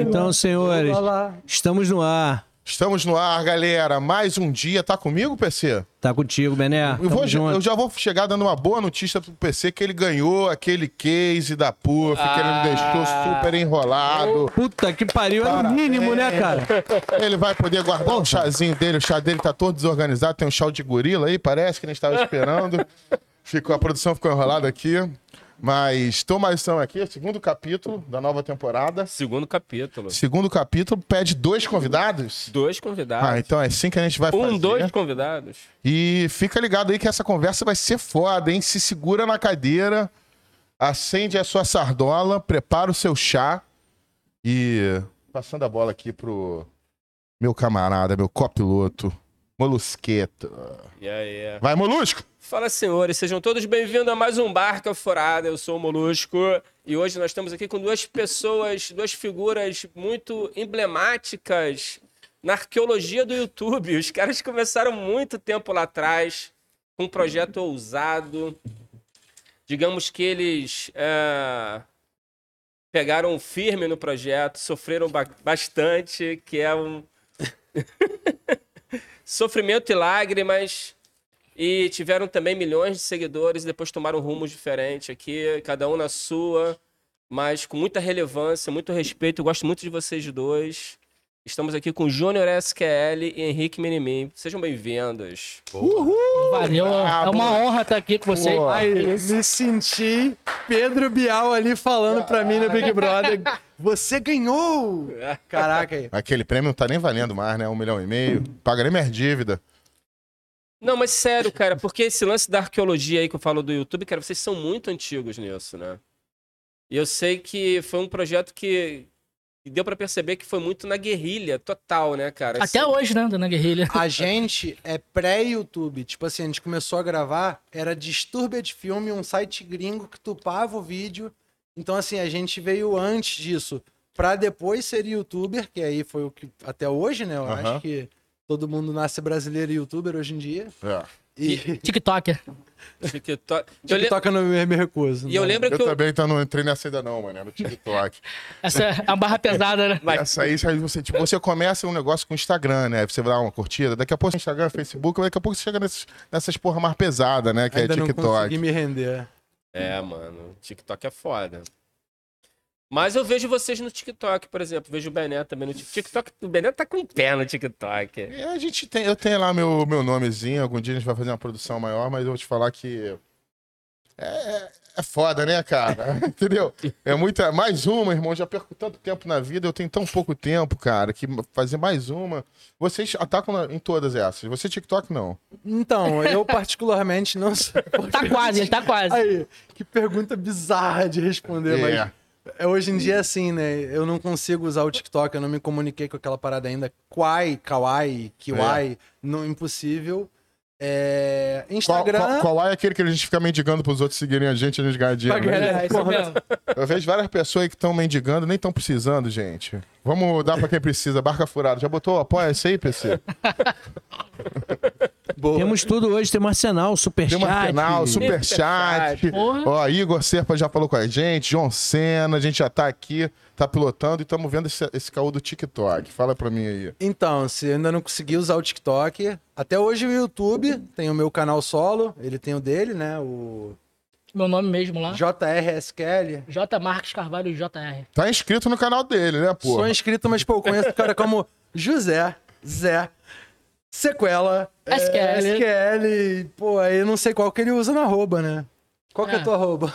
Então, senhores, estamos no ar. Estamos no ar, galera. Mais um dia. Tá comigo, PC? Tá contigo, Bené. Eu, vou, eu já vou chegar dando uma boa notícia pro PC que ele ganhou aquele case da Puff, que ele me deixou super enrolado. Puta que pariu, é o mínimo, né, cara? Ele vai poder guardar o chazinho dele. O chá dele tá todo desorganizado. Tem um chá de gorila aí, parece que a gente estava esperando. Ficou, a produção ficou enrolada aqui. Mas mais estão aqui, segundo capítulo da nova temporada. Segundo capítulo. Segundo capítulo, pede dois convidados. Dois convidados. Ah, então é assim que a gente vai um, fazer. Um, dois convidados. E fica ligado aí que essa conversa vai ser foda, hein? Se segura na cadeira, acende a sua sardola, prepara o seu chá e passando a bola aqui pro meu camarada, meu copiloto, Molusqueto. Yeah, yeah. Vai, Molusco! Fala, senhores, sejam todos bem-vindos a mais um Barca Furada. Eu sou o Molusco e hoje nós estamos aqui com duas pessoas, duas figuras muito emblemáticas na arqueologia do YouTube. Os caras começaram muito tempo lá atrás com um projeto ousado. Digamos que eles é, pegaram firme no projeto, sofreram ba bastante, que é um sofrimento e lágrimas e tiveram também milhões de seguidores, depois tomaram rumos diferentes aqui, cada um na sua, mas com muita relevância, muito respeito. Eu gosto muito de vocês dois. Estamos aqui com Júnior SQL e Henrique Minimim. Sejam bem-vindos. Uhul! Valeu, é uma honra estar aqui com vocês. Ai, me senti Pedro Bial ali falando pra mim no Big Brother. Você ganhou! Caraca aí. Aquele prêmio não tá nem valendo mais, né? Um milhão e meio. Pagarei minha dívida. Não, mas sério, cara, porque esse lance da arqueologia aí que eu falo do YouTube, cara, vocês são muito antigos nisso, né? E eu sei que foi um projeto que deu para perceber que foi muito na guerrilha total, né, cara? Até assim... hoje, né, na guerrilha. A gente é pré-YouTube. Tipo assim, a gente começou a gravar, era Disturbed Filme, um site gringo que tupava o vídeo. Então, assim, a gente veio antes disso pra depois ser youtuber, que aí foi o que até hoje, né? Eu uhum. acho que Todo mundo nasce brasileiro e youtuber hoje em dia. É. E... TikToker. TikTok. TikTok eu não me recuso. E eu lembro eu que eu... também tá não entrei nessa ainda não, mano, no TikTok. Essa é uma barra pesada, né? Essa aí, você, tipo, você começa um negócio com o Instagram, né? Você vai dar uma curtida, daqui a pouco Instagram, Facebook, daqui a pouco você chega nessas, nessas porra mais pesadas, né? Que ainda é TikTok. Não consegui me render. É, mano, TikTok é foda. Mas eu vejo vocês no TikTok, por exemplo. Vejo o Bené também no TikTok. O Bené tá com pé no TikTok. É, a gente tem, eu tenho lá meu, meu nomezinho. Algum dia a gente vai fazer uma produção maior, mas eu vou te falar que. É, é foda, né, cara? Entendeu? É muita. Mais uma, irmão. Já perco tanto tempo na vida, eu tenho tão pouco tempo, cara, que fazer mais uma. Vocês atacam em todas essas. Você TikTok, não. Então, eu particularmente não sei. Tá quase, tá quase. Aí, que pergunta bizarra de responder, é. mas. É, hoje em dia é assim, né? Eu não consigo usar o TikTok, eu não me comuniquei com aquela parada ainda. Kwai, Kawaii, Kiwai, é. não impossível. É... Instagram. Qual, qual, qual, é aquele que a gente fica mendigando pros outros seguirem a gente e nos ganhar dinheiro? Né? É, isso mesmo. Eu vejo várias pessoas aí que estão mendigando, nem estão precisando, gente. Vamos dar pra quem precisa. Barca furada. Já botou apoia isso aí, PC? Boa. Temos tudo hoje, tem um arsenal, superchat. Tem um arsenal, superchat. Ó, Igor Serpa já falou com a gente, João Senna, a gente já tá aqui, tá pilotando e estamos vendo esse, esse caô do TikTok. Fala pra mim aí. Então, se ainda não conseguiu usar o TikTok, até hoje o YouTube tem o meu canal solo, ele tem o dele, né? O meu nome mesmo lá. JRSQL. J Marcos Carvalho JR. Tá inscrito no canal dele, né, pô? Sou inscrito, mas, pô, conheço o cara como José, Zé, Sequela, SQL. É, SQL. Pô, aí eu não sei qual que ele usa no arroba, né? Qual que é, é tua arroba?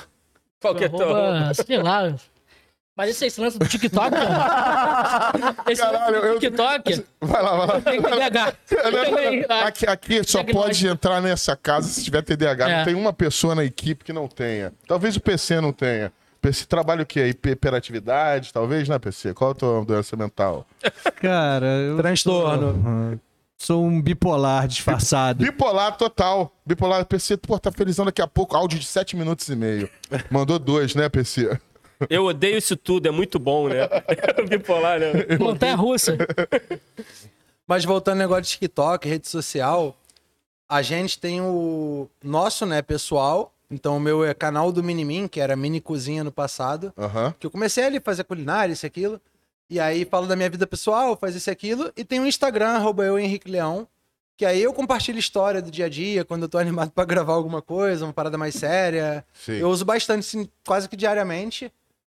Qual que é tua arroba? Sei lá. Mas esse, esse lance do TikTok, cara. Esse Caralho, lance do TikTok. Eu... Vai lá, vai lá. Tem TDAH. Aqui, aqui só pode entrar nessa casa se tiver TDAH. É. Não tem uma pessoa na equipe que não tenha. Talvez o PC não tenha. PC trabalha o quê? Hiperatividade, talvez, né, PC? Qual é a tua doença mental? Cara, eu. Transtorno. Sou um bipolar disfarçado. Bipolar total. Bipolar. PC, pô, tá felizão daqui a pouco. Áudio de 7 minutos e meio. Mandou dois, né, PC? Eu odeio isso tudo, é muito bom, né? bipolar, né? Montanha russa. Mas voltando ao negócio de TikTok, rede social, a gente tem o nosso, né, pessoal, Então o meu é canal do Minimin, que era Mini Cozinha no passado. Que eu comecei ali a fazer culinária, isso e aquilo. E aí falo da minha vida pessoal, faz isso e aquilo. E tem um Instagram, arroba eu, Henrique Leão. Que aí eu compartilho história do dia a dia, quando eu tô animado pra gravar alguma coisa, uma parada mais séria. Sim. Eu uso bastante, assim, quase que diariamente.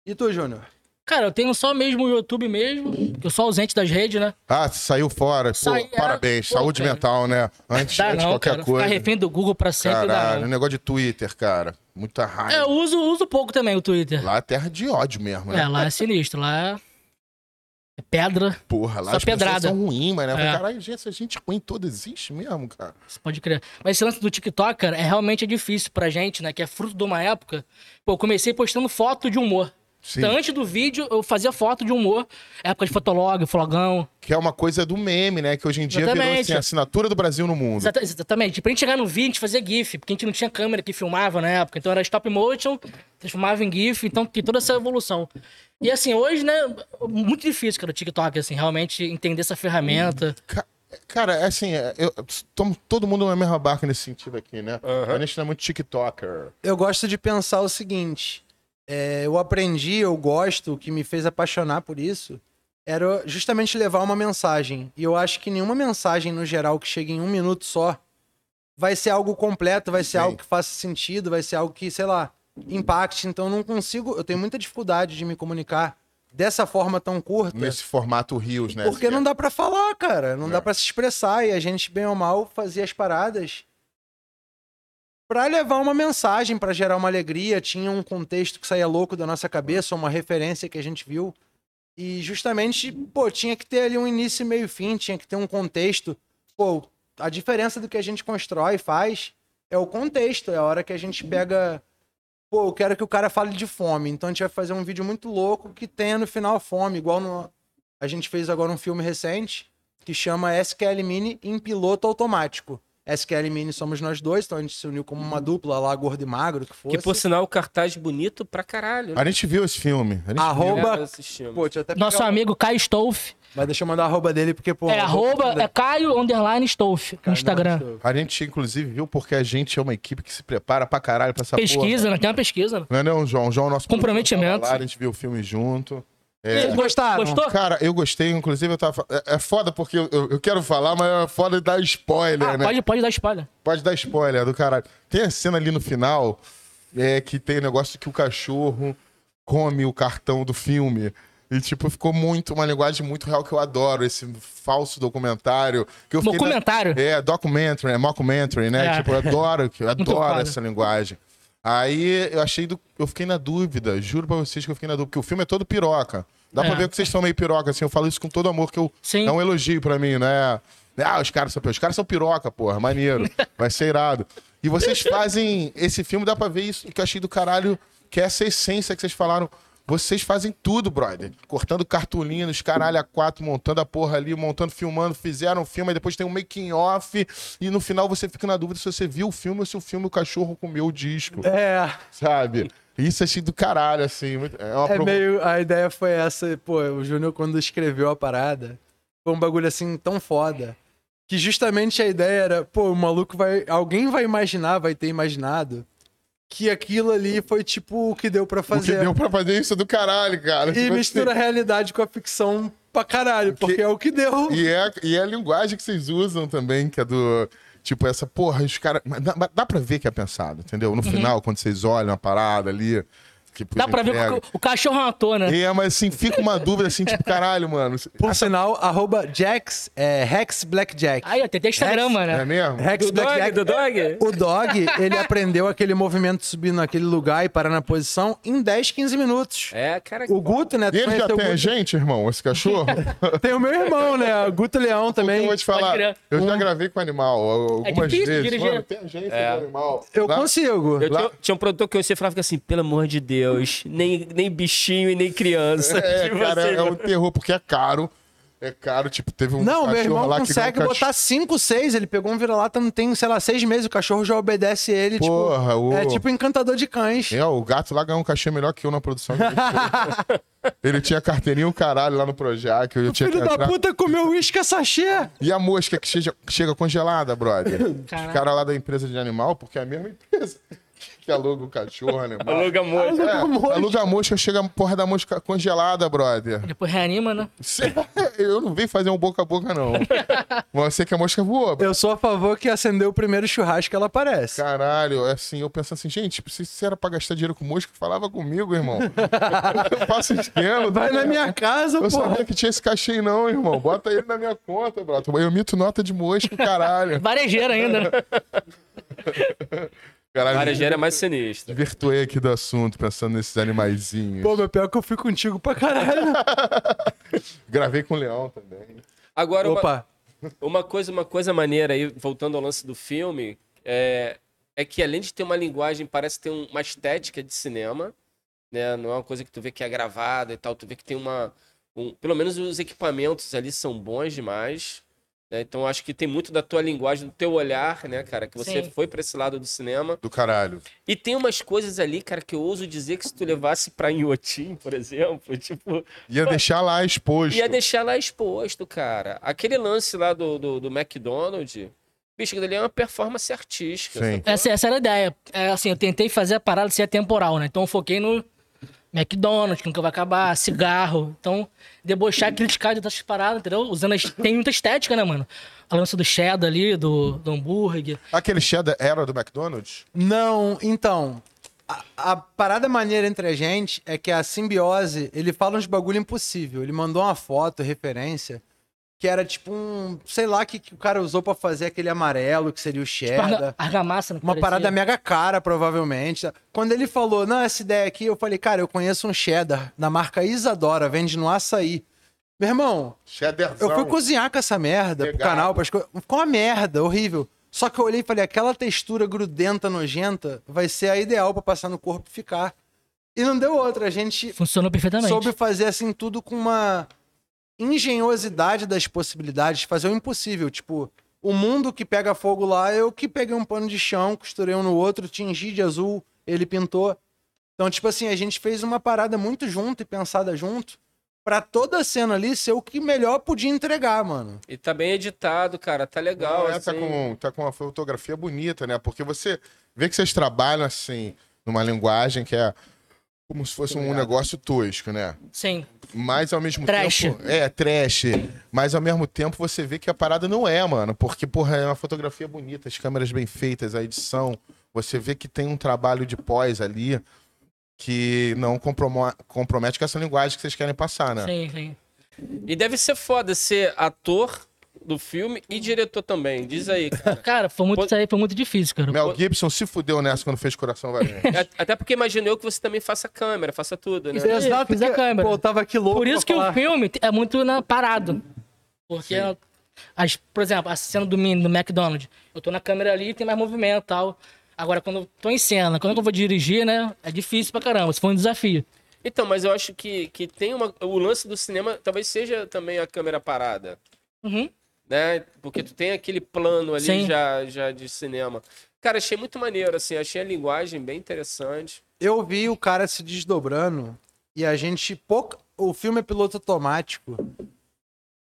E tu, Júnior? Cara, eu tenho só mesmo o YouTube mesmo, que eu sou ausente das redes, né? Ah, saiu fora. Saí, é. parabéns. Pô, Saúde cara. mental, né? Antes, Dá antes de não, qualquer cara. coisa. Ficar refém do Google pra sempre Caralho, não. negócio de Twitter, cara. Muita raiva. É, eu uso, uso pouco também o Twitter. Lá é terra de ódio mesmo, né? É, lá é sinistro, lá é pedra, Porra, lá Só as pedrada. são ruins, mas né? É. Caralho, gente, essa gente ruim toda existe mesmo, cara. você pode crer. Mas esse lance do TikTok, cara, é realmente difícil pra gente, né? Que é fruto de uma época. Pô, eu comecei postando foto de humor. Sim. Então, antes do vídeo, eu fazia foto de humor. Época de fotolog, flogão. Que é uma coisa do meme, né? Que hoje em dia virou Exatamente. assim, a assinatura do Brasil no mundo. Exata- exatamente. Pra gente chegar no vídeo, a gente fazia GIF, porque a gente não tinha câmera que filmava na época. Então era stop motion, transformava em GIF, então tem toda essa evolução. E assim, hoje, né, muito difícil, cara, o TikTok, assim, realmente entender essa ferramenta. Ca- Cara, é assim, é, eu, tomo todo mundo na mesma barca nesse sentido aqui, né? Aham. A gente não é muito TikToker. Eu gosto de pensar o seguinte: é, eu aprendi, eu gosto, o que me fez apaixonar por isso era justamente levar uma mensagem. E eu acho que nenhuma mensagem, no geral, que chegue em um minuto só, vai ser algo completo, vai ser Sim. algo que faça sentido, vai ser algo que, sei lá, impacte. Então eu não consigo, eu tenho muita dificuldade de me comunicar dessa forma tão curta. Nesse formato Rios, né? Porque não dá pra falar, cara. Não É. dá pra se expressar. E a gente, bem ou mal, fazia as paradas pra levar uma mensagem, pra gerar uma alegria. Tinha um contexto que saía louco da nossa cabeça, uma referência que a gente viu. E justamente, pô, tinha que ter ali um início, meio fim, tinha que ter um contexto. Pô, a diferença do que a gente constrói e faz é o contexto, é a hora que a gente pega. Pô, eu quero que o cara fale de fome. Então a gente vai fazer um vídeo muito louco que tenha no final fome, igual no, a gente fez agora um filme recente que chama SQL Mini em piloto automático. SQL Mini somos nós dois, então a gente se uniu como uma dupla lá, gordo e magro, que fosse. Que por sinal, o cartaz bonito pra caralho. né? A gente viu esse filme. A gente Arroba- É, assistimos. Pô, deixa eu até Nosso o- amigo Caio Stolf. Mas deixa eu mandar a arroba dele, porque, pô... é eu vou- arroba, é Caio Underline Stolf no Instagram. A gente, inclusive, viu porque a gente é uma equipe que se prepara pra caralho pra essa Pesquisa, né? Tem uma pesquisa, né? Não é não, João? O João é o nosso Comprometimento. a gente viu o filme junto. É, Vocês gostaram? Gostou? Cara, eu gostei, inclusive eu tava. É, é foda porque eu, eu- quero falar, mas é foda dar spoiler, Ah, né? pode, pode dar spoiler. Pode dar spoiler do caralho. Tem a cena ali no final é, que tem o negócio que o cachorro come o cartão do filme. E, tipo, ficou muito, uma linguagem muito real que eu adoro, esse falso documentário. Que eu fiquei na- Documentário. É, documentary, é mockumentary, né? É. Tipo, eu adoro, eu adoro essa linguagem. Aí eu achei, do, eu fiquei na dúvida, juro pra vocês que eu fiquei na dúvida, porque o filme é todo piroca. Dá pra É. ver que vocês são meio piroca, assim, eu falo isso com todo amor, que eu, Sim. é um elogio pra mim, né? Ah, os caras são, os caras são piroca, porra, maneiro, vai ser irado. E vocês fazem, esse filme dá pra ver isso, que eu achei do caralho, que é essa essência que vocês falaram. Vocês fazem tudo, brother. Cortando cartolina, os caralho a quatro, montando a porra ali, montando, filmando, fizeram o filme, aí depois tem um making off, e no final você fica na dúvida se você viu o filme ou se o filme o cachorro comeu o disco, É, sabe? Isso achei do caralho, assim. É uma é meio... A ideia foi essa, pô, o Júnior quando escreveu a parada, foi um bagulho assim tão foda, que justamente a ideia era, pô, o maluco vai... Alguém vai imaginar, vai ter imaginado, que aquilo ali foi tipo o que deu pra O que fazer. deu pra fazer isso é do caralho, cara. E Tipo mistura a realidade com a ficção pra caralho, porque é o que deu. E é, e é a linguagem que vocês usam também, que é do. Tipo, essa porra, os caras. mas Dá, dá pra ver que é pensado, entendeu? No final, quando vocês olham a parada ali. Que Dá pra ver entrega. que o, cachorro é ator, né? É, mas assim, fica uma dúvida assim, tipo, caralho, mano. Por sinal, arroba Jax, é, Rex Blackjack. Aí, ó, tem até Instagram, mano. É mesmo? Rex Do dog, Blackjack. do dog? O dog, ele aprendeu aquele movimento de subir naquele lugar e parar na posição em 10, 15 minutos. É, cara. O Guto, né? E ele já tem Guto? gente, irmão, esse cachorro? Tem o meu irmão, né? O Guto Leão também. eu vou te falar, eu já gravei com animal algumas difícil vezes. dirigir. Mano, tem agência É. do animal. Eu Lá- consigo. Eu tinha, tinha um produtor que você falava assim, pelo amor de Deus, nem, nem bichinho e nem criança. É, Tipo cara, assim, é um terror, porque é caro. É caro, tipo, teve um Não, meu cachorro irmão lá que consegue um botar 5, 6. Ele pegou um vira-lata, não tem, sei lá, seis meses. O cachorro já obedece ele. Porra, tipo, o- É tipo encantador de cães. É, o gato lá ganhou um cachê melhor que eu na produção. Ele tinha carteirinha o caralho lá no Projac. Eu tinha que Filho da entrar. puta comeu uísque a sachê. E a mosca que chega, chega congelada, brother? Os Caraca. caras lá da empresa de animal, porque é a mesma empresa. Que aluga o cachorro, né? Aluga muito. É, aluga a mosca, chega a porra da mosca congelada, brother. Depois reanima, né? Cê- Eu não vim fazer um boca a boca, não. Você que a mosca voou. Eu sou a favor que acendeu o primeiro churrasco ela aparece. Caralho, é assim, eu penso assim, gente, se se era pra gastar dinheiro com mosca, falava comigo, irmão. Eu faço esquema. Vai na minha casa, Eu pô. sabia que tinha esse cachê aí não, irmão. Bota ele na minha conta, brother. Eu mito nota de mosca, caralho. Varejeira ainda, né? Caralho, Varejeira é mais sinistra. Virtuei aqui do assunto, pensando nesses animaizinhos. Pô, meu pior é que eu fui contigo pra caralho. Gravei com o Leão também. Agora, uma, Opa, uma coisa, uma coisa maneira aí, voltando ao lance do filme, é, é que além de ter uma linguagem, parece ter um- uma estética de cinema, né? Não é uma coisa que tu vê que é gravada e tal, tu vê que tem uma. um- pelo menos os equipamentos ali são bons demais. Né? Então acho que tem muito da tua linguagem, do teu olhar, né, cara? Que você Sim. foi pra esse lado do cinema. Do caralho. E tem umas coisas ali, cara, que eu ouso dizer que se tu levasse pra Inhotim, por exemplo, tipo, Ia deixar lá exposto. ia deixar lá exposto, cara. Aquele lance lá do, do, do McDonald's, bicho, aquilo ali é uma performance artística. Essa, essa era a ideia. É, assim, eu tentei fazer a parada ser atemporal, né? Então eu foquei no McDonald's, que nunca vai acabar, cigarro. Então, debochar, criticar de outras paradas, entendeu? Usando as... Tem muita estética, né, mano? A lança do cheddar ali, do, do hambúrguer. Aquele cheddar era do McDonald's? Não, então. A, a parada maneira entre a gente é que a simbiose, ele fala uns bagulho impossível. Ele mandou uma foto, referência, que era tipo um. Sei lá o que, que o cara usou pra fazer aquele amarelo, que seria o cheddar. Arga- Argamassa, que Uma parecia. parada mega cara, provavelmente. Quando ele falou, não, essa ideia aqui, eu falei, cara, eu conheço um cheddar da marca Isadora, vende no açaí. Meu irmão, Cheddarzão. eu fui cozinhar com essa merda pro Pegado. canal, pras coisas. Ficou uma merda, horrível. Só que eu olhei e falei, aquela textura grudenta, nojenta, vai ser a ideal pra passar no corpo e ficar. E não deu outra. A gente Funcionou perfeitamente. soube fazer assim tudo com uma engenhosidade das possibilidades, fazer o impossível. Tipo, o mundo que pega fogo lá, eu que peguei um pano de chão, costurei um no outro, tingi de azul, ele pintou. Então, tipo assim, a gente fez uma parada muito junto e pensada junto, pra toda a cena ali ser o que melhor podia entregar, mano. E tá bem editado, cara, tá legal. Não, é, tá, assim. com, tá com uma fotografia bonita, né? Porque você vê que vocês trabalham assim, numa linguagem que é como se fosse um negócio tosco, né? Sim. Mas ao mesmo Trash. tempo. É, trash. Mas ao mesmo tempo você vê que a parada não é, mano. Porque, porra, é uma fotografia bonita, as câmeras bem feitas, a edição. Você vê que tem um trabalho de pós ali que não compromete com essa linguagem que vocês querem passar, né? Sim, sim. E deve ser foda ser ator do filme e diretor também. Diz aí, cara. Cara, foi muito, isso aí foi muito difícil, cara. Mel Gibson se fudeu nessa quando fez Coração Valente. A- Até porque imagino eu que você também faça câmera, faça tudo, né? É- fiz a câmera. Pô, eu tava aqui louco Por isso que pra o falar. filme é muito na, parado. Porque, as, por exemplo, a cena do mini do McDonald's, eu tô na câmera ali e tem mais movimento e tal. Agora, quando eu tô em cena, quando eu vou dirigir, né, é difícil pra caramba. Isso foi um desafio. Então, mas eu acho que, que tem uma. O lance do cinema talvez seja também a câmera parada. Uhum. Né? Porque tu tem aquele plano ali Sim. já, já de cinema. Cara, achei muito maneiro, assim, achei a linguagem bem interessante. Eu vi o cara se desdobrando e a gente pouco. O filme é piloto automático.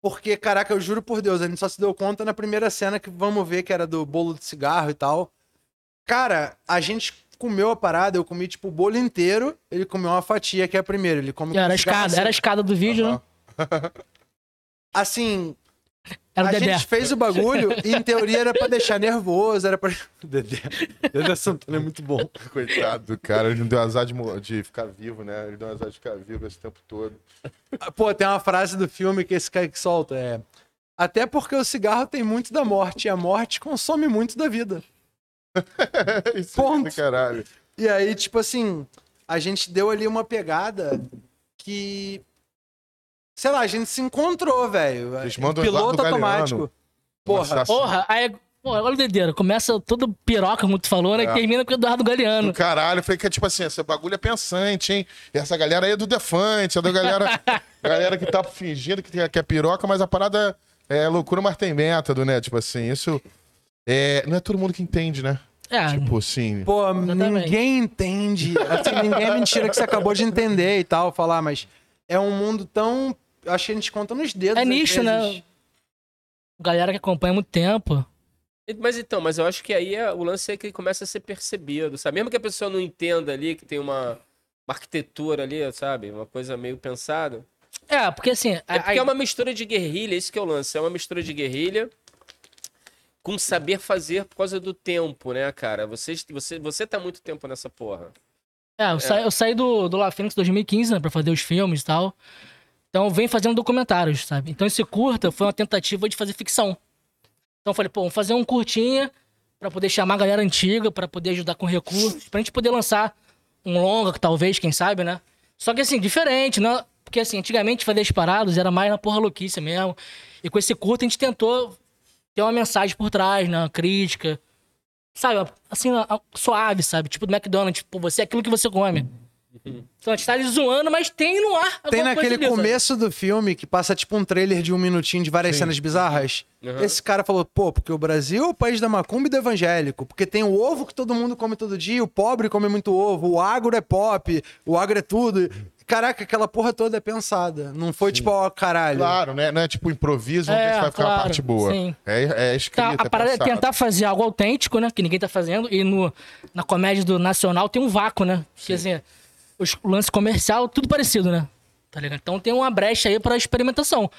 Porque, caraca, eu juro por Deus, a gente só se deu conta na primeira cena que vamos ver que era do bolo de cigarro e tal. Cara, a gente comeu a parada, eu comi tipo o bolo inteiro, ele comeu uma fatia que é a primeira. Ele come com Era a escada, era a assim. escada do vídeo, né? Assim, Era o a Dedé. gente fez o bagulho e em teoria era pra deixar nervoso, era pra. Dedé. Dedé Santana é muito bom. Coitado do cara, ele não deu azar de, de ficar vivo, né? Ele deu azar de ficar vivo esse tempo todo. Pô, tem uma frase do filme que esse cara que solta, é... Até porque o cigarro tem muito da morte, e a morte consome muito da vida. Isso é Ponto. do caralho. E aí, tipo assim, a gente deu ali uma pegada que... Sei lá, a gente se encontrou, velho. Piloto Eduardo Galeano. automático. Porra, Porra, aí, pô, olha o dedeiro. Começa todo piroca, como tu falou, né? É. E termina com o Eduardo Galeano. Do caralho, eu falei que é tipo assim, esse bagulho é pensante, hein? E essa galera aí é do Defante, é da galera, galera que tá fingindo que, tem- que é piroca, mas a parada é loucura, mas tem método, né? Tipo assim, isso. É, não é todo mundo que entende, né? É, Tipo assim. Pô, Exatamente. ninguém entende. Assim, ninguém é mentira que você acabou de entender e tal, falar, mas é um mundo tão. Acho que a gente conta nos dedos. É nicho, né? galera que acompanha há muito tempo. Mas então, mas eu acho que aí é, o lance é que começa a ser percebido, sabe? Mesmo que a pessoa não entenda ali, que tem uma, uma arquitetura ali, sabe? Uma coisa meio pensada. É, porque assim. a- É porque a- é uma mistura de guerrilha, isso que é o lance. É uma mistura de guerrilha com saber fazer por causa do tempo, né, cara? Você, você, você tá muito tempo nessa porra. É, eu, Saí, eu saí do, do La Fênix em 2015, né, pra fazer os filmes e tal. Então venho fazendo documentários, sabe? Então esse curta foi uma tentativa de fazer ficção. Então eu falei, pô, vamos fazer um curtinha pra poder chamar a galera antiga, pra poder ajudar com recursos, pra gente poder lançar um longa, talvez, quem sabe, né? Só que assim, diferente, né? Porque assim, antigamente fazer as paradas era mais na porra louquice mesmo. E com esse curta a gente tentou ter uma mensagem por trás, né? Uma crítica. Sabe, assim, suave, sabe? Tipo do McDonald's, tipo, você é aquilo que você come. Então a gente tá ali zoando, mas tem no ar. Tem naquele ali, começo do filme que passa tipo um trailer de um minutinho de várias cenas bizarras. Uhum. Esse cara falou, pô, porque o Brasil é o país da macumba e do evangélico. Porque tem o ovo que todo mundo come todo dia, o pobre come muito ovo, o agro é pop, o agro é tudo. Caraca, aquela porra toda é pensada. Não foi tipo, ó, caralho. Claro, né? Não é tipo improviso, onde É, é que vai ficar claro, a parte boa. sim. É, é Tá, a parada é pensado. tentar fazer algo autêntico, né? Que ninguém tá fazendo. E no, na comédia do Nacional tem um vácuo, né? Quer dizer, os o lance comercial, tudo parecido, né? Tá ligado? Então tem uma brecha aí pra experimentação.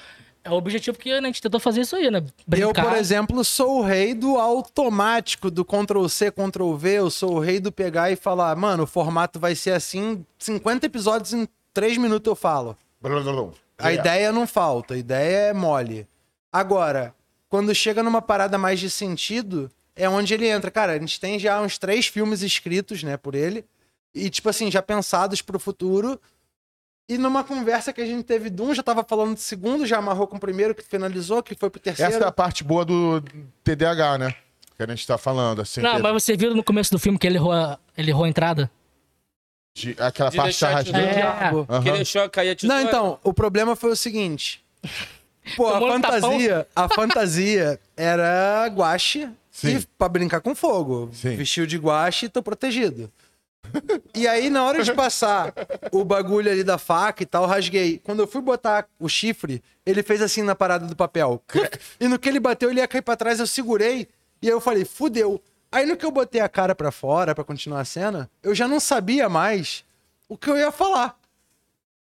É o objetivo que né, a gente tentou fazer isso aí, né? Eu, Brincar. por exemplo, sou o rei do automático, do Ctrl-C, Ctrl-V. Eu sou o rei do pegar e falar, mano, o formato vai ser assim, 50 episódios em 3 minutos eu falo. A É. ideia não falta, a ideia é mole. Agora, quando chega numa parada mais de sentido, é onde ele entra. Cara, a gente tem já uns três filmes escritos, né, por ele. E, tipo assim, já pensados pro futuro. E numa conversa que a gente teve de um, já tava falando do segundo, já amarrou com o primeiro, que finalizou, que foi pro terceiro. Essa é a parte boa do TDAH, né? Que a gente tá falando, assim. Não, que- mas você viu no começo do filme que ele errou a, ele errou a entrada? de- aquela De parte tá de-. É. Que deixou cair a tesoura. Não, então, o problema foi o seguinte. Pô, a fantasia, a fantasia era guache Sim. e pra brincar com fogo. Sim. Vestiu de guache e tô protegido. E aí, na hora de passar o bagulho ali da faca e tal, eu rasguei. Quando eu fui botar o chifre, ele fez assim na parada do papel. E no que ele bateu, ele ia cair pra trás, eu segurei. E aí eu falei, fudeu. Aí no que eu botei a cara pra fora pra continuar a cena, eu já não sabia mais o que eu ia falar.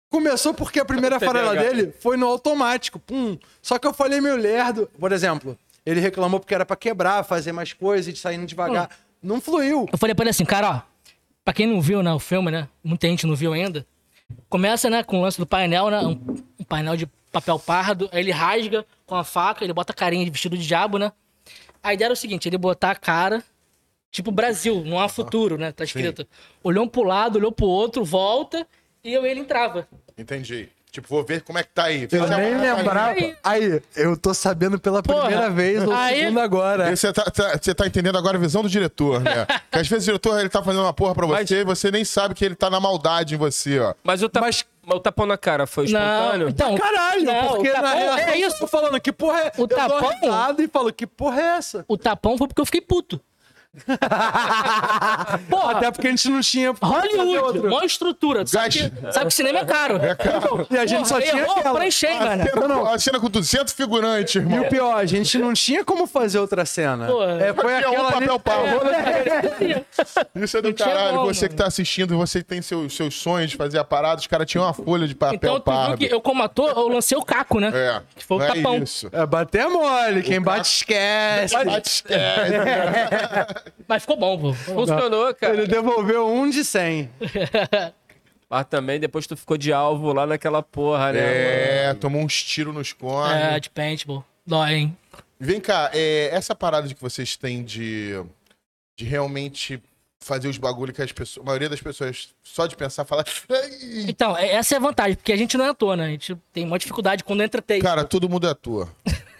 Começou porque a primeira farela dele foi no automático, pum. Só que eu falei meio lerdo. Por exemplo, ele reclamou porque era pra quebrar, fazer mais coisas e saindo devagar. Não fluiu. Eu falei pra ele assim, cara, ó, pra quem não viu, né, o filme, né, muita gente não viu ainda, começa, né, com o lance do painel, né, um, um painel de papel pardo, aí ele rasga com a faca, ele bota a carinha de vestido de diabo, né. A ideia era o seguinte, ele botar a cara, tipo Brasil, não há futuro, né, tá escrito. Olhou um pro lado, olhou pro outro, volta, e eu ele entrava. Entendi. Tipo, vou ver como é que tá aí. Eu Fez a- nem lembrava. Aí, eu tô sabendo pela Porra, primeira vez ou aí- segunda agora. Você tá, tá- você tá entendendo agora a visão do diretor, né? que às vezes o diretor ele tá fazendo uma porra pra você e você nem sabe que ele tá na maldade em você, ó. Mas o, tap... Mas- o tapão na cara foi Não, espontâneo? então... Caralho, não, porque o na tapão, real, é eu isso. tô falando que porra é. O eu dou tapão- risada e falo, que porra é essa? O tapão foi porque eu fiquei puto. Porra, Até porque a gente não tinha. Hollywood, maior estrutura. Tu Sabe Gás. que, sabe que cinema é caro. E a gente só tinha errou aquela. pra encher, A mano. cena, não. a cena com 200 figurantes, E irmão. o pior, a gente não tinha como fazer outra cena. Pô, é, foi Tinha um aquela ali- papel pau. Isso é do Não caralho. como, você que tá assistindo e você tem seus, seus sonhos de fazer a parada, os caras tinham uma folha de papel Então, que eu, como ator, eu lancei o caco, né? É, Que foi o não tapão. é isso. É, bater é mole. Quem bate esquece. Bate, esquece. Mas ficou bom, pô. Funcionou, cara. Ele devolveu um de 100. Mas também depois tu ficou de alvo lá naquela porra, né? É, tomou uns tiros nos cornos. É, de paintball. Dói, hein? Vem cá, é, essa parada de que vocês têm de, de realmente fazer os bagulho que as pessoas, a maioria das pessoas, só de pensar, fala. Então, é- essa é a vantagem, porque a gente não é ator, né? A gente tem uma dificuldade quando entra texto. Cara, todo mundo é ator.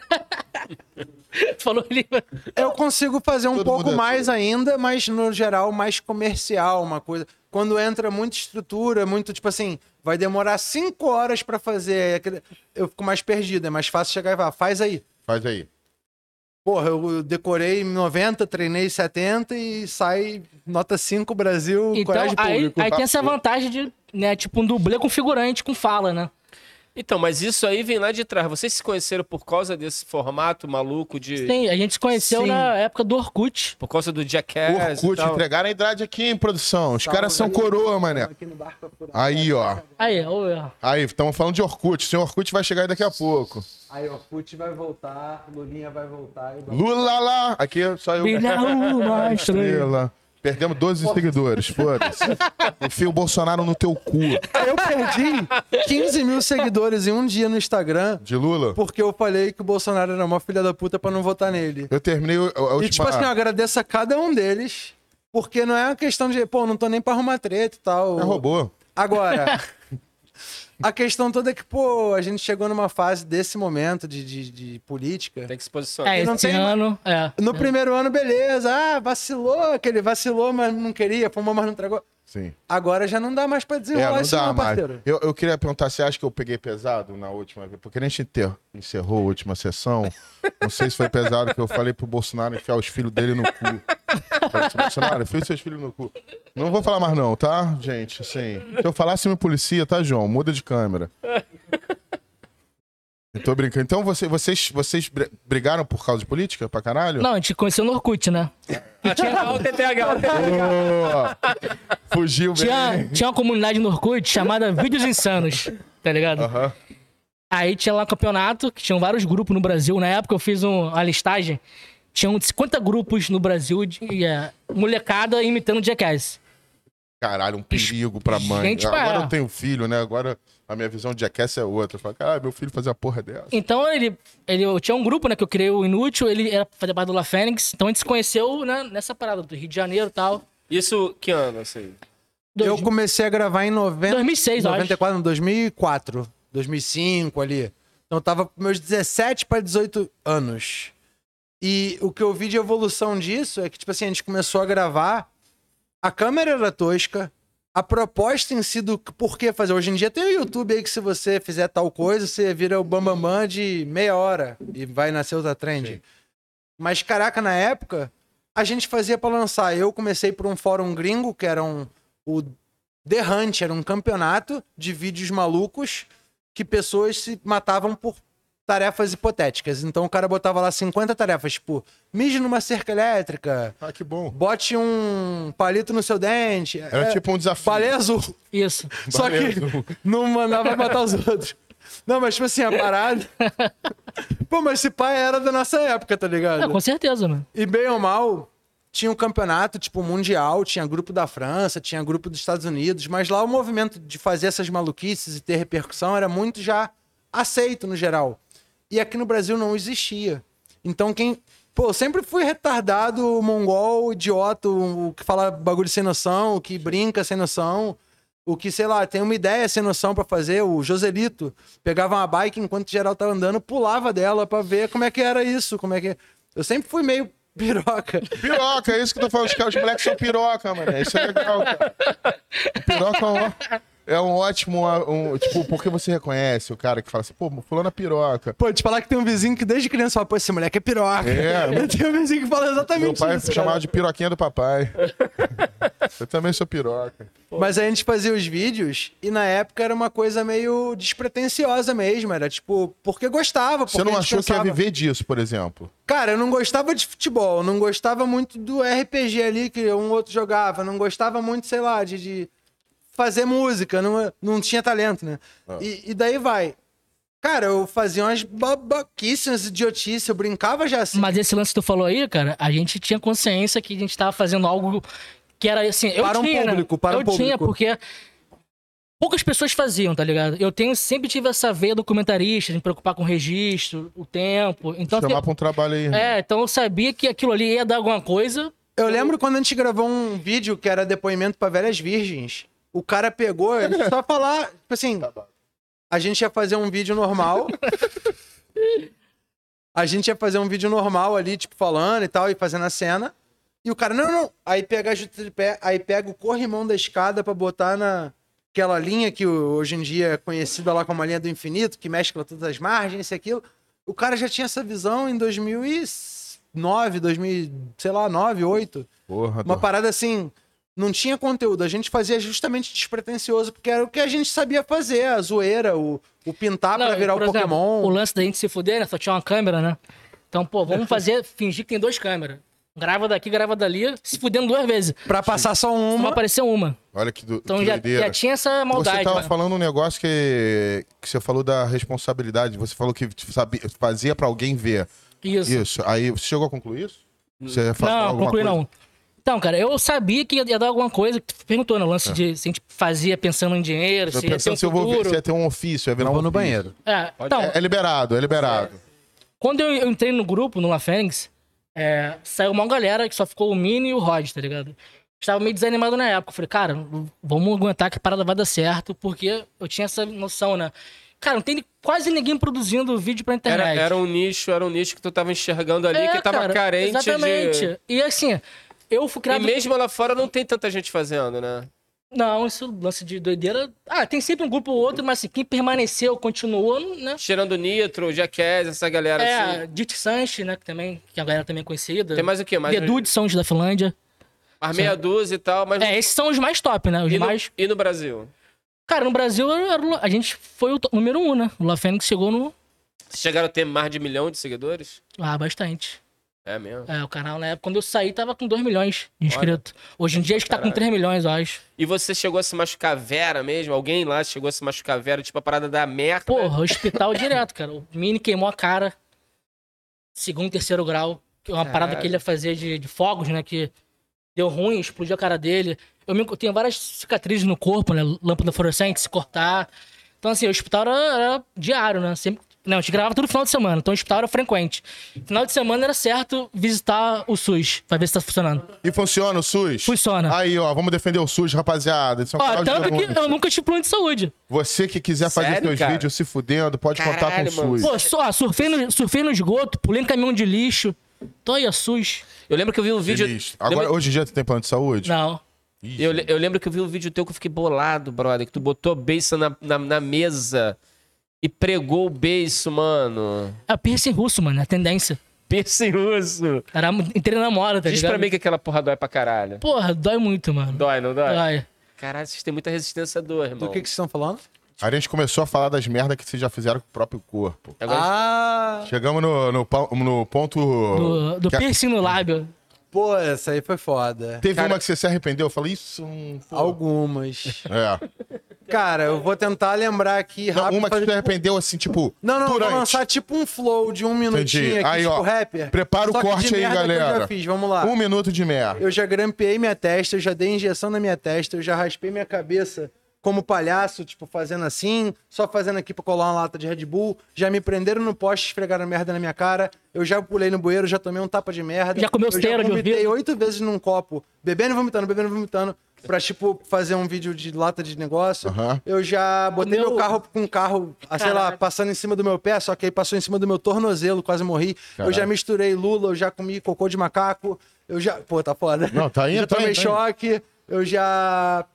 Falou ali. Eu consigo fazer um Todo pouco é mais ainda, mas no geral mais comercial, uma coisa. Quando entra muita estrutura, muito tipo assim, vai demorar cinco horas pra fazer. Eu fico mais perdido, é mais fácil chegar e falar, faz aí. Faz aí. Porra, eu decorei 90, treinei 70 e sai nota 5 Brasil, Então, colégio aí, público. aí tem essa vantagem de, né, tipo, um dublê com figurante, com fala, né? Então, mas isso aí vem lá de trás. Vocês se conheceram por causa desse formato maluco de. Sim, a gente se conheceu Sim. na época do Orkut. Por causa do Jackass. e Orkut, tal. entregaram a idade aqui em produção. Os caras são coroa, mané. Aí, ó. Aí, ó, Aí, estamos falando de Orkut. O senhor Orkut vai chegar aí daqui a pouco. Aí, Put vai voltar, Lulinha vai voltar. E... Lula lá. Aqui só eu. Brilha uma estrela. Perdemos 12 seguidores, foda-se. Enfia o Bolsonaro no teu cu. Eu perdi 15 mil seguidores em um dia no Instagram De Lula? porque eu falei que o Bolsonaro era uma filha da puta pra não votar nele. Eu terminei a, a. E tipo assim, eu agradeço a cada um deles, porque não é uma questão de, pô, não tô nem pra arrumar treta e tal. É robô. Agora, a questão toda é que, pô, a gente chegou numa fase desse momento de, de, de política. Tem que se posicionar. É, não esse tem- ano. É. No primeiro ano, beleza. Ah, vacilou, aquele vacilou, mas não queria, fumou, mas não entregou. Sim. Agora já não dá mais pra É, desenrolar não isso, dá não, mais. parceiro. Eu, eu queria perguntar, você acha que eu peguei pesado na última vez? Porque a gente encerrou a última sessão. Não sei se foi pesado que eu falei pro Bolsonaro enfiar os filhos dele no cu. Falei Bolsonaro, enfia seus filhos no cu. Não vou falar mais não, tá, gente? Assim, se eu falasse me policia, tá, João? Muda de câmera. Eu tô brincando. Então você- vocês, vocês br- brigaram por causa de política pra caralho? Não, a gente conheceu no Orkut, né? TTH, olha o TTH. Fugiu bem. Tinha, tinha uma comunidade no Orkut chamada Vídeos Insanos, tá ligado? Aham. Aí tinha lá um campeonato, que tinham vários grupos no Brasil. Na época eu fiz um, a listagem. Tinham 50 grupos no Brasil de é, molecada imitando Jackass. Caralho, um perigo pra mãe. Gente, Agora pá. eu tenho filho, né? Agora a minha visão de Jackass é outra. Eu falo, caralho, meu filho fazia a porra dessa. Então ele, ele eu tinha um grupo, né, que eu criei o Inútil, ele era fazer parte do La Fênix. Então a gente se conheceu né, nessa parada do Rio de Janeiro e tal. Isso, que ano, assim? Eu Dois- comecei a gravar em 90, 2006, eu acho. 94, não, 2004, 2005 ali. Então eu tava com meus 17 para 18 anos. E o que eu vi de evolução disso é que, tipo assim, a gente começou a gravar, a câmera era tosca, a proposta em si do por que fazer. Hoje em dia tem o YouTube aí que se você fizer tal coisa, você vira o Bambambam Bam Bam de meia hora e vai nascer outra trend. Sim. Mas, caraca, na época, a gente fazia pra lançar. Eu comecei por um fórum gringo, que era um, o The Hunt, era um campeonato de vídeos malucos que pessoas se matavam por tarefas hipotéticas. Então o cara botava lá 50 tarefas, tipo, mije numa cerca elétrica, Ah, que bom. bote um palito no seu dente. Era É, tipo um desafio. Baleia azul. Isso. Só Baleia que azul. não mandava matar os outros. Não, mas tipo assim, a parada. Pô, mas esse pai era da nossa época, tá ligado? É, com certeza, mano. E bem ou mal, tinha um campeonato, tipo, mundial, tinha grupo da França, tinha grupo dos Estados Unidos, mas lá o movimento de fazer essas maluquices e ter repercussão era muito já aceito no geral. E aqui no Brasil não existia. Então quem. Pô, eu sempre fui retardado, mongol, idiota, o que fala bagulho sem noção, o que brinca sem noção, o que, sei lá, tem uma ideia sem noção pra fazer. O Joselito pegava uma bike enquanto geral tava andando, pulava dela pra ver como é que era isso, como é que. Eu sempre fui meio piroca. Piroca, é isso que tô falando. Os, moleques são piroca, mano. Isso é legal, cara. Piroca é um, é um ótimo. Um, tipo, porque você reconhece o cara que fala assim, pô, fulano é piroca. Pô, te falar que tem um vizinho que desde criança fala, pô, esse moleque é piroca. É, Eu tenho um vizinho que fala Meu exatamente pai isso. chamava de piroquinha do papai. Eu também sou piroca. Mas a gente fazia os vídeos e na época era uma coisa meio despretensiosa mesmo. Era tipo, porque gostava. Porque Você não achou que ia pensava- viver disso, por exemplo? Cara, eu não gostava de futebol, não gostava muito do RPG ali que um outro jogava, não gostava muito, sei lá, de, de fazer música, não, não tinha talento, né? Ah. E, e daí vai. Cara, eu fazia umas babaquices, umas idiotices, eu brincava já assim. Mas esse lance que tu falou aí, cara, a gente tinha consciência que a gente tava fazendo algo que era assim. Eu Para um tinha, né? público, para um Eu tinha, público. porque poucas pessoas faziam, tá ligado? Eu tenho, sempre tive essa veia documentarista, de me preocupar com o registro, o tempo. Então, Chamar pra um trabalho aí. é, então eu sabia que aquilo ali ia dar alguma coisa. Eu lembro quando a gente gravou um vídeo que era depoimento pra velhas virgens. O cara pegou, ele só falar, tipo assim, a gente ia fazer um vídeo normal. A gente ia fazer um vídeo normal ali, tipo, falando e tal, e fazendo a cena. E o cara, não, não. Aí pega a juta de pé, aí pega o corrimão da escada pra botar na aquela linha que hoje em dia é conhecida lá como a linha do infinito, que mescla todas as margens, e aquilo. O cara já tinha essa visão em 2009, 2000, sei lá, 9, 8. Porra, Uma parada assim. Não tinha conteúdo. A gente fazia justamente despretensioso, porque era o que a gente sabia fazer, a zoeira, o, o pintar pra virar por o exemplo, Pokémon. O lance da gente se fuder, né? Só tinha uma câmera, né? Então, pô, vamos fazer, fingir que tem duas câmeras. Grava daqui, grava dali, se fudendo duas vezes. Pra passar só Só uma. aparecer uma. Olha que, do, Então que já, doideira. já tinha essa maldade. Você tava né? falando um negócio que, que você falou da responsabilidade. Você falou que sabia, fazia pra alguém ver. Isso. Isso. Aí você chegou a concluir isso? Você Não, concluí coisa? não. Então, cara, eu sabia que ia, ia dar alguma coisa. que Tu perguntou, né? O lance de se a gente fazia pensando em dinheiro, É. Se ia ter pensando um se eu vou ver, se ia ter um ofício, ia virar um no ofício. banheiro. É, então, É, é liberado, é liberado. quando eu, eu entrei no grupo, no La Fênix, é, saiu uma galera que só ficou o Mini e o Rod, tá ligado? Estava meio desanimado na época. Eu falei, cara, vamos aguentar que a parada vai dar certo, porque eu tinha essa noção, né? Cara, não tem quase ninguém produzindo vídeo pra Era, internet. era um nicho, era um nicho que tu tava enxergando ali, É, que tava cara, carente Exatamente. de... E assim, eu fui E criado... mesmo lá fora não tem tanta gente fazendo, né? Não, isso lance de doideira. Ah, tem sempre um grupo ou outro, mas assim, quem permaneceu, continuou, né? Cheirando Nitro, Jackass, essa galera É, assim. Dit Sanche, né? Que também, que a galera também é conhecida. Tem mais o quê? Mais The um- Dude são da Finlândia. mais meia dúzia e tal, mas... É, esses são os mais top, né? Os e, no, mais. e no Brasil? Cara, no Brasil, a gente foi o número um, né? O La Fênix chegou no. Vocês chegaram a ter mais de milhão de seguidores? Ah, bastante. É mesmo. É, o canal, na época, quando eu saí, tava com 2 milhões de inscritos. Hoje em dia, acho que tá com Caralho. 3 milhões, eu acho. E você chegou a se machucar vera mesmo? Alguém lá chegou a se machucar vera, tipo a parada da merda? Porra, hospital direto, cara. O Mini queimou a cara. Segundo, terceiro grau. Que é uma parada Caralho. que ele ia fazer de, de fogos, né? Que deu ruim, explodiu a cara dele. Eu me, eu tenho várias cicatrizes no corpo, né? Lâmpada fluorescente, se cortar. Então, assim, o hospital era, era diário, né? Sempre, não, a gente gravava todo final de semana, então o hospital era frequente. Final de semana era certo visitar o SUS, pra ver se tá funcionando. E funciona o SUS? Funciona. Aí, ó, vamos defender o SUS, rapaziada. Isso é um Ó, tanto que eu nunca tive plano de saúde. Você que quiser fazer Sério, seus cara? vídeos se fudendo, pode contar com Caralho, o mano. SUS. Pô, só, surfei, no, surfei no esgoto, pulei no caminhão de lixo. Tô aí, a SUS. Eu lembro que eu vi um vídeo... Feliz. Agora, Lembra- hoje em dia, tu tem plano de saúde? Não. Ih, Eu, eu lembro que eu vi um vídeo teu que eu fiquei bolado, brother. Que tu botou beiço na, na, na mesa e pregou o beiço, mano. É piercing russo, mano, é a tendência. Piercing russo. Era entrei na moda, tá Diz ligado? pra mim que aquela porra dói pra caralho. Porra, dói muito, mano. Dói, não dói? Dói. Caralho, vocês têm muita resistência à dor, irmão. Do que, que vocês estão falando? A gente começou a falar das merdas que vocês já fizeram com o próprio corpo. Agora, Ah, Chegamos no, no, no ponto. Do, do que a- piercing no lábio. Pô, essa aí foi foda. Teve Cara- uma que você se arrependeu? Eu falei, isso. hum. Algumas. É. Cara, eu vou tentar lembrar aqui Não, rápido. uma que você se arrependeu, assim, tipo. Não, não, durante. vou lançar tipo um flow de um minutinho Entendi. aqui, Aí, tipo ó, rapper. prepara o corte aí, que Eu galera. já fiz, vamos lá. Um minuto de merda. Eu já grampeei minha testa, eu já dei injeção na minha testa, eu já raspei minha cabeça como palhaço, tipo, fazendo assim, só fazendo aqui pra colar uma lata de Red Bull. Já me prenderam no poste, esfregaram merda na minha cara. Eu já pulei no bueiro, já tomei um tapa de merda. Já comeu eu já de vomitei ouvido? oito vezes num copo, bebendo e vomitando, bebendo e vomitando. Pra, tipo, fazer um vídeo de lata de negócio. Aham. Eu já botei Comeu- meu carro com um carro, ah, sei lá, passando em cima do meu pé, só que aí passou em cima do meu tornozelo, quase morri. Eu já misturei lula, eu já comi cocô de macaco. Eu já. Pô, tá foda. Não, tá indo, Já tá tomei indo, tá indo. choque. Eu já.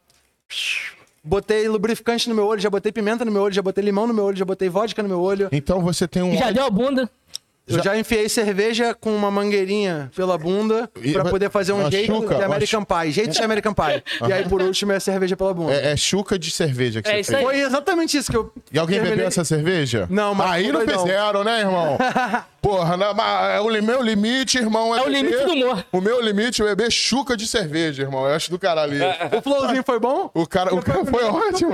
Botei lubrificante no meu olho, já botei pimenta no meu olho, já botei limão no meu olho, já botei vodka no meu olho. Então você tem um. Já deu a bunda. Eu já enfiei cerveja com uma mangueirinha pela bunda E pra vai- poder fazer um jeito chuca, de uma American Pie. Jeito de American Pie. E aí, por último, é a cerveja pela bunda. É, é chuca de cerveja que É você isso fez. aí. Foi exatamente isso que eu. E alguém terminei- bebeu essa cerveja? Não, mas Aí não não. fizeram, né, irmão? Porra, na- é o meu limite, irmão. É, É o beber- limite do humor. O meu limite é beber chuca de cerveja, irmão. Eu acho do caralho isso. O flowzinho foi bom? O cara, o cara foi ótimo.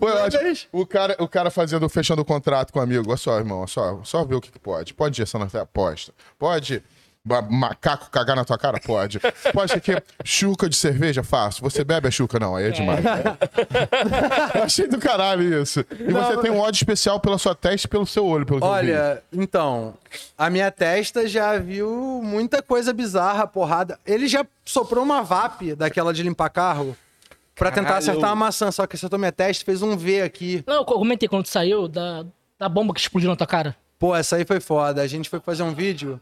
foi ótimo. O cara, o cara fazendo, fechando o contrato com o amigo. Olha só, irmão, olha só, só ver o que, que pode. Pode injeção na aposta. Pode ba- macaco cagar na tua cara? Pode. Pode ser que chuca de cerveja? Fácil. Você bebe a chuca? Não, aí é demais. Eu achei do caralho isso. E você tem um ódio especial pela sua testa e pelo seu olho, pelo. Olha, então, a minha testa já viu muita coisa bizarra, porrada. Ele já soprou uma VAP daquela de limpar carro pra tentar Caralho. acertar uma maçã, só que acertou minha testa e fez um V aqui. Não, eu comentei quando saiu da, da bomba que explodiu na tua cara. Pô, essa aí foi foda. A gente foi fazer um vídeo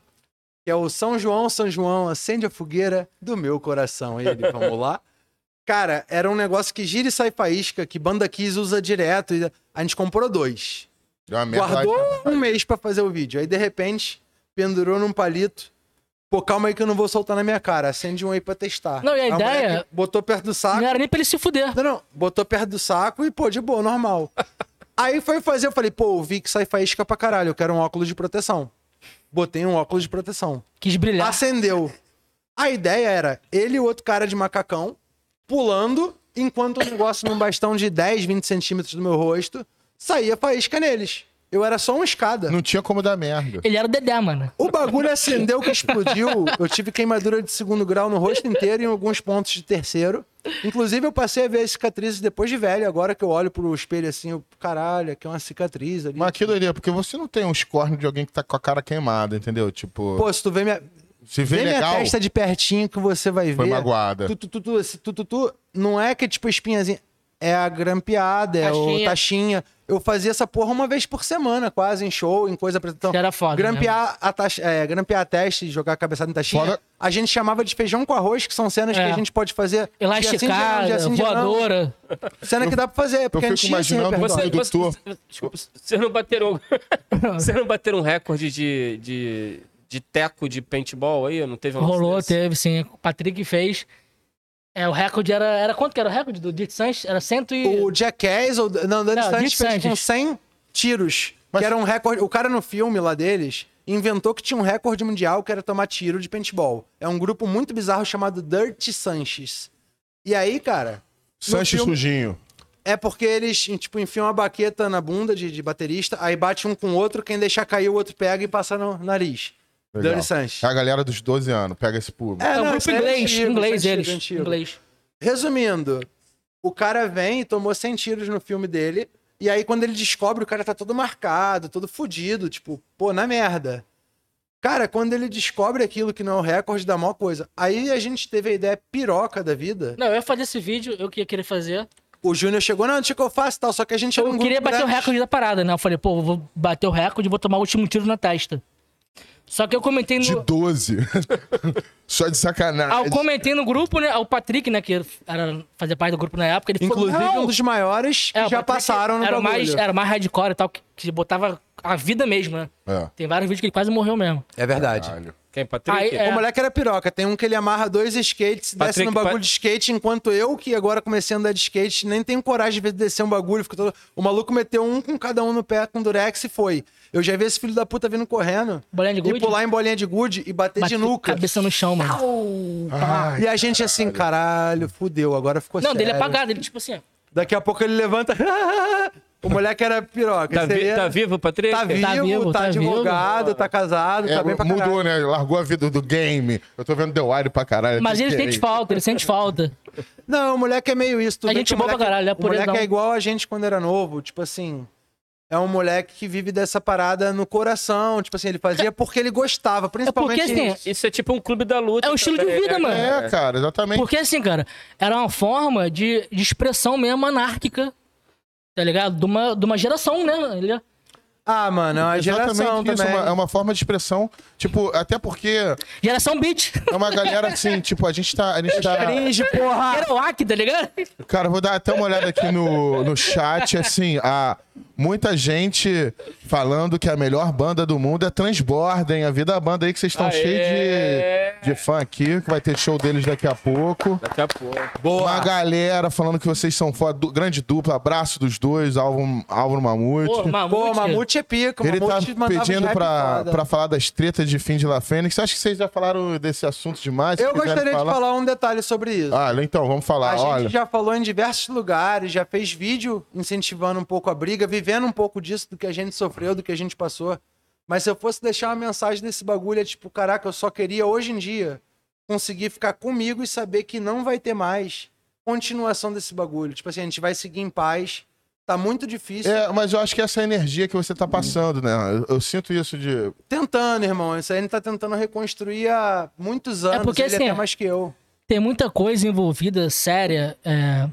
que é o São João, São João, acende a fogueira do meu coração. Ele, vamos lá. Cara, era um negócio que gira e sai faísca, que Banda Kiss usa direto. E a gente comprou dois. Deu uma merda lá Guardou um mês pra fazer o vídeo. Aí, de repente, pendurou num palito. Pô, calma aí que eu não vou soltar na minha cara. Acende um aí pra testar. Não, e a mulher ideia- Botou perto do saco. Não era nem pra ele se fuder. Não, não. Botou perto do saco e, pô, de boa, normal. Aí foi fazer, eu falei, pô, vi que sai faísca pra caralho, eu quero um óculos de proteção. Botei um óculos de proteção. Quis brilhar. Acendeu. A ideia era ele e o outro cara de macacão pulando, enquanto o negócio num bastão de 10, 20 centímetros do meu rosto, saía faísca neles. Eu era só uma escada. Não tinha como dar merda. Ele era o Dedé, mano. O bagulho acendeu que explodiu. Eu tive queimadura de segundo grau no rosto inteiro e em alguns pontos de terceiro. Inclusive, eu passei a ver as cicatrizes depois de velho. Agora que eu olho pro espelho assim, eu, caralho, aqui é uma cicatriz ali. Mas que doideira, porque você não tem uns cornos de alguém que tá com a cara queimada, entendeu? Tipo, Pô, se tu vê minha, se vê vê minha legal, testa de pertinho que você vai foi ver. magoada. Tu, tu, tu, tu, esse tu, tu, tu, não é que tipo espinhazinha. É a grampeada, é o Taxinha. Eu fazia essa porra uma vez por semana, quase, em show, em coisa apresentação. Era foda, Grampear a, taxa, é, grampear a testa e jogar a cabeçada em taxinha. Fora- A gente chamava de feijão com arroz, que são cenas É. que a gente pode fazer. dia dia Elasticada, sim, dia não. voadora. Cena que dá pra fazer, porque a fico gente tinha esse imaginando você- Você, você, desculpa, vocês não bateram. Vocês não bateram um recorde de, de, de teco de paintball aí? Não teve um Rolou, desse? teve, sim. O Patrick fez. É, o recorde era. Era quanto que era o recorde do Dirk Sanches? Era cento e. O Jackass, ou, não, o Danny Não, Sanches Dick fez com Sanches. 100 tiros. Mas- Que era um recorde. O cara no filme lá deles inventou que tinha um recorde mundial que era tomar tiro de paintball. É um grupo muito bizarro chamado Dirty Sanches. E aí, cara. no Sanches filme- sujinho. É porque eles, tipo, enfiam uma baqueta na bunda de, de baterista, aí bate um com o outro, quem deixar cair o outro pega e passa no nariz. Legal. Dirty Sanches. A galera dos 12 anos, pega esse público. É, o não, grupo isso é inglês, antigo, inglês é eles. antigo, antigo. Inglês. Resumindo, o cara vem e tomou 100 tiros no filme dele. E aí, quando ele descobre, o cara tá todo marcado, todo fudido, tipo, pô, na merda. Cara, quando ele descobre aquilo que não é o recorde, dá maior coisa. Aí a gente teve a ideia piroca da vida. Não, eu ia fazer esse vídeo, eu que ia querer fazer. O Júnior chegou, não, deixa que eu faço e tal. Só que a gente Eu um queria grupo bater o recorde da parada, né? Eu falei, pô, eu vou bater o recorde e vou tomar o último tiro na testa. Só que eu comentei De no. 12. Só de sacanagem. Ah, eu comentei no grupo, né? O Patrick, né? Que era, fazia parte do grupo na época, ele Inclusive, falou. "Não, um dos maiores que É, já Patrick passaram no era bagulho. mais Era mais hardcore e tal, que, que botava a vida mesmo, né? É. Tem vários vídeos que ele quase morreu mesmo. É verdade. Caralho. Quem, Patrick? Aí, é. O moleque era piroca. Tem um que ele amarra dois skates, desce Patrick, no bagulho pa- de skate, enquanto eu, que agora comecei a andar de skate, nem tenho coragem de descer um bagulho. Fico todo... O maluco meteu um com cada um no pé com durex e foi. Eu já vi esse filho da puta vindo correndo. Bolinha de E pular em bolinha de gude e bater Bateu de nuca. Cabeça no chão, mano. Ai, E a gente assim, caralho, fudeu, agora ficou Não, sério. dele é apagado, ele tipo assim, ó. Daqui a pouco ele levanta. o moleque era piroca. Tá, vi- aí tá era- vivo, Patrick? Tá vivo, tá, Tá vivo, tá advogado, tá casado, É, tá bem pra caralho. mudou, né? Largou a vida do game. Eu tô vendo The Wire pra caralho. Mas ele sente falta, ele sente falta. Não, o moleque é meio isso. Tu A gente que o boa pra caralho, é O moleque ele é não. igual a gente quando era novo. Tipo assim, é um moleque que vive dessa parada no coração. Tipo assim, ele fazia porque ele gostava. Principalmente... assim, Isso é tipo um clube da luta. É um estilo de vida, né? mano. É, cara, exatamente. Porque assim, cara, era uma forma de, de expressão mesmo anárquica, tá ligado? De uma, de uma geração, né? Ele, Ah, mano, é uma geração Exatamente isso. também. É uma, é uma forma de expressão. Tipo, até porque geração beat. é uma galera assim, tipo, a gente tá. A gente tá Cringe, porra! Kerouac, tá ligado? Cara, vou dar até uma olhada aqui no, no chat, assim, a muita gente falando que a melhor banda do mundo é Transbordem, a vida da banda aí que vocês estão cheios de, de fã aqui, que vai ter show deles daqui a pouco. Daqui a pouco. Uma galera falando que vocês são foda, grande dupla, abraço dos dois, Álvaro, Álvaro Mamute. Pô, Mamute. Pô, Mamute é pica. Ele tá pedindo pra, pra falar das tretas de fim de La Fênix. Acho que vocês já falaram desse assunto demais. Eu gostaria de falar um detalhe sobre isso. Ah, então, vamos falar. A gente Olha, já falou em diversos lugares, já fez vídeo incentivando um pouco a briga, vivendo um pouco disso, do que a gente sofreu, do que a gente passou. Mas se eu fosse deixar uma mensagem desse bagulho, é tipo, caraca, eu só queria hoje em dia conseguir ficar comigo e saber que não vai ter mais continuação desse bagulho. Tipo assim, a gente vai seguir em paz. Tá muito difícil. É, mas eu acho que essa energia que você tá passando, né? Eu, eu sinto isso de. Tentando, irmão. Isso aí gente tá tentando reconstruir há muitos anos. porque, ele assim, até mais que eu. Tem muita coisa envolvida, séria. é,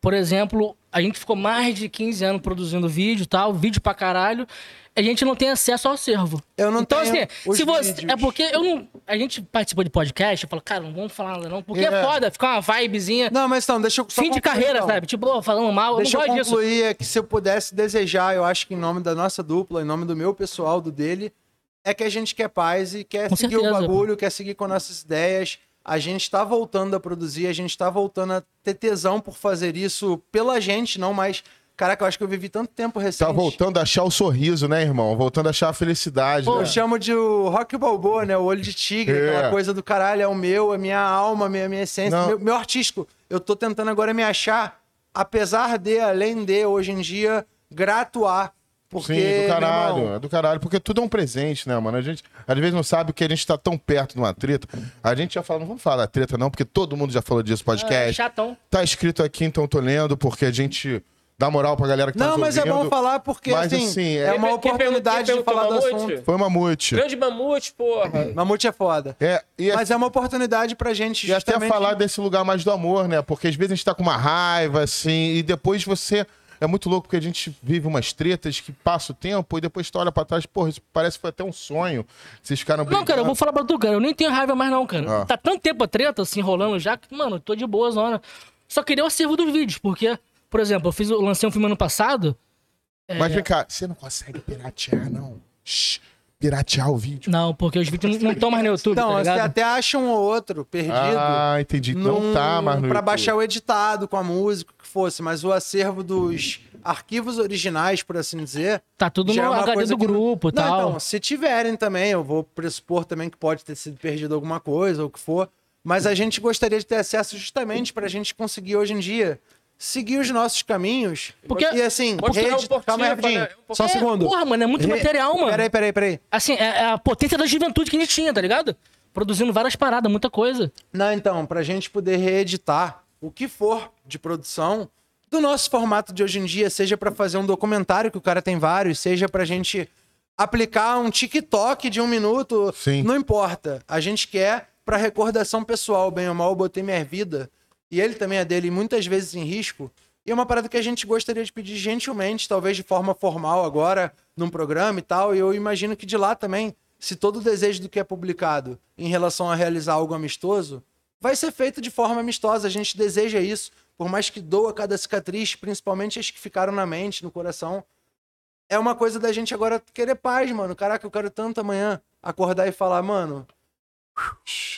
Por exemplo, a gente ficou mais de 15 anos produzindo vídeo tal, vídeo pra caralho. A gente não tem acesso ao acervo. Eu não então, tenho assim, os se você. vídeos. É porque eu não. A gente participou de podcast, eu falo, cara, não vamos falar nada, não. Porque é, É. foda, fica uma vibezinha. Não, mas então, deixa eu só fim de concluir, carreira, então. sabe? Tipo, falando mal, Deixa eu eu não gosto disso. concluir é que se eu pudesse desejar, eu acho que em nome da nossa dupla, em nome do meu pessoal, do dele, é que a gente quer paz e quer Com seguir certeza, o bagulho, quer seguir com nossas ideias. A gente tá voltando a produzir, a gente tá voltando a ter tesão por fazer isso pela gente, não mais. Caraca, eu acho que eu vivi tanto tempo recente. Tá voltando a achar o sorriso, né, irmão? Voltando a achar a felicidade. Pô, né? eu chamo de o Rock Balboa, né? O olho de tigre, É. aquela coisa do caralho, é o meu, é minha alma, minha, minha essência, Não. meu, meu artístico. Eu tô tentando agora me achar, apesar de, além de, hoje em dia, grato a. Porque, Sim, do caralho, irmão, é do caralho, porque tudo é um presente, né, mano? A gente às vezes não sabe que a gente tá tão perto de uma treta. A gente já fala, não vamos falar da treta, não, porque todo mundo já falou disso no É, podcast. chatão. Tá escrito aqui, então tô lendo, porque a gente dá moral pra galera que tá Não, nos mas é ouvindo. bom falar porque, Mas, assim, assim, é é- uma Quem- quem oportunidade de falar do Mamute? assunto. Foi mamute. Grande mamute, porra. Mamute é foda. É, e, Mas é uma oportunidade pra gente e até justamente... falar desse lugar mais do amor, né? Porque às vezes a gente tá com uma raiva, assim, e depois você. É muito louco porque a gente vive umas tretas que passa o tempo e depois tu olha pra trás, porra, isso parece que foi até um sonho. Vocês ficaram Não, cara, eu vou falar pra tu, cara. Eu nem tenho raiva mais, não, cara. Ah. Tá tanto tempo a treta, assim, rolando já, que, mano, eu tô de boa, zona. Só queria o acervo dos vídeos, porque, por exemplo, eu fiz, eu lancei um filme ano passado. Mas vem cá, você não consegue piratear, não. Shhh, piratear o vídeo. Não, porque os vídeos não estão mais no YouTube, Então, tá você até acha um ou outro perdido. Ah, entendi. Não num- tá mais no Pra YouTube. baixar o editado com a música, o que fosse, mas o acervo dos arquivos originais, por assim dizer. Tá tudo é no uma HD coisa do não- grupo e Não, tal. Então, se tiverem também, eu vou pressupor também que pode ter sido perdido alguma coisa ou o que for. Mas a gente gostaria de ter acesso justamente pra gente conseguir hoje em dia seguir os nossos caminhos. Porque- e assim, rede... um calma aí rapidinho. né? Um Só um É, segundo. Porra, mano, é muito Re- material, mano. Peraí, peraí, peraí. Assim, é, é a potência da juventude que a gente tinha, tá ligado? Produzindo várias paradas, muita coisa. Não, então, pra gente poder reeditar o que for de produção do nosso formato de hoje em dia, seja pra fazer um documentário, que o cara tem vários, seja pra gente aplicar um TikTok de um minuto, Sim. não importa. A gente quer pra recordação pessoal, bem ou mal, eu botei minha vida, e ele também é dele, muitas vezes em risco. E é uma parada que a gente gostaria de pedir gentilmente, talvez de forma formal agora, num programa e tal. E eu imagino que de lá também, se todo o desejo do que é publicado em relação a realizar algo amistoso, vai ser feito de forma amistosa. A gente deseja isso, por mais que doa cada cicatriz, principalmente as que ficaram na mente, no coração. É uma coisa da gente agora querer paz, mano. Caraca, eu quero tanto amanhã acordar e falar, mano,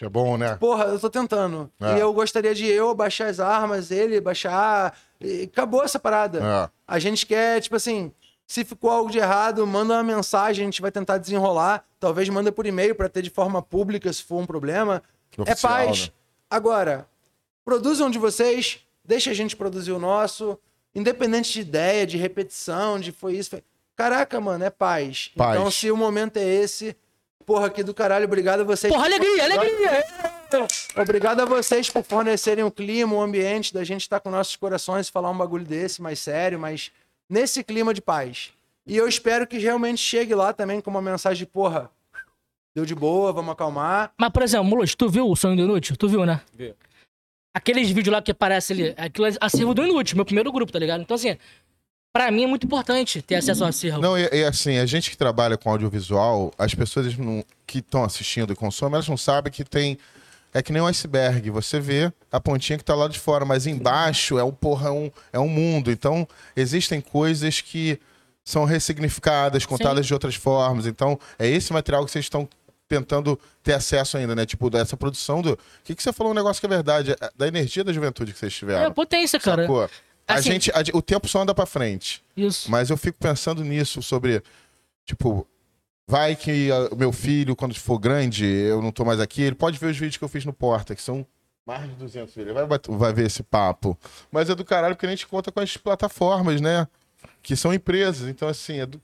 É bom, né? Porra, eu tô tentando. É. E eu gostaria de eu baixar as armas, ele baixar. E acabou essa parada. É. A gente quer, tipo assim, se ficou algo de errado, manda uma mensagem, a gente vai tentar desenrolar. Talvez manda por e-mail pra ter de forma pública se for um problema. é Oficial, paz. né? Agora, produzam de vocês, deixa a gente produzir o nosso, independente de ideia, de repetição, de foi isso. Foi... Caraca, mano, é paz. Paz. Então, se o momento é esse, porra, aqui do caralho, obrigado a vocês. Porra, alegria, alegria! Obrigado a vocês por fornecerem o clima, o ambiente da gente estar com nossos corações e falar um bagulho desse mais sério, mas nesse clima de paz. E eu espero que realmente chegue lá também com uma mensagem de porra, deu de boa, vamos acalmar. Mas, por exemplo, Mulus, tu viu o Sonho do Inútil? Tu viu, né? Vi. Aqueles vídeos lá que aparece ali, aquilo é acervo do Inútil, meu primeiro grupo, tá ligado? Então, assim, pra mim é muito importante ter acesso ao acervo. Não, e, e assim, a gente que trabalha com audiovisual, as pessoas não- que estão assistindo e consomem, elas não sabem que tem. É que nem um iceberg. Você vê a pontinha que tá lá de fora, mas embaixo é um porra, é um, é um mundo. Então, existem coisas que são ressignificadas, contadas de outras formas. Então, é esse material que vocês estão tentando ter acesso ainda, né? Tipo, dessa produção do. O que, que você falou um negócio que é verdade? É Da energia da juventude que vocês É tiveram. potência, cara. Sacou? A Assim- gente, a- o tempo só anda pra frente. Isso. Mas eu fico pensando nisso, sobre, tipo, vai que ah, o meu filho, quando for grande, eu não tô mais aqui, ele pode ver os vídeos que eu fiz no Porta, que são mais de 200 vídeos. Ele vai, vai ver esse papo. Mas é do caralho porque a gente conta com as plataformas, né? Que são empresas. Então, assim, é do...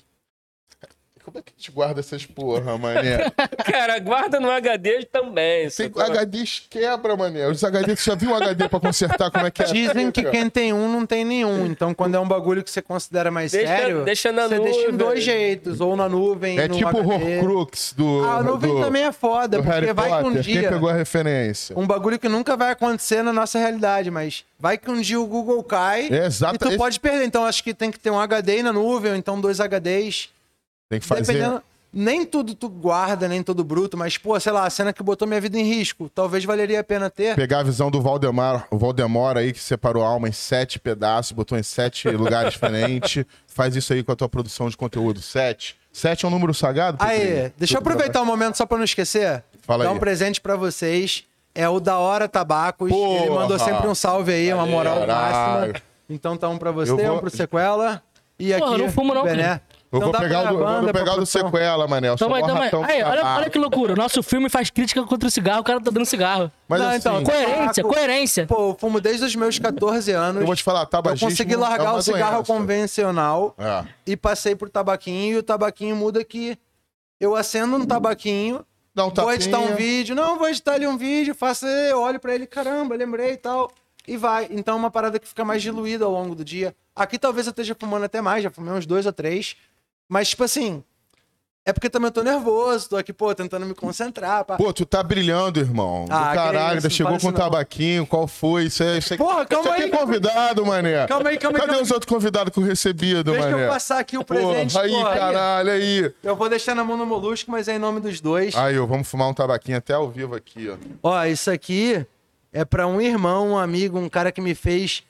Como é que a gente guarda essas porra, mané? Cara, guarda no HD também. Tem? HDs quebra, mané. Os HD, você já viu um HD pra consertar como é que é? Dizem que quem tem um não tem nenhum. Então, quando é um bagulho que você considera mais Deixa- sério, deixa na você deixa em nuvem. dois jeitos, ou na nuvem, É no tipo o HD. Horcrux do, Ah, a nuvem do, também é foda, porque Harry vai que um Potter. Quem dia... pegou a referência? Um bagulho que nunca vai acontecer na nossa realidade, mas vai que um dia o Google cai É exato. e tu esse- pode perder. Então acho que tem que ter um HD na nuvem, ou então dois HDs. Tem que fazer. Dependendo- nem tudo tu guarda, nem todo bruto, mas, pô, sei lá, a cena que botou minha vida em risco, talvez valeria a pena ter. Pegar a visão do Valdemar, o Valdemar aí que separou a alma em sete pedaços, botou em sete lugares diferentes. Faz isso aí com a tua produção de conteúdo. Sete. Sete é um número sagrado? Aí, deixa eu aproveitar o um momento só pra não esquecer. Fala Dar aí. um presente pra vocês. É o da Hora Tabacos. Porra! Ele mandou sempre um salve aí, uma moral Caralho. máxima. Então tá um pra você, Eu vou- um pro Sequela. E aqui, Porra, não fumo não, Bené. cara. Eu Então vou dá pegar, do, eu banda, vou pegar o do sequela. Eu sou Tamo aí, olha, olha que loucura. O nosso filme faz crítica contra o cigarro, o cara tá dando cigarro. Mas Não, assim, então, Coerência, Tabaco. coerência. Pô, eu fumo desde os meus 14 anos. eu vou te falar, Eu tabagismo consegui é largar uma o cigarro doença. convencional É. e passei pro tabaquinho. E o tabaquinho muda que eu acendo um tabaquinho, Dá um vou editar um vídeo. Não, vou editar ali um vídeo, faço, eu olho pra ele, caramba, lembrei e tal. E vai. Então é uma parada que fica mais diluída ao longo do dia. Aqui talvez eu esteja fumando até mais, já fumei uns dois ou três. Mas, tipo assim, é porque também eu tô nervoso, tô aqui, pô, tentando me concentrar. Pá. Pô, tu tá brilhando, irmão. Do Ah, que caralho, isso, ainda chegou com um isso tabaquinho. Qual foi? Isso é, isso é... Porra, calma isso aqui aí. é convidado, mané. Calma aí, calma aí, Cadê calma os outros convidados que eu recebido, Deixa mané? eu passar aqui o presente. Porra, aí, porra, caralho, aí. Eu vou deixar na mão do Molusco, mas é em nome dos dois. Aí, ó, vamos fumar um tabaquinho até ao vivo aqui, ó. Ó, isso aqui é pra um irmão, um amigo, um cara que me fez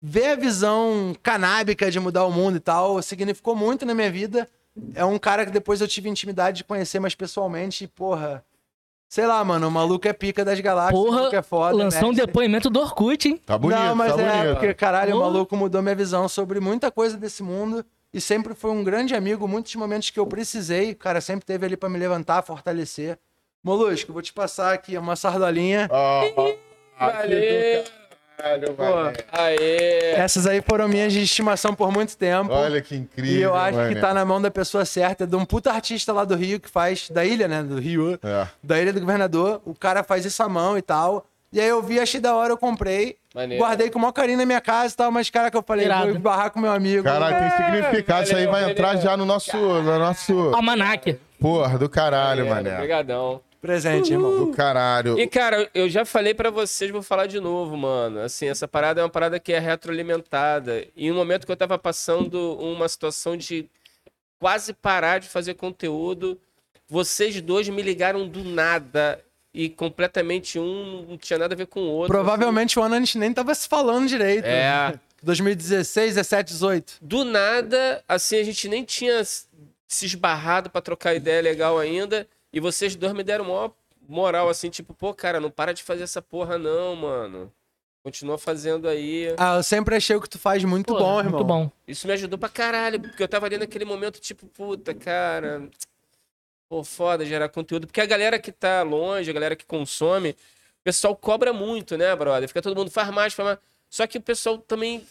ver a visão canábica de mudar o mundo e tal. Significou muito na minha vida. É um cara que depois eu tive intimidade de conhecer mais pessoalmente. E, porra, sei lá, mano, o maluco é pica das galáxias, o Porra, maluco é foda. lançou um mestre. depoimento do Orkut, hein? Tá bonito, Não, mas tá é bonito. porque, caralho, o maluco mudou minha visão sobre muita coisa desse mundo. E sempre foi um grande amigo, muitos momentos que eu precisei. O cara sempre teve ali pra me levantar, fortalecer. Molusco, vou te passar aqui uma sardolinha. Ah, ah, Valeu. Caralho, aê. Essas aí foram minhas de estimação por muito tempo. Olha que incrível, e eu acho mané. que tá na mão da pessoa certa, de um puta artista lá do Rio que faz, da ilha, né? Do Rio, É. da ilha do governador. O cara faz isso à mão e tal. E aí eu vi, achei da hora, eu comprei. Maneiro. Guardei com o maior carinho na minha casa e tal, mas cara que eu falei, Irado. vou barrar com meu amigo. Caralho, tem significado. Isso aí valeu, vai entrar valeu. já no nosso, no nosso... Almanac. Porra, do caralho, É, mané. Obrigadão. Presente, irmão. Do caralho. E, cara, eu já falei pra vocês, vou falar de novo, mano. Assim, essa parada é uma parada que é retroalimentada. E no momento que eu tava passando uma situação de quase parar de fazer conteúdo, vocês dois me ligaram do nada. E completamente um não tinha nada a ver com o outro. Provavelmente o ano a gente nem tava se falando direito. É. 2016, 17, 18. Do nada, assim, a gente nem tinha se esbarrado pra trocar ideia legal ainda. E vocês dois me deram maior moral, assim, tipo, pô, cara, não para de fazer essa porra, não, mano. Continua fazendo aí. Ah, eu sempre achei o que tu faz muito Pô, bom, irmão. Muito bom. Isso me ajudou pra caralho, porque eu tava ali naquele momento, tipo, puta, cara. Pô, foda gerar conteúdo. Porque a galera que tá longe, a galera que consome, o pessoal cobra muito, né, brother? Fica todo mundo faz mais, faz mais. Só que o pessoal também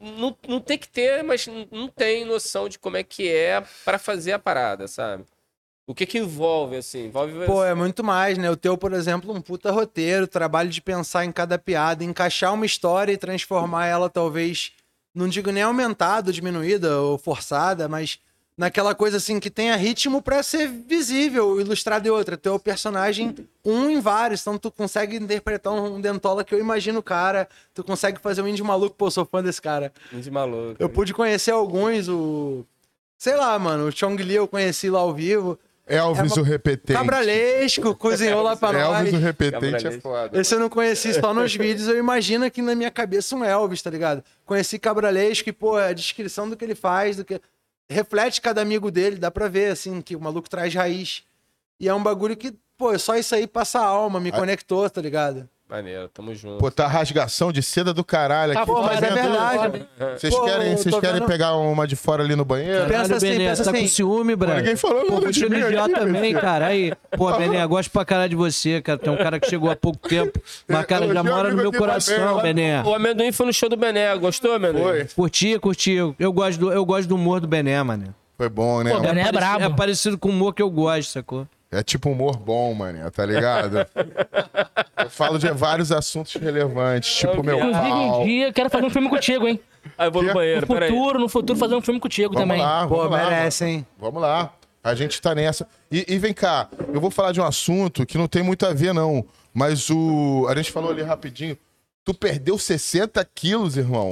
não, não tem que ter, mas não- não tem noção de como é que é pra fazer a parada, sabe? O que que envolve, assim? Envolve. Pô, é muito mais, né? O teu, por exemplo, um puta roteiro, trabalho de pensar em cada piada, encaixar uma história e transformar ela, talvez, não digo nem aumentada, diminuída ou forçada, mas naquela coisa assim que tenha ritmo pra ser visível, ilustrado e outra. Teu personagem, um em vários, então tu consegue interpretar um dentola que eu imagino o cara, tu consegue fazer um índio maluco, pô, sou fã desse cara. De maluco. Eu pude conhecer alguns, o. Sei lá, mano, o Chong Li eu conheci lá ao vivo. Elvis É o repetente. Cabralesco, cozinhou lá pra nós. Elvis o repetente é Cabralesco. foda. Esse eu não conheci só nos vídeos, eu imagino aqui na minha cabeça um Elvis, tá ligado? Conheci Cabralesco e, pô, a descrição do que ele faz, do que. Reflete cada amigo dele, dá pra ver, assim, que o maluco traz raiz. E é um bagulho que, pô, só isso aí passa a alma, me conectou, tá ligado? Maneiro, tamo junto. Pô, tá rasgação de seda do caralho Tá aqui. foda, Pô, mas é verdade. Vocês Pô, querem, eu vocês tô querem vendo- pegar uma de fora ali no banheiro? Pensa assim, Bené, pensa você tá assim. com ciúme, brother. Ninguém falou Pô, nada de mim aqui, também, meu cara. Aí, pô, Bené, gosto pra caralho de você, cara. Tem um cara que chegou há pouco tempo, mas, cara, já Elogio mora no amigo meu aqui coração, também, Bené. O amendoim foi no show do Bené, gostou, amendoim? Foi. Curti, curti. Eu gosto do, eu gosto do humor do Bené, mano. Foi bom, né? Pô, Bené é brabo. é parecido com o humor que eu gosto, sacou? É tipo humor bom, mano, tá ligado? Eu falo de vários assuntos relevantes, tipo meu Inclusive, um dia eu quero fazer um filme contigo, hein? Aí eu vou no Que? banheiro, No futuro, no futuro, fazer um filme contigo Vamos também. lá, Pô, vamos lá. merece, hein? Vamos lá. A gente tá nessa. E, e vem cá, eu vou falar de um assunto que não tem muito a ver, não. Mas o. A gente falou ali rapidinho. Tu perdeu 60 quilos, irmão.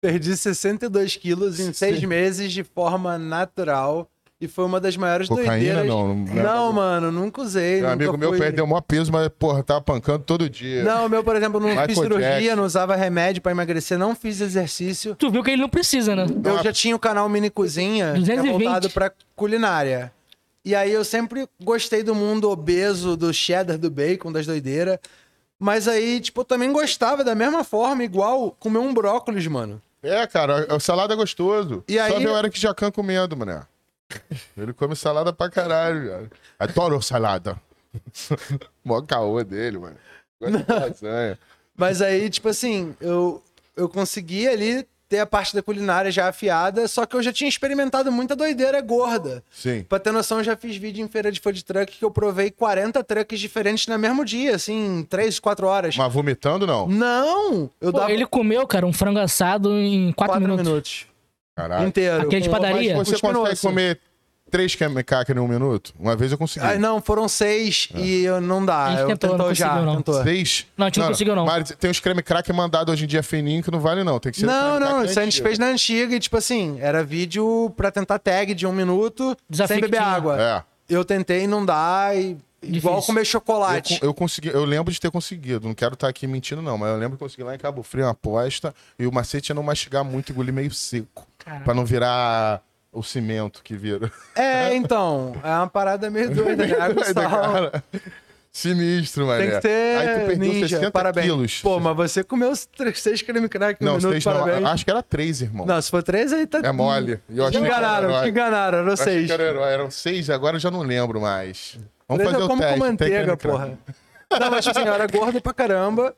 Perdi 62 quilos em seis meses de forma natural. E foi uma das maiores Cocaína, doideiras. não, não lembro. Não, mano, nunca usei. Meu nunca amigo meu fui- perdeu o maior peso, mas, porra, tava pancando todo dia. Não, o meu, por exemplo, não Michael fiz cirurgia, Jackson. não usava remédio pra emagrecer, não fiz exercício. Tu viu que ele não precisa, né? Eu já tinha o canal Mini Cozinha, que é 220. voltado pra culinária. E aí eu sempre gostei do mundo obeso, do cheddar, do bacon, das doideiras. Mas aí, tipo, eu também gostava da mesma forma, igual comer um brócolis, mano. É, cara, a salada é gostoso. E Só aí- ver o Eric Jacan comendo, mané. Ele come salada pra caralho, cara. Adoro salada. Mó caô dele, mano. Gosta de lasanha. Mas aí, tipo assim, eu, eu consegui ali ter a parte da culinária já afiada, só que eu já tinha experimentado muita doideira gorda. Sim. Pra ter noção, eu já fiz vídeo em feira de food truck que eu provei 40 trucks diferentes no mesmo dia, assim, em 3, 4 horas. Mas vomitando, não. Não! Eu Pô, dava ele comeu, cara, um frango assado em 4 4 minutos. minutos. Caralho. Inteiro. Aquele de padaria? Mas você consegue osso. comer três kamikaze em um minuto? Uma vez eu consegui. Ai, não, foram seis e eu não dá. A gente eu tentou, tentou não já, não. tentou. Seis? Não, a gente não conseguiu, não. Mas tem uns creme crack mandado hoje em dia fininho que não vale, não. Tem que ser Não, não, isso a gente fez na antiga e, tipo assim, era vídeo pra tentar tag de um minuto Desafio sem beber água. É. Eu tentei, não dá, e igual Difícil. comer Eu, chocolate. con- eu consegui, eu lembro de ter conseguido. Não quero estar aqui mentindo, não, mas eu lembro que consegui lá em Cabo Frio uma aposta. E o macete é não mastigar muito e engolir meio seco. Pra não virar o cimento que vira. É, então, é uma parada meio doida, né? Água Doida, sal. cara. Sinistro, mano. Tem que ter Aí tu perdeu ninja, 60 parabéns. quilos. Pô, mas você comeu os três, seis creme crack no não, minuto, seis não. parabéns. Acho que era três, irmão. Não, se for três, aí tá... É mole. Eu Te achei que era enganaram, te enganaram, eram Eu achei seis. que era herói. Eram seis, agora eu já não lembro mais. Vamos Três fazer eu o como teste. com manteiga, porra. Não, mas tipo assim, eu era gordo pra caramba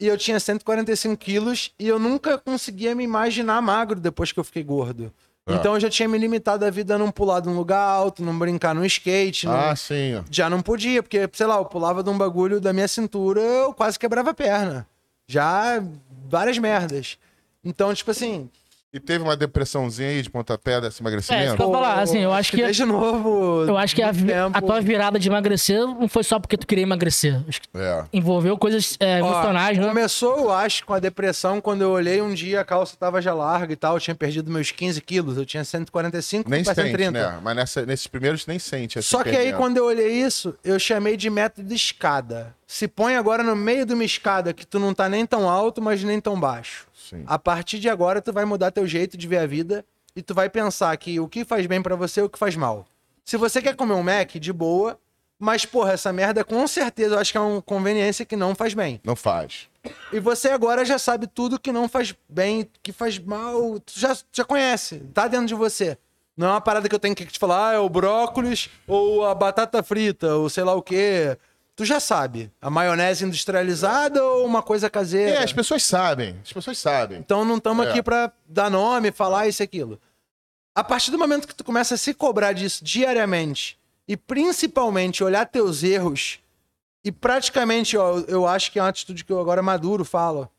e eu tinha 145 quilos e eu nunca conseguia me imaginar magro depois que eu fiquei gordo. Ah. Então eu já tinha me limitado a vida a não pular de um lugar alto, não brincar no skate, não- Ah, sim. ó. já não podia, porque, sei lá, eu pulava de um bagulho da minha cintura, eu quase quebrava a perna. Já várias merdas. Então, tipo assim, E teve uma depressãozinha aí de pontapé desse É, isso emagrecimento? que eu falar, assim, eu acho que, desde novo. eu acho que a, a tua virada de emagrecer não foi só porque tu queria emagrecer. Acho que É. envolveu coisas é, Ó, emocionais, né? Começou, eu acho, com a depressão, quando eu olhei um dia, a calça tava já larga e tal, eu tinha perdido meus 15 quilos, eu tinha 145, Nem sente, 130. né? Mas nessa, nesses primeiros nem sente. Só que aí, perdendo. quando eu olhei isso, eu chamei de método escada. Se põe agora no meio de uma escada que tu não tá nem tão alto, mas nem tão baixo. Sim. A partir de agora, tu vai mudar teu jeito de ver a vida e tu vai pensar que o que faz bem pra você e o que faz mal. Se você quer comer um Mac, de boa, mas, porra, essa merda com certeza eu acho que é uma conveniência que não faz bem. Não faz. E você agora já sabe tudo que não faz bem, que faz mal, tu já, já conhece, tá dentro de você. Não é uma parada que eu tenho que te falar, ah, é o brócolis ou a batata frita ou sei lá o quê. Tu já sabe. A maionese industrializada ou uma coisa caseira. É, as pessoas sabem. As pessoas sabem. Então não estamos É. aqui pra dar nome, falar isso e aquilo. A partir do momento que tu começa a se cobrar disso diariamente e principalmente olhar teus erros e praticamente, ó, eu acho que é uma atitude que eu agora maduro falo.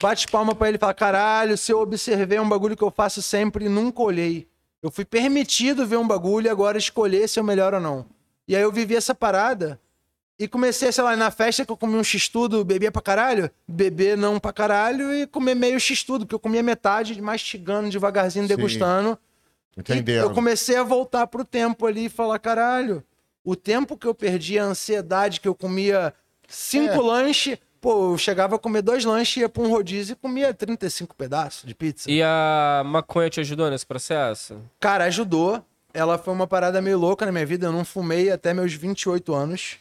Bate palma pra ele e fala: caralho, se eu observei um bagulho que eu faço sempre e nunca olhei. Eu fui permitido ver um bagulho e agora escolher se eu melhor ou não. E aí eu vivi essa parada e comecei, sei lá, na festa que eu comi um x-tudo, bebia pra caralho, beber não pra caralho e comer meio x-tudo, porque eu comia metade, mastigando devagarzinho, degustando. E Entendendo? eu comecei a voltar pro tempo ali e falar, caralho, o tempo que eu perdi, a ansiedade que eu comia cinco É. lanches, pô, eu chegava a comer dois lanches, ia pra um rodízio e comia 35 pedaços de pizza. E a maconha te ajudou nesse processo? Cara, ajudou. Ela foi uma parada meio louca na minha vida. Eu não fumei até meus 28 anos.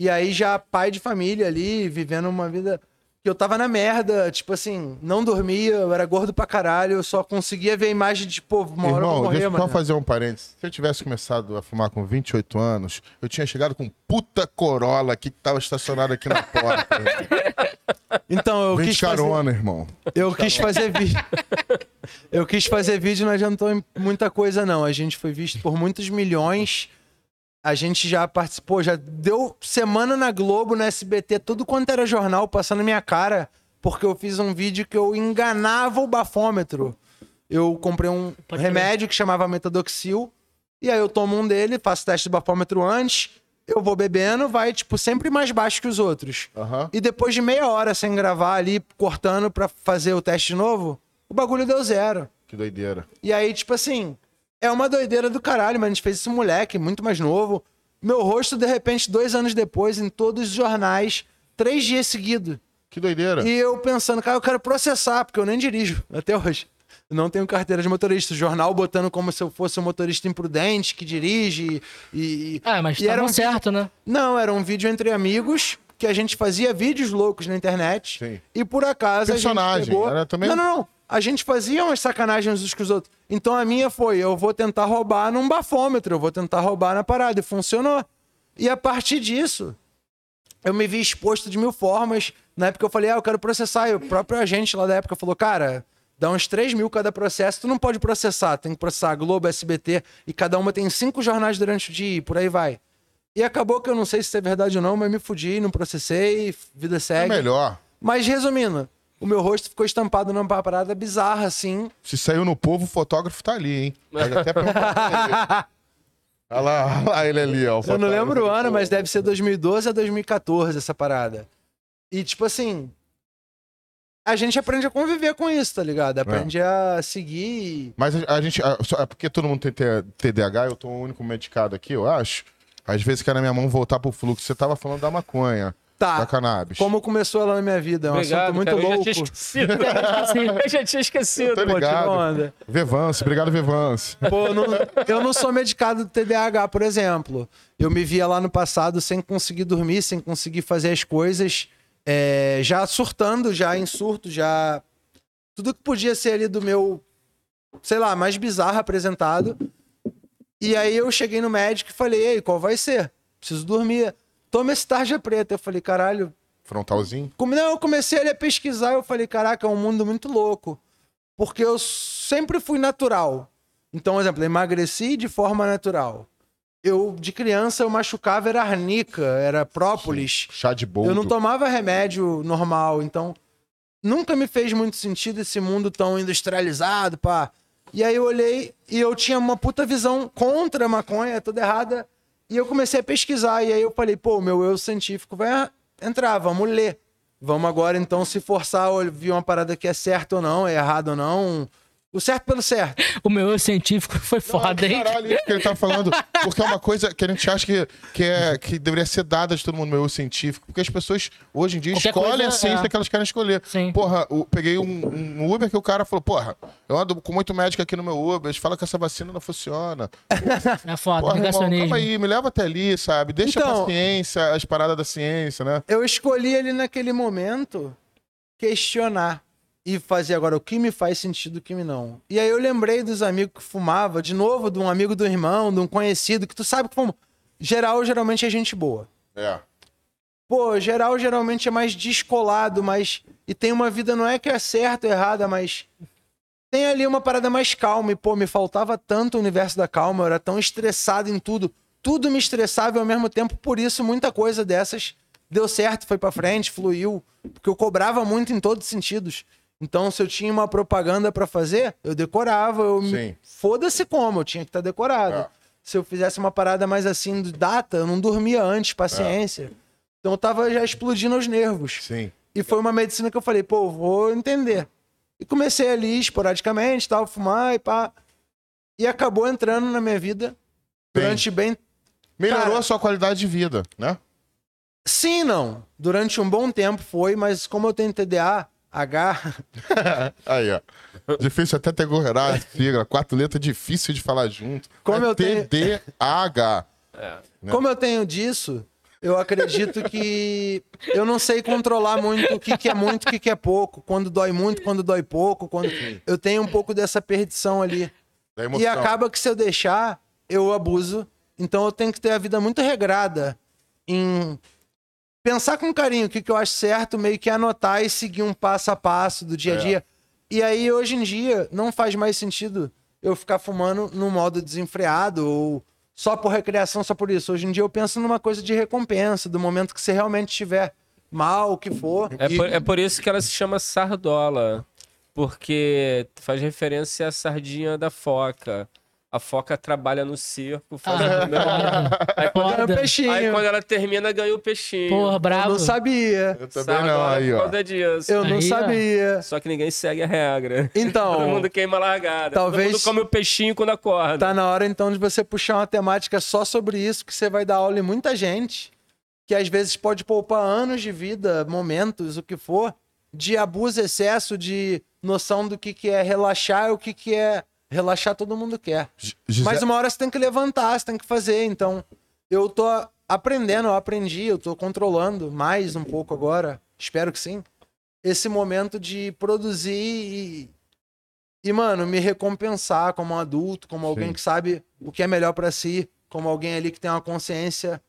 E aí, já pai de família ali, vivendo uma vida que eu tava na merda. Tipo assim, não dormia, eu era gordo pra caralho. Eu só conseguia ver a imagem de, pô, uma hora eu Irmão, vou morrer, deixa eu só mano. fazer um parênteses. Se eu tivesse começado a fumar com 28 anos, eu tinha chegado com puta Corolla aqui que tava estacionado aqui na porta. Então, eu 20 quis fazer... carona, irmão. Eu quis fazer vídeo. eu quis fazer vídeo, não adiantou em muita coisa, não. A gente foi visto por muitos milhões. A gente já participou, já deu semana na Globo, na SBT, tudo quanto era jornal passando minha cara, porque eu fiz um vídeo que eu enganava o bafômetro. Eu comprei um Pode remédio que chamava Metadoxil, e aí eu tomo um dele, faço teste do bafômetro antes, eu vou bebendo, vai, tipo, sempre mais baixo que os outros. Aham. E depois de meia hora sem gravar ali, cortando pra fazer o teste de novo, o bagulho deu zero. Que doideira. E aí, tipo assim, É uma doideira do caralho, mas a gente fez esse moleque, muito mais novo. Meu rosto, de repente, dois anos depois, em todos os jornais, três dias seguidos. Que doideira. E eu pensando, cara, eu quero processar, porque eu nem dirijo até hoje. Eu não tenho carteira de motorista. O jornal botando como se eu fosse um motorista imprudente que dirige e. Ah, mas e tá era um certo, né? Não, era um vídeo entre amigos que a gente fazia vídeos loucos na internet. Sim. E por acaso. Personagem, A gente pegou... era também- Não, não, não. A gente fazia umas sacanagens uns com os outros. Então a minha foi: eu vou tentar roubar num bafômetro, eu vou tentar roubar na parada. E funcionou. E a partir disso, eu me vi exposto de mil formas. Na época eu falei, ah, eu quero processar. E o próprio agente lá da época falou, cara, dá uns 3 mil cada processo, tu não pode processar. Tem que processar a Globo, SBT, e cada uma tem cinco jornais durante o dia, e por aí vai. E acabou que eu não sei se é verdade ou não, mas me fudi, não processei, vida É segue. melhor. Mas resumindo, o meu rosto ficou estampado numa parada bizarra, assim. Se saiu no povo, o fotógrafo tá ali, hein? Pode até perguntar. Olha lá, olha lá ele ali, ó. Eu não lembro o ano, povo. mas deve ser 2012 a 2014 essa parada. E tipo assim, a gente aprende a conviver com isso, tá ligado? Aprende a seguir. Mas a, a gente. a- só- é porque todo mundo tem T- TDAH, eu tô o único medicado aqui, eu acho. Às vezes quer na minha mão voltar pro fluxo. Você tava falando da maconha, da Tá. cannabis. Como começou ela na minha vida? É um Obrigado, assunto muito cara. Eu já louco. tinha esquecido. eu já tinha esquecido. Pô, ligado. Vevance, obrigado, Vevance. Pô, eu não, eu não sou medicado do TDAH, por exemplo. Eu me via lá no passado sem conseguir dormir, sem conseguir fazer as coisas, é, já surtando, já em surto, já. Tudo que podia ser ali do meu, sei lá, mais bizarro apresentado. E aí eu cheguei no médico e falei, ei, qual vai ser? Preciso dormir. Toma esse tarja preta. Eu falei, caralho, Frontalzinho. como- Não, eu comecei a pesquisar, eu falei, caraca, é um mundo muito louco. Porque eu sempre fui natural. Então, por exemplo, eu emagreci de forma natural. Eu, de criança, eu machucava, era arnica, era própolis. Chá de boldo. Eu não tomava remédio normal, então nunca me fez muito sentido esse mundo tão industrializado, pá. E aí eu olhei e eu tinha uma puta visão contra a maconha, toda errada. E eu comecei a pesquisar. E aí eu falei, pô, meu eu científico vai entrar, vamos ler. Vamos agora então se forçar a ouvir uma parada que é certo ou não, é errado ou não. O certo pelo certo. O meu eu científico foi foda, hein? Caralho, isso que ele tá falando. Porque é uma coisa que a gente acha que, que, é, que deveria ser dada de todo mundo, meu eu científico. Porque as pessoas, hoje em dia, Qualquer escolhem coisa, a ciência é. que elas querem escolher. Sim. Porra, eu peguei um, um Uber que o cara falou, porra, eu ando com muito médico aqui no meu Uber, eles falam que essa vacina não funciona. É foda, Porra, irmão, negacionismo. calma aí, me leva até ali, sabe? Deixa Então- pra ciência, as paradas da ciência, né? Eu escolhi ali naquele momento questionar e fazer agora o que me faz sentido e o que me não. E aí eu lembrei dos amigos que fumava, de novo, de um amigo do irmão, de um conhecido, que tu sabe que fuma. Geral geralmente é gente boa. É. Pô, geral geralmente é mais descolado, mas. E tem uma vida, não é que é certa ou errada, mas. Tem ali uma parada mais calma. E, pô, me faltava tanto o universo da calma, eu era tão estressado em tudo. Tudo me estressava e ao mesmo tempo, por isso, muita coisa dessas deu certo, foi pra frente, fluiu. Porque eu cobrava muito em todos os sentidos. Então, se eu tinha uma propaganda pra fazer, eu decorava, eu me... Sim. Foda-se como, eu tinha que estar decorado. É. Se eu fizesse uma parada mais assim, de data, eu não dormia antes, paciência. Então eu tava já explodindo os nervos. Sim. E foi uma medicina que eu falei, pô, vou entender. E comecei ali esporadicamente, tal, fumar e pá. E acabou entrando na minha vida durante bem. Melhorou Cara- a sua qualidade de vida, né? Sim, não. Durante um bom tempo foi, mas como eu tenho TDA, H, Aí, ó. Difícil até ter a sigla. Quatro letras, difícil de falar junto. Como é eu tenho- TDAH. Né? como eu tenho disso, eu acredito que eu não sei controlar muito o que, que é muito, o que, que é pouco. Quando dói muito, quando dói pouco. Quando... Eu tenho um pouco dessa perdição ali. E acaba que se eu deixar, eu abuso. Então eu tenho que ter a vida muito regrada em pensar com carinho o que, que eu acho certo, meio que anotar e seguir um passo a passo do dia a É. dia. E aí, hoje em dia, não faz mais sentido eu ficar fumando no modo desenfreado ou só por recreação, só por isso. Hoje em dia eu penso numa coisa de recompensa, do momento que você realmente estiver mal, o que for. É por, é por isso que ela se chama sardola. Porque faz referência à sardinha da foca. A foca trabalha no circo, faz Ah. aí, quando, peixinho. aí quando ela termina, ganha o peixinho. Porra, Eu bravo. não sabia. Eu também Sabe? não, aí, ó. causa disso. Eu não Aí, ó. sabia. Só que ninguém segue a regra. Todo Então, mundo queima a largada. talvez- Todo mundo come o peixinho quando acorda. tá na hora então de você puxar uma temática só sobre isso, que você vai dar aula em muita gente, que às vezes pode poupar anos de vida, momentos, o que for, de abuso, excesso, de noção do que, que é relaxar e o que, que é relaxar todo mundo quer. Mas uma hora você tem que levantar, você tem que fazer. Então, eu tô aprendendo, eu aprendi, eu tô controlando mais um pouco agora, espero que sim, esse momento de produzir e, e mano, me recompensar como um adulto, como alguém Sim. que sabe o que é melhor pra si, como alguém ali que tem uma consciência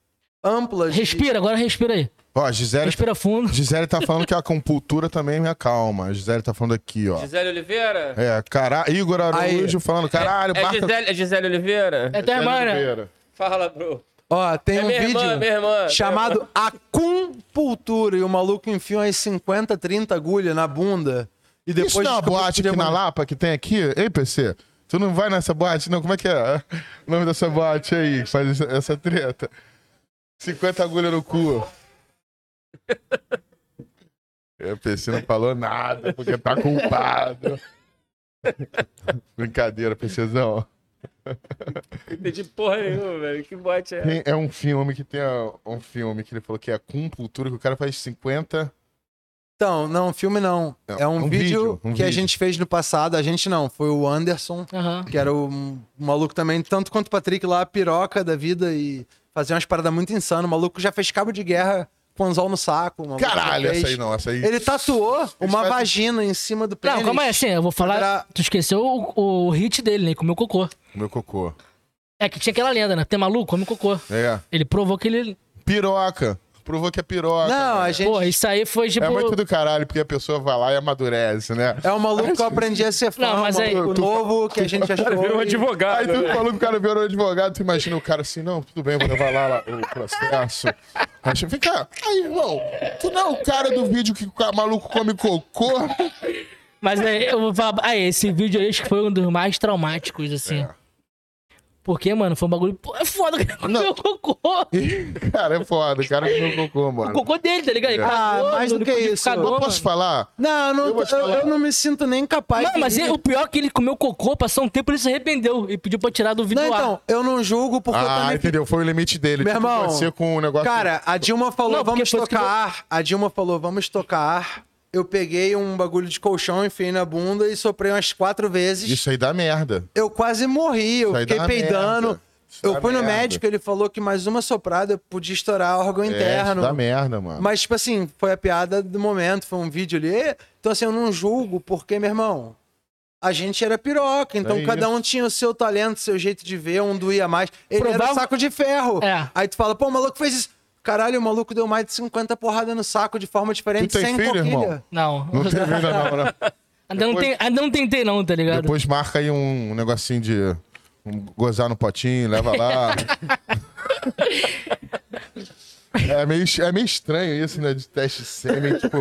ampla. de- Respira, agora respira aí. Ó, a Gisele, Respira fundo. Gisele tá falando que a compultura também me acalma. A Gisele tá falando aqui, ó. Gisele Oliveira? É, cara... Igor Araújo falando, caralho, É barca... Gisele, é Gisele Oliveira? É tua irmã, né? Fala, bro. Ó, tem É um minha vídeo irmã, minha irmã. chamado Acumpultura e o maluco enfia umas 50, 30 agulhas na bunda. E depois Isso não é uma boate aqui na Lapa que tem aqui? Ei, PC, tu não vai nessa boate? Não, como é que é o nome dessa boate aí que faz essa treta? 50 agulhas no cu. É, O PC não falou nada porque tá culpado. Brincadeira, PCzão. Não entendi porra nenhuma, velho. Que bote é? Tem- É um filme que tem a- um filme que ele falou que é com cultura, que o cara faz 50. Então, não, filme não. Não, É um, um vídeo, vídeo, um que a vídeo. gente fez no passado. A gente não, foi o Anderson, Aham. que era o, um maluco também, tanto quanto o Patrick lá, piroca da vida e fazia umas paradas muito insanas. O maluco já fez cabo de guerra com anzol no saco. maluco Caralho, essa aí não, essa aí. Ele tatuou uma fazem- vagina em cima do pênis. Não, calma aí, assim, eu vou falar. Era- Tu esqueceu o, o hit dele, né? Comeu cocô. Meu cocô. É que tinha aquela lenda, né? Tem maluco, come cocô. É. Ele provou que ele. Piroca. Provou que é piroca. Não, a né? gente... Pô, isso aí foi tipo. É muito do caralho, porque a pessoa vai lá e amadurece, né? É um maluco que eu aprendi a ser fã, Não, mas um aí- maluco novo que a gente achou. Virou um advogado. Aí tu né? falou que o cara virou advogado, tu imagina o cara assim, não, tudo bem, vou levar lá, lá o processo. Aí você fica, aí, irmão, tu não é o cara do vídeo que o maluco come cocô? Mas aí eu vou falar. Ah, esse vídeo aí acho que foi um dos mais traumáticos, assim. Porque, mano, foi um bagulho. Pô, é foda que ele comeu cocô. Cara, é foda, o cara comeu cocô, O mano. cocô dele, tá ligado? Ele Ah, cagou mais do que isso. liquidificador, Eu mano. posso falar? Não, eu não, Eu eu, falar. eu não me sinto nem capaz Não, de... mas ele- o pior é que ele comeu cocô, passou um tempo ele se arrependeu e pediu pra tirar do vídeo Não, do ar. então, eu não julgo porque eu Ah, também... entendeu? Foi o limite dele. Meu tipo irmão, você com o negócio... Cara, a Dilma falou, Não, vamos que tocar ar. A Dilma falou, vamos tocar ar. Eu peguei um bagulho de colchão, enfiei na bunda e soprei umas quatro vezes. Isso aí dá merda. Eu quase morri, eu Isso fiquei peidando. Isso Eu fui no merda. médico, ele falou que mais uma soprada podia estourar órgão É, isso interno. dá merda, mano. Mas, tipo assim, foi a piada do momento, foi um vídeo ali. Então, assim, eu não julgo, porque, meu irmão, a gente era piroca. Então, É cada isso. um tinha o seu talento, seu jeito de ver, um doía mais. Ele era Provável- saco de ferro. É. Aí tu fala, pô, o maluco fez isso. Caralho, o maluco deu mais de 50 porradas no saco de forma diferente, Tu tem sem filho, coquilha. irmão? Não. Não teve ainda não, né? Ainda, não tem, ainda não tentei, não, tá ligado? Depois marca aí um negocinho de um gozar no potinho, leva lá. É meio, é meio estranho isso, né? De teste sêmen. Tipo,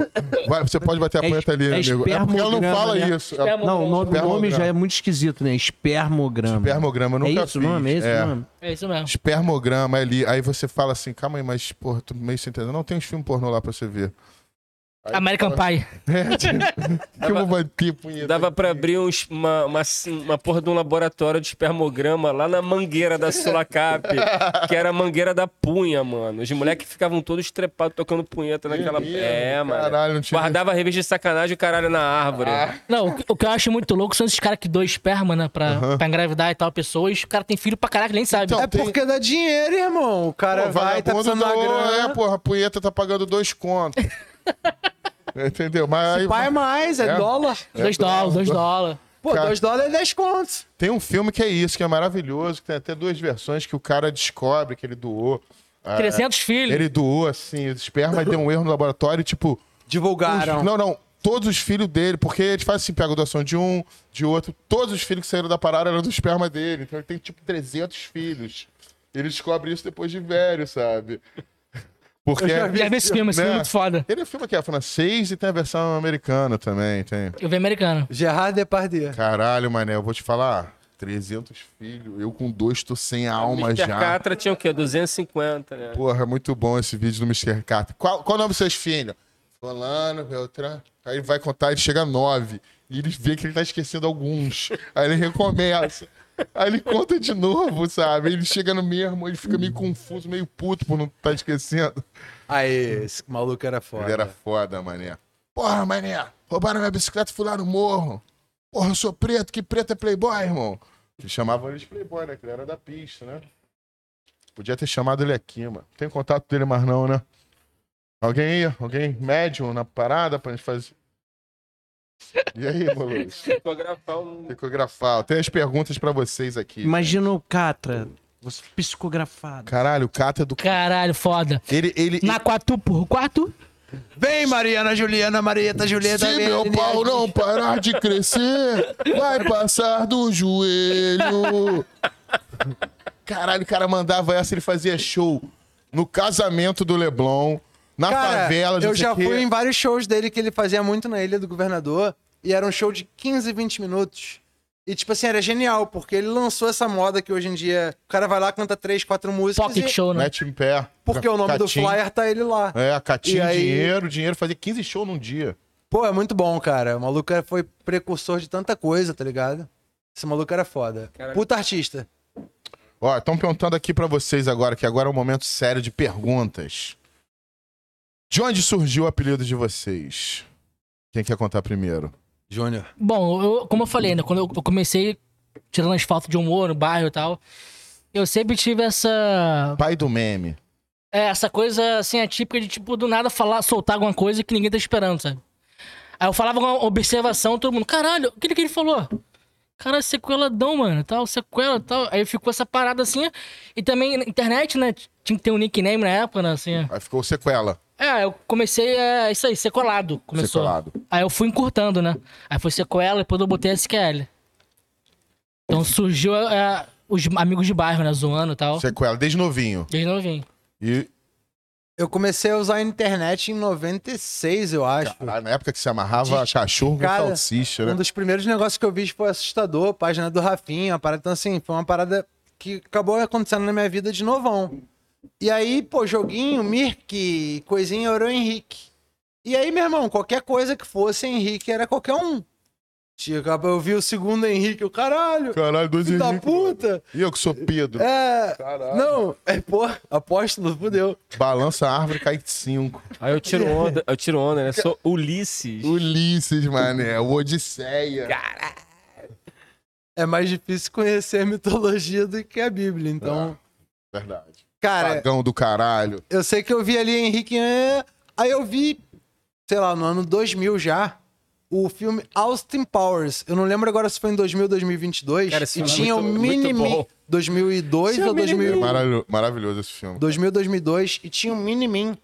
vai- você pode bater a É punheta ali, é amigo. É porque ela não fala né? isso. É Não, o nome, nome já é muito esquisito, né? Espermograma. Espermograma, eu É nunca isso o fiz. nome? É esse É. nome? É isso mesmo. Espermograma ali. Aí você fala assim, calma aí, mas, porra, tô meio sem entender. Não tem uns filmes pornô lá pra você ver. Aí American fala- Pie. É, tipo, que eu vou bater punheta. Dava pra abrir uns- uma, uma, uma porra de um laboratório de espermograma lá na mangueira da Sulacap, que era a mangueira da punha, mano. Os moleques ficavam todos trepados tocando punheta naquela. É, mano. Caralho, não tinha- Guardava a revista de sacanagem e o caralho na árvore. Não, o que- o que eu acho muito louco são esses caras que doam esperma, né? Pra, pra engravidar e tal, pessoas. O cara tem filho pra caralho, nem sabe. Então, É tem- porque dá dinheiro, irmão. O cara Pô, vai, tá vagabundo precisando grana. É, porra, a punheta tá pagando dois contos. Entendeu? Mas aí, Pai é mais, é, É. dólar. dois dólares, dois dólares. Pô, Cara- dois dólares é 10 contos. tem um filme que é isso, que é maravilhoso, que tem até duas versões que o cara descobre que ele doou. ah, 300 filhos. Ele doou, assim, o esperma e deu um erro no laboratório, e, tipo. Divulgaram. os- não, não. Todos os filhos dele, porque ele faz assim, pega a doação de um, de outro. Todos os filhos que saíram da parada eram do esperma dele. Então ele tem, tipo, 300 filhos. Ele descobre isso depois de velho, sabe? Porque. Eu já vi Já vi esse filme, esse filme é né? muito foda. Ele é um filme que é francês e tem a versão americana também, tem. Eu vi americano. Gerard Depardieu. Caralho, mané, eu vou te falar. 300 filhos. Eu com dois tô sem alma Mr. já. Catra tinha o quê? 250, né? Porra, muito bom esse vídeo do Mr. Catra. Qual, qual o nome dos seus filhos? Fulano, Beltrán. Aí ele vai contar, ele chega a nove. E ele vê que ele tá esquecendo alguns. Aí ele recomeça. Aí ele conta de novo, sabe? Ele chega no mesmo, ele fica meio confuso, meio puto por não estar esquecendo. Aí, esse maluco era foda. Ele era foda, mané. Porra, mané, roubaram minha bicicleta e fui lá no morro. Porra, eu sou preto, que preto é playboy, irmão. Eles chamavam ele de playboy, né? Que ele era da pista, né? Podia ter chamado ele aqui, mano. Não tem contato dele mais não, né? Alguém aí? Alguém médium na parada pra gente fazer... E aí, Molucci? Fotografar um... Psicografar. Tem as perguntas pra vocês aqui. Imagina o Catra, você psicografado. Caralho, o Cata é do... Caralho, foda. Ele, ele, Na quatro por quarto? Vem, Mariana, Juliana, Marieta, Julieta. Se vem, meu pau não parar de crescer, vai passar do joelho. Caralho, o cara mandava essa, ele fazia show no casamento do Leblon, na Cara, favela, não eu já o fui em vários shows dele que ele fazia muito na Ilha do Governador. E era um show de 15, 20 minutos. E, tipo assim, era genial, porque ele lançou essa moda que hoje em dia o cara vai lá, canta três, quatro músicas. Pocket e- show, né? Mete em pé. Porque o nome do Catim. flyer tá ele lá. É, a Catinha, E aí- dinheiro, dinheiro, fazia 15 shows num dia. Pô, é muito bom, cara. O maluco foi precursor de tanta coisa, tá ligado? Esse maluco era foda. Caralho. Puta artista. Ó, estão perguntando aqui pra vocês agora, que agora é um momento sério de perguntas. De onde surgiu o apelido de vocês? Quem quer contar primeiro? Júnior. Bom, eu- como eu falei, né? Quando eu eu comecei tirando as fotos de humor no bairro e tal, eu sempre tive essa. Pai do meme. É, essa coisa assim, atípica de, tipo, do nada falar, soltar alguma coisa que ninguém tá esperando, sabe? Aí eu falava uma observação, todo mundo, caralho, o que que ele falou? Cara, sequeladão, mano, tal, sequela e tal. Aí ficou essa parada assim. E também na internet, né? Tinha que ter um nickname na época, né? Assim. Aí ficou sequela. É, eu comecei, é isso aí, sequelado. Começou. Sequelado. Aí eu fui encurtando, né? Aí foi sequela, depois eu botei SQL. Então surgiu é, os amigos de bairro, né? Zoando e tal. Sequela, desde novinho. Desde novinho. E Eu comecei a usar a internet em 96, eu acho. ah, na época que se amarrava cachorro com Cara, salsicha, Um né? dos primeiros negócios que eu vi foi assustador, página do Rafinha, uma parada, então assim, foi uma parada que acabou acontecendo na minha vida de novão. E aí, pô, joguinho, Mirk, coisinha, Euro Henrique. E aí, meu irmão, qualquer coisa que fosse Henrique era qualquer um. Tipo, Eu vi o segundo Henrique, o caralho, Caralho, dois filho da Henrique, puta. E eu que sou Pedro. É, Caralho. não, é, pô, apóstolo, fudeu. Balança a árvore, cai cinco. Aí eu tiro onda, eu tiro onda, né? Sou Ulisses. Ulisses, mané. O Odisseia. É mais difícil conhecer a mitologia do que a Bíblia, então... Verdade. Cara, Pagão do caralho. Eu sei que eu vi ali Henrique. é, Aí eu vi, sei lá, no ano 2000 já, o filme Austin Powers. Eu não lembro agora se foi em 2000 ou 2022. Cara, esse e filme é tinha muito- o muito Mini bom. Min. 2002 Tinha ou o Mini 2000, Maravilhoso, maravilhoso esse filme. 2000, 2002. E tinha o Mini Min.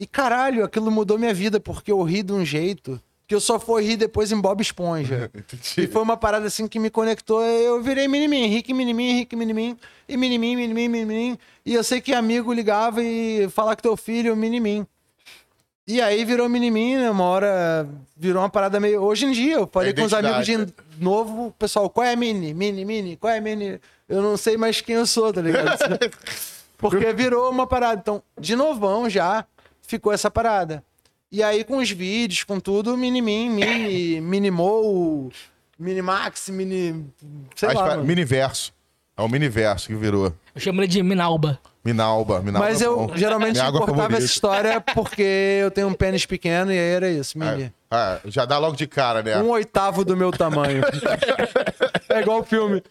E caralho, aquilo mudou minha vida, porque eu ri de um jeito que eu só fui rir depois em Bob Esponja. E foi uma parada assim que me conectou. Eu virei Minimin, Henrique Minimin, Henrique Minimin, e Minimin, Minimin, Minimin. E eu sei que amigo ligava e falar que teu filho Minimin. E aí virou Minimin, né? Uma hora virou uma parada meio. Hoje em dia, eu falei É com os amigos de identidade, novo, pessoal, qual é Mini? Mini, Mini, qual é Mini? Eu não sei mais quem eu sou, tá ligado? Porque virou uma parada. Então, de novão já ficou essa parada. E aí, com os vídeos, com tudo, Minimin, Mini, Minimou, Minimax, Mini. Sei Mas lá. Miniverso. É o Miniverso que virou. Eu chamo ele de Minalba. Minalba. Minalba Mas é eu bom. geralmente água cortava essa história porque eu tenho um pênis pequeno e aí era isso, Mini. Ah, ah, já dá logo de cara, né? Um oitavo do meu tamanho. é igual o filme.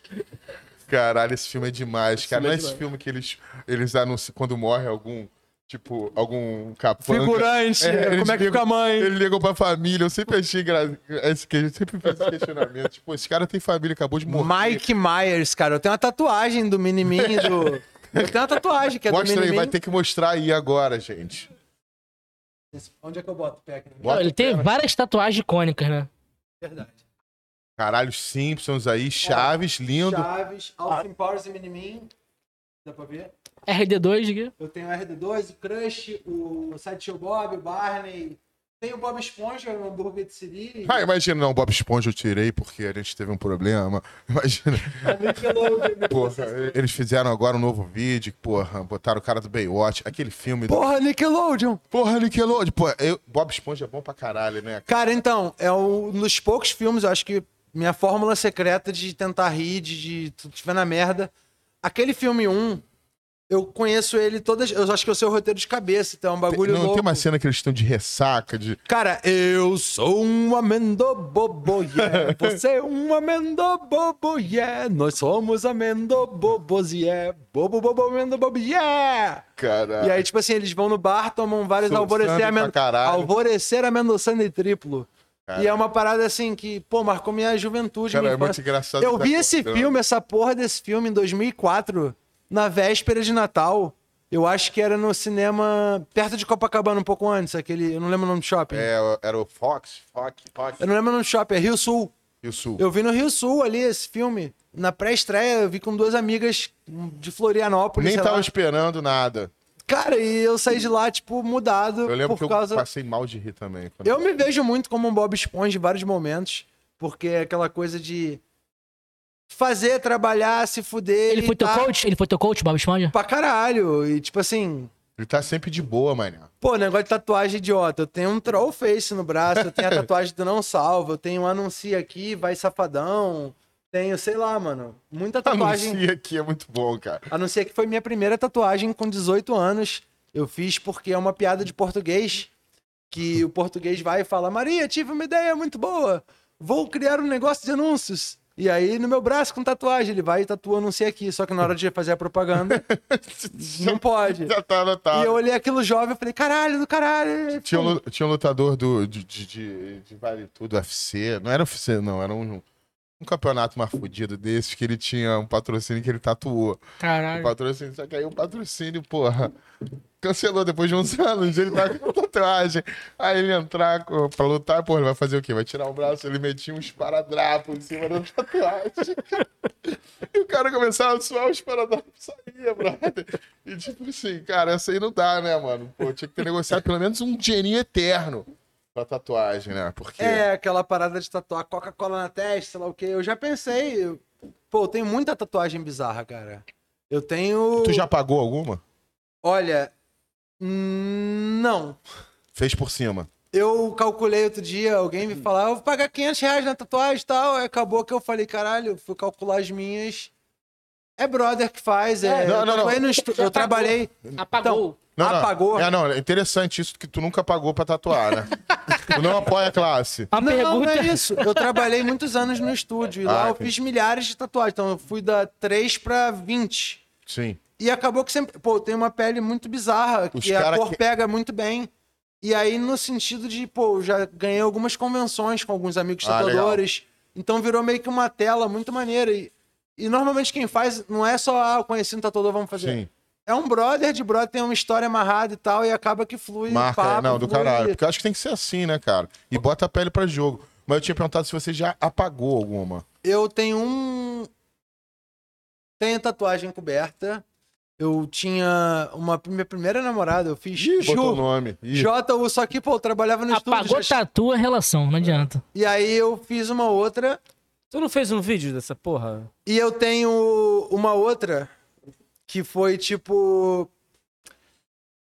Caralho, esse filme é demais. Cara, filme é não é esse demais. filme que eles, eles anunciam quando morre algum, tipo, algum capanga. Figurante, eles como é que fica a mãe? Ele ligou pra família. Eu sempre achei engraçado. Esse, que- eu sempre fiz esse questionamento. tipo, esse cara tem família, acabou de morrer. Mike Myers, cara. Eu tenho uma tatuagem do Minimin do. Eu tenho uma tatuagem que é Mostra do aí, Minimin. vai ter que mostrar aí agora, gente. Onde é que eu boto o pé aqui? Bota ele tem pé na- várias tatuagens icônicas, né? Verdade. Caralho, Simpsons aí, Chaves, lindo. Chaves, Austin Powers e Minimin. Dá pra ver? RD2 aqui. Eu tenho o RD2, o Crush, o Sideshow Bob, o Barney. Tem o Bob Esponja, o hambúrguer de Siri. Ah, imagina, não, Bob Esponja eu tirei porque a gente teve um problema. Imagina. Porra, eles fizeram agora um novo vídeo, porra, botaram o cara do Baywatch, aquele filme. do- Porra, Nickelodeon. Porra, Nickelodeon. Pô, eu- Bob Esponja é bom pra caralho, né? Cara, então, é um dos poucos filmes, eu acho que minha fórmula secreta de tentar rir, de, de tudo estiver na merda. Aquele filme 1, eu conheço ele todas. Eu acho que eu sei o roteiro de cabeça, então é um bagulho não louco. tem uma cena que eles estão de ressaca, de. Cara, eu sou um amendobobo, yeah. Você é um amendobobo, yeah. Nós somos amendobobos, yeah. Bobo, bobo, amendobobo, yeah. Cara. E aí, tipo assim, eles vão no bar, tomam vários Sou alvorecer, samba pra amen... caralho. alvorecer amendoçando triplo. Cara. E é uma parada assim que, pô, marcou minha juventude, Cara, minha é muito engraçado. Eu vi tá esse filme, essa porra desse filme, em 2004, na véspera de Natal. Eu acho que era no cinema perto de Copacabana, um pouco antes, aquele. Eu não lembro o nome do shopping. É, era o Fox, Fox, Fox. Eu não lembro o nome do shopping, é Rio Sul. E o Sul. Eu vi no Rio Sul ali esse filme. Na pré-estreia, eu vi com duas amigas de Florianópolis. Nem tava lá. esperando nada. Cara, e eu saí de lá, tipo, mudado. Eu lembro por que eu causa... passei mal de rir também. quando- Eu me vejo muito como um Bob Esponja em vários momentos, porque é aquela coisa de fazer, trabalhar, se fuder. Ele foi teu tá coach? Ele foi teu coach, Bob Esponja? Pra caralho. E tipo assim, Ele tá sempre de boa, mané. pô, negócio de tatuagem idiota. Eu tenho um troll face no braço, eu tenho a tatuagem do não salvo, eu tenho um anuncia aqui, vai safadão. Tenho, sei lá, mano, muita tatuagem. Anuncia aqui é muito bom, cara. Anuncia que foi minha primeira tatuagem com 18 anos. Eu fiz porque é uma piada de português. Que o português vai e fala: Maria, tive uma ideia muito boa. Vou criar um negócio de anúncios. E aí, no meu braço, com tatuagem, ele vai e tatua anuncia aqui. Só que na hora de fazer a propaganda, não pode. Já tá anotado. E eu olhei aquilo jovem e falei: caralho, do caralho. Tinha um, tinha um lutador do, de, de, de, de Vale Tudo, UFC. Não era UFC, não. Era um, um campeonato mais fudido desses que ele tinha um patrocínio que ele tatuou. O Caralho. patrocínio, só que aí o patrocínio, porra, cancelou depois de uns anos. Ele tá com tatuagem. Aí ele entrar com- pra lutar, porra, ele vai fazer o quê? Vai tirar o braço, ele metia um esparadrapo em cima da tatuagem. E o cara começava a suar o esparadrapo saía, brother. E tipo assim, cara, essa aí não dá, né, mano? Pô, tinha que ter negociado pelo menos um dinheirinho eterno pra tatuagem, né? Porque. É, aquela parada de tatuar Coca-Cola na testa, sei lá o quê. Eu já pensei. eu- Pô, eu tenho muita tatuagem bizarra, cara. Eu tenho. Tu já pagou alguma? Olha. Não. Fez por cima. Eu calculei outro dia, alguém me falava, eu vou pagar 500 reais na tatuagem e tal. Aí acabou que eu falei, caralho, eu fui calcular as minhas. É brother que faz. É, Não, não, eu não. trabalhei no estu- Eu trabalhei. Apagou. Não, não. Apagou? É, não, é interessante isso que tu nunca pagou pra tatuar, né? tu não apoia a classe. Uma Não, não pergunta. é isso. Eu trabalhei muitos anos no estúdio e lá Ah, eu entendi. fiz milhares de tatuagens. Então eu fui da 3 pra 20. Sim. E acabou que sempre. Pô, tem uma pele muito bizarra, Os que a cor que- pega muito bem. E aí, no sentido de, pô, já ganhei algumas convenções com alguns amigos Ah, tatuadores. então virou meio que uma tela muito maneira. E, e normalmente quem faz não é só, ah, conheci um tatuador, vamos fazer. Sim. É um brother de brother, tem uma história amarrada e tal, e acaba que flui. Marca, papo, não, do flui. caralho. Porque eu acho que tem que ser assim, né, cara? E bota a pele pra jogo. Mas eu tinha perguntado se você já apagou alguma. Eu tenho um. Tenho tatuagem coberta. Eu tinha uma minha primeira namorada, eu fiz Botou o Ju, nome. Ih, J, só que, pô, eu trabalhava no Apagou estúdio. já- tatu a relação, não adianta. E aí eu fiz uma outra. Tu não fez um vídeo dessa porra? E eu tenho uma outra que foi tipo.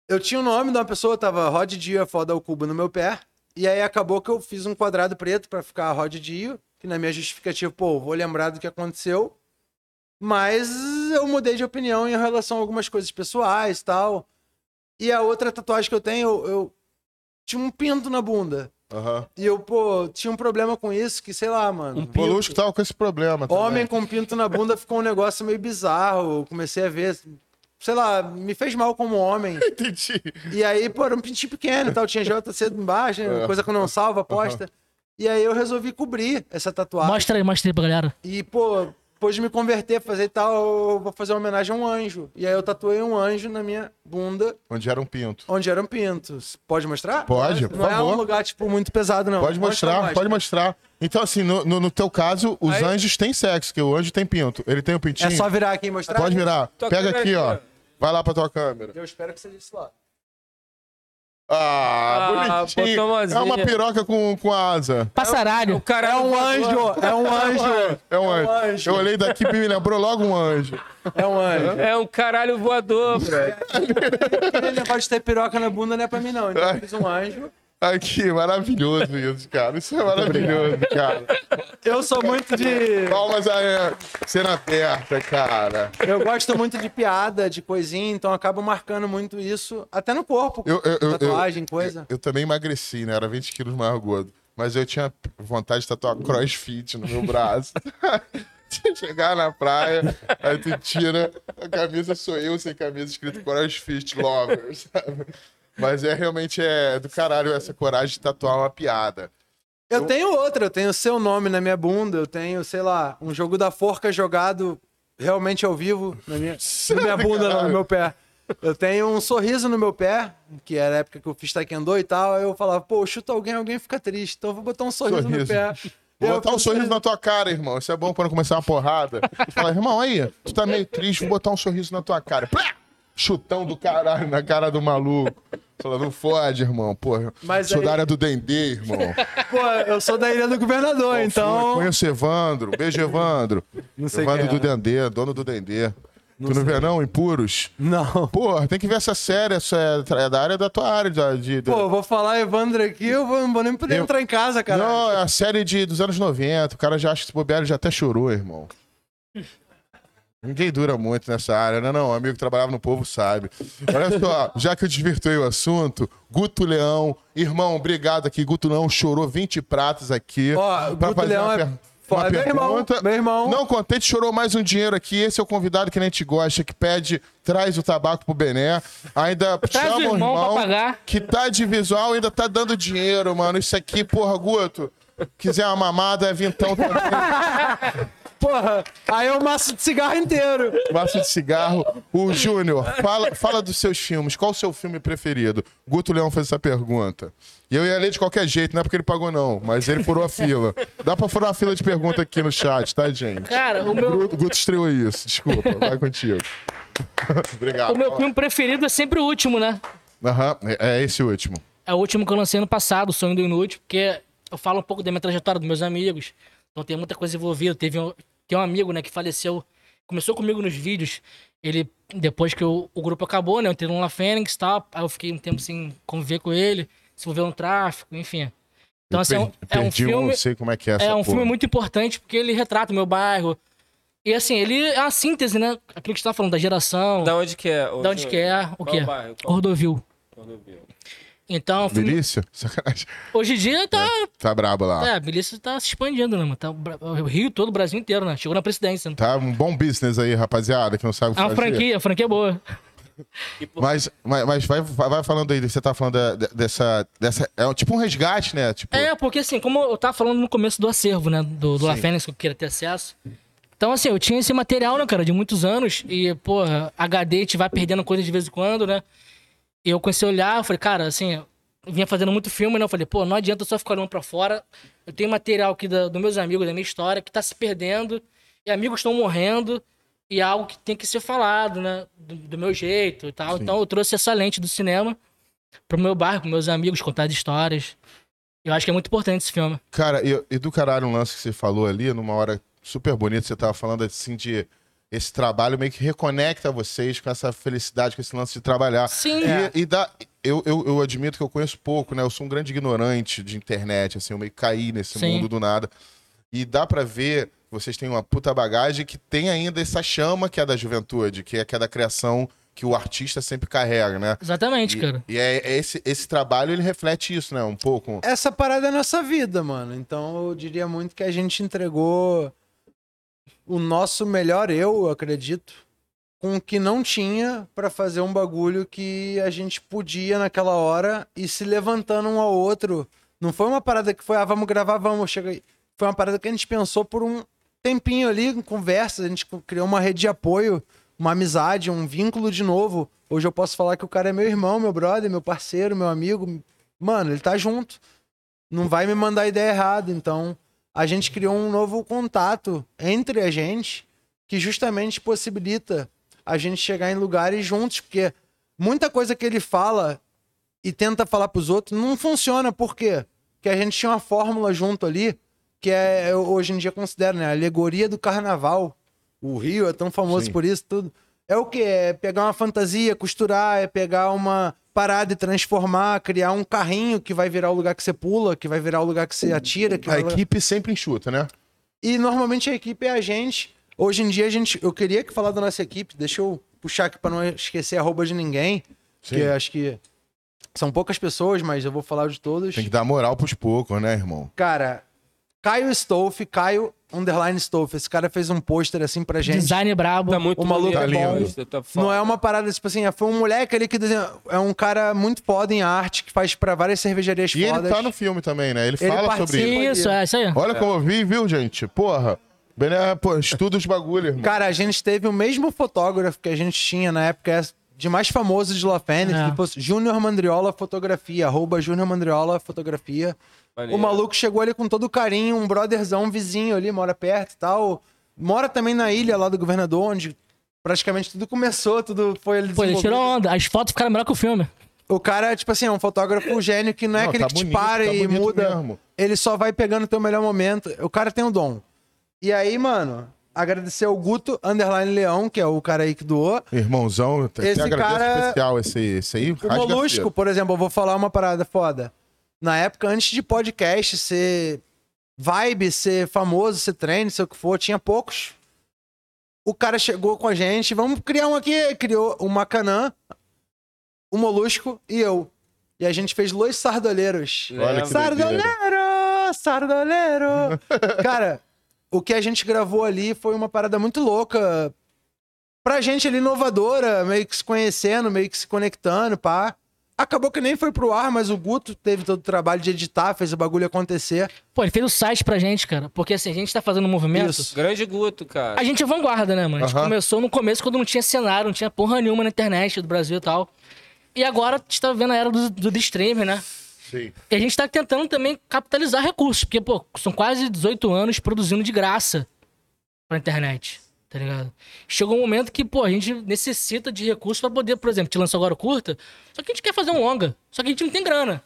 Eu tinha o nome de uma pessoa, tava Rod Dio foda o cubo no meu pé. E aí acabou que eu fiz um quadrado preto pra ficar Rod Dio, que na minha justificativa, pô, vou lembrar do que aconteceu. Mas eu mudei de opinião em relação a algumas coisas pessoais e tal. E a outra tatuagem que eu tenho, eu, eu tinha um pinto na bunda. aham. E eu, pô, tinha um problema com isso, que sei lá, mano. O Molusco tava com esse problema também. Homem com pinto na bunda ficou um negócio meio bizarro. Eu comecei a ver, sei lá, me fez mal como homem. Entendi. E aí, pô, era um pintinho pequeno e tal, tinha JC embaixo, né, É. coisa que eu não salvo, aposta. E aí eu resolvi cobrir essa tatuagem. Mostra aí, mostra aí pra galera. E, pô, depois de me converter, fazer tal, eu vou fazer uma homenagem a um anjo. E aí eu tatuei um anjo na minha bunda, Onde era um pinto. onde eram pintos. Pode mostrar? Pode, por Não é um favor. lugar, tipo, muito pesado, não. Pode Mostra mostrar, mais. pode mostrar. Então, assim, no, no, no teu caso, os Aí- anjos têm sexo, que o anjo tem pinto. Ele tem o pintinho. É só virar aqui e mostrar? Pode virar. Tua Pega câmera aqui, aqui, ó. ó. Vai lá pra tua câmera. Eu espero que seja isso lá. Ah, Ah, bonitinho. É uma piroca com, com asa. Passaralho. O cara É um anjo, é um anjo, É um anjo. anjo. Eu olhei daqui e me lembrou logo um anjo. é um anjo. É um caralho voador, bro. Aquele negócio de ter piroca na bunda não é pra mim, não. Então eu fiz um anjo. Aqui, maravilhoso isso, cara. Isso é maravilhoso, cara. Eu sou muito de. Palmas a cena aberta, cara. Eu gosto muito de piada, de coisinha, então eu acabo marcando muito isso, até no corpo. Eu, eu, tatuagem, eu- coisa. Eu, também emagreci, né? Era 20 quilos mais gordo. Mas eu tinha vontade de tatuar crossfit no meu braço. Chegar na praia, aí tu tira a camisa, sou eu sem camisa escrito crossfit lover, sabe? Mas é realmente é do caralho essa coragem de tatuar uma piada. Eu tenho outra, eu tenho seu nome na minha bunda, eu tenho, sei lá, um jogo da forca jogado realmente ao vivo na minha, na minha bunda, não, no meu pé. Eu tenho um sorriso no meu pé, que era a época que eu fiz taekwondo e tal, aí eu falava, pô, chuta alguém, alguém fica triste, então eu vou botar um sorriso, no Sorriso. pé. Vou Eu botar um sorriso na tua cara, irmão. Isso é bom pra não começar uma porrada. Fala, irmão, aí, tu tá meio triste, vou botar um sorriso na tua cara. Plá! Chutão do caralho na cara do maluco. Fala, não fode, irmão. Porra, Mas sou aí- da área do Dendê, irmão. Pô, eu sou da Ilha do Governador, então... Conheço Evandro. Beijo, Evandro. Não sei Evandro do é. Dendê, dono do Dendê. tu não vê, não, Impuros? Não. Porra, tem que ver essa série. Essa é da área da tua área. De, da- Pô, eu vou falar Evandro aqui, eu vou, não vou nem poder Eu- entrar em casa, cara. Não, é a série de, dos anos 90. O cara já acha que se bobear, ele já até chorou, irmão. Ninguém dura muito nessa área, né? Não, amigo que trabalhava no povo sabe. Olha só, já que eu desvirtuei o assunto, Guto Leão, irmão, obrigado aqui. Guto Leão chorou 20 pratas aqui. Ó, pra Guto fazer Leão uma é foda. uma Meu irmão, meu irmão. Não contente, chorou mais um dinheiro aqui. Esse é o convidado que nem te gosta, que pede, traz o tabaco pro Bené. Ainda Traz chama o irmão pra pagar. que tá de visual, ainda tá dando dinheiro, mano. Isso aqui, porra, Guto. Quiser uma mamada, é vintão também. Porra, aí é um maço de cigarro inteiro. Maço de cigarro. O Júnior, fala, fala dos seus filmes. Qual o seu filme preferido? Guto Leão fez essa pergunta. E eu ia ler de qualquer jeito, não é porque ele pagou, não. Mas ele furou a fila. Dá pra furar a fila de pergunta aqui no chat, tá, gente? Cara, o meu, Guto, Guto estreou isso. Desculpa, vai contigo. Obrigado. o meu filme preferido é sempre o último, né? Aham, é, é esse último. É o último que eu lancei ano passado, O Sonho do Inútil, porque eu falo um pouco da minha trajetória, dos meus amigos. Então tem muita coisa envolvida. Teve um, tem um amigo, né, que faleceu. Começou comigo nos vídeos. Ele, depois que o, o grupo acabou, né, eu entrei no La Fênix e tal. Aí eu fiquei um tempo sem conviver com ele, se envolveu no tráfico, enfim. Então, Eu assim, é um, per- é um perdi um, filme. não sei como é que é essa É um porra. filme muito importante porque ele retrata o meu bairro. E assim, ele é uma síntese, né? Aquilo que você tá falando, da geração, Da onde que é? da onde que é, o Qual quê? bairro? Qual Cordovil. rodovia? Então, Milícia? Sacanagem. hoje em dia tá. Tá brabo lá. É, a milícia tá se expandindo, né, mano? Tá, o Rio todo, o Brasil inteiro, né? Chegou na presidência. Né? Tá um bom business aí, rapaziada, que não sabe o que É uma franquia, a franquia é boa. Mas, mas, mas vai, vai falando aí, você tá falando da- dessa, dessa. É tipo um resgate, né? Tipo, É, porque assim, como eu tava falando no começo do acervo, né? Do, do La. Fênix, que eu queria ter acesso. Então, assim, eu tinha esse material, né, cara, de muitos anos. E, porra, HD a gente vai perdendo coisas de vez em quando, né? Eu comecei a olhar, eu falei, cara, assim, eu vinha fazendo muito filme, né? Eu falei, pô, não adianta só ficar olhando pra fora. Eu tenho material aqui da, dos meus amigos, da minha história, que tá se perdendo. E amigos estão morrendo. E é algo que tem que ser falado, né? Do, do meu jeito e tal. Sim. Então eu trouxe essa lente do cinema pro meu bairro, pros meus amigos, contar as histórias. Eu acho que é muito importante esse filme. Cara, e, e do caralho, um lance que você falou ali, numa hora super bonita, você tava falando assim de. Esse trabalho meio que reconecta vocês com essa felicidade, com esse lance de trabalhar. Sim. E, e dá. Eu, eu, eu admito que eu conheço pouco, né? Eu sou um grande ignorante de internet, assim, eu meio que caí nesse Sim. mundo do nada. E dá pra ver, vocês têm uma puta bagagem que tem ainda essa chama que é da juventude, que é, que é da criação que o artista sempre carrega, né? Exatamente, E, cara. e é, é esse, esse trabalho, ele reflete isso, né? Um pouco. Essa parada é a nossa vida, mano. Então eu diria muito que a gente entregou o nosso melhor eu, eu acredito, com o que não tinha pra fazer um bagulho que a gente podia naquela hora e se levantando um ao outro. Não foi uma parada que foi, ah, vamos gravar, vamos, chega aí. Foi uma parada que a gente pensou por um tempinho ali, em conversa, a gente criou uma rede de apoio, uma amizade, um vínculo de novo. Hoje eu posso falar que o cara é meu irmão, meu brother, meu parceiro, meu amigo. Mano, ele tá junto. Não vai me mandar ideia errada. Então, a gente criou um novo contato entre a gente que justamente possibilita a gente chegar em lugares juntos, porque muita coisa que ele fala e tenta falar pros outros, não funciona. Por quê? Porque a gente tinha uma fórmula junto ali, que é, eu hoje em dia considero, né? A alegoria do carnaval. O Rio é tão famoso Sim. por isso, tudo. É o quê? É pegar uma fantasia, costurar, é pegar uma parada e transformar, criar um carrinho que vai virar o lugar que você pula, que vai virar o lugar que você atira. Que A equipe sempre enxuta, né? E normalmente a equipe é a gente. Hoje em dia a gente. Eu queria que falar da nossa equipe, deixa eu puxar aqui pra não esquecer arroba de ninguém. Sim. Que eu acho que são poucas pessoas, mas eu vou falar de todos. Tem que dar moral pros poucos, né, irmão? Cara, Caio Stolf, Caio Underline Stolf. Esse cara fez um pôster assim pra gente. Design brabo. Tá muito O maluco é bom. isso, tá. Não é uma parada, tipo assim, foi um moleque ali que desenha. É um cara muito foda em arte, que faz pra várias cervejarias E fodas. ele tá no filme também, né? Ele, Ele fala sobre participa. isso. Isso, é isso aí. Olha como eu vi, viu, gente? Porra. Bené, pô, estuda os bagulho, irmão. Cara, a gente teve o mesmo fotógrafo que a gente tinha na época de mais famoso de La Fênix, É. que fosse Júnior Mandriola Fotografia, arroba Júnior Mandriola Fotografia. Maneiro. O maluco chegou ali com todo carinho, um brotherzão, um vizinho ali, mora perto e tal. Mora também na ilha lá do governador, onde praticamente tudo começou, tudo foi ali Pô, ele tirou onda. As fotos ficaram melhor que o filme. O cara, tipo assim, é um fotógrafo gênio que não é Não, aquele tá que te bonito, para tá e muda. mesmo. Ele só vai pegando o teu melhor momento. O cara tem um dom. E aí, mano, agradecer ao Guto Underline Leão, que é o cara aí que doou. Irmãozão, Esse agradeço cara- especial esse, esse aí. O Molusco, por exemplo, eu vou falar uma parada foda. Na época, antes de podcast ser vibe, ser famoso, ser trend, sei o que for, tinha poucos. O cara chegou com a gente, vamos criar um aqui. Criou o Macanã, o Molusco e eu. E a gente fez Los Sardoleiros. Olha Sardoleiro! Sardoleiro! Cara, o que a gente gravou ali foi uma parada muito louca. Pra gente ali inovadora, meio que se conhecendo, meio que se conectando, pá. Acabou que nem foi pro ar, mas o Guto teve todo o trabalho de editar, fez o bagulho acontecer. Pô, ele fez o site pra gente, cara. Porque assim, a gente tá fazendo um movimento. Isso. Grande Guto, cara. A gente é vanguarda, né, mano? A gente Aham. começou no começo quando não tinha cenário, não tinha porra nenhuma na internet do Brasil e tal. E agora a gente tá vendo a era do, do, do streaming, né? Sim. E a gente tá tentando também capitalizar recursos, porque, pô, são quase 18 anos produzindo de graça pra internet, tá ligado? Chegou um momento que, pô, a gente necessita de recursos pra poder, por exemplo, te lançou agora o curta, só que a gente quer fazer um longa, só que a gente não tem grana.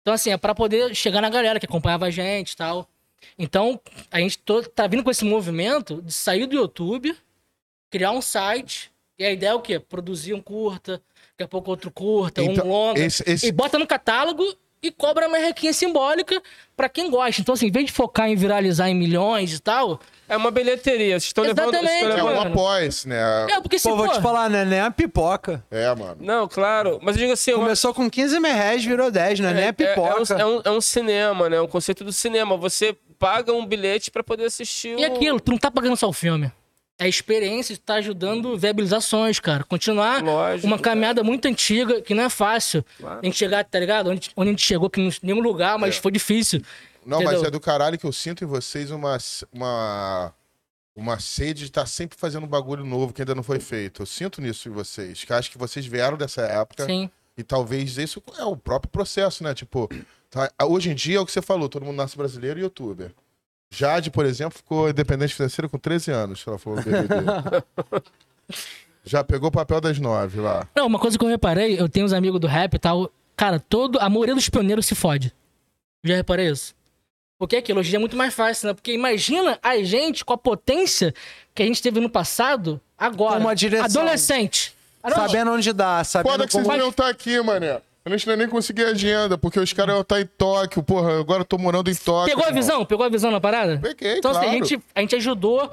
Então, assim, é pra poder chegar na galera que acompanhava a gente e tal. Então, a gente to- tá vindo com esse movimento de sair do YouTube, criar um site, e a ideia é o quê? Produzir um curta, daqui a pouco outro curta, Então, um longa. esse- esse- E bota no catálogo e cobra uma requinha simbólica pra quem gosta. Então, assim, em vez de focar em viralizar em milhões e tal, É uma bilheteria. Vocês estão levando. Exatamente, É um levando- após, né? é porque se Pô, vou te falar, né? Nem a pipoca. É, mano. Não, claro. Mas eu digo assim. uma- Começou com 15 mil reais, virou 10, né? Nem a é, pipoca. um, é um- é um cinema, né? Um conceito do cinema. Você paga um bilhete pra poder assistir E o... aquilo, tu não tá pagando só o filme. É a experiência, tu tá ajudando viabilizações, cara. Continuar Lógico, uma caminhada muito antiga, que não é fácil. Claro. A gente chegar, tá ligado? Onde, onde a gente chegou, que não nenhum lugar, mas foi difícil. Não, mas Entendeu? é do caralho que eu sinto em vocês uma, uma, uma sede de estar sempre fazendo um bagulho novo que ainda não foi feito. Eu sinto nisso em vocês. Que acho que vocês vieram dessa época. Sim. E talvez isso é o próprio processo, né? Tipo, tá- hoje em dia é o que você falou, todo mundo nasce brasileiro e youtuber. Jade, por exemplo, ficou independente financeira com 13 anos, ela falou BBB. Já pegou o papel das nove lá. Não, uma coisa que eu reparei, eu tenho uns amigos do rap e tal. Cara, todo, a maioria dos pioneiros se fode. Já reparei isso? Porque é aquilo, hoje é muito mais fácil, né? Porque imagina a gente com a potência que a gente teve no passado, agora. Com uma direção. Adolescente. Não, Sabendo onde dá, sabendo Foda que vocês como... não estar aqui, mané. Eu não nem consegui agenda, porque os caras iam estar em Tóquio, porra. Agora eu tô morando em Tóquio. Pegou a visão? Pegou a visão na parada? Peguei, Então, assim, claro. a gente, a gente ajudou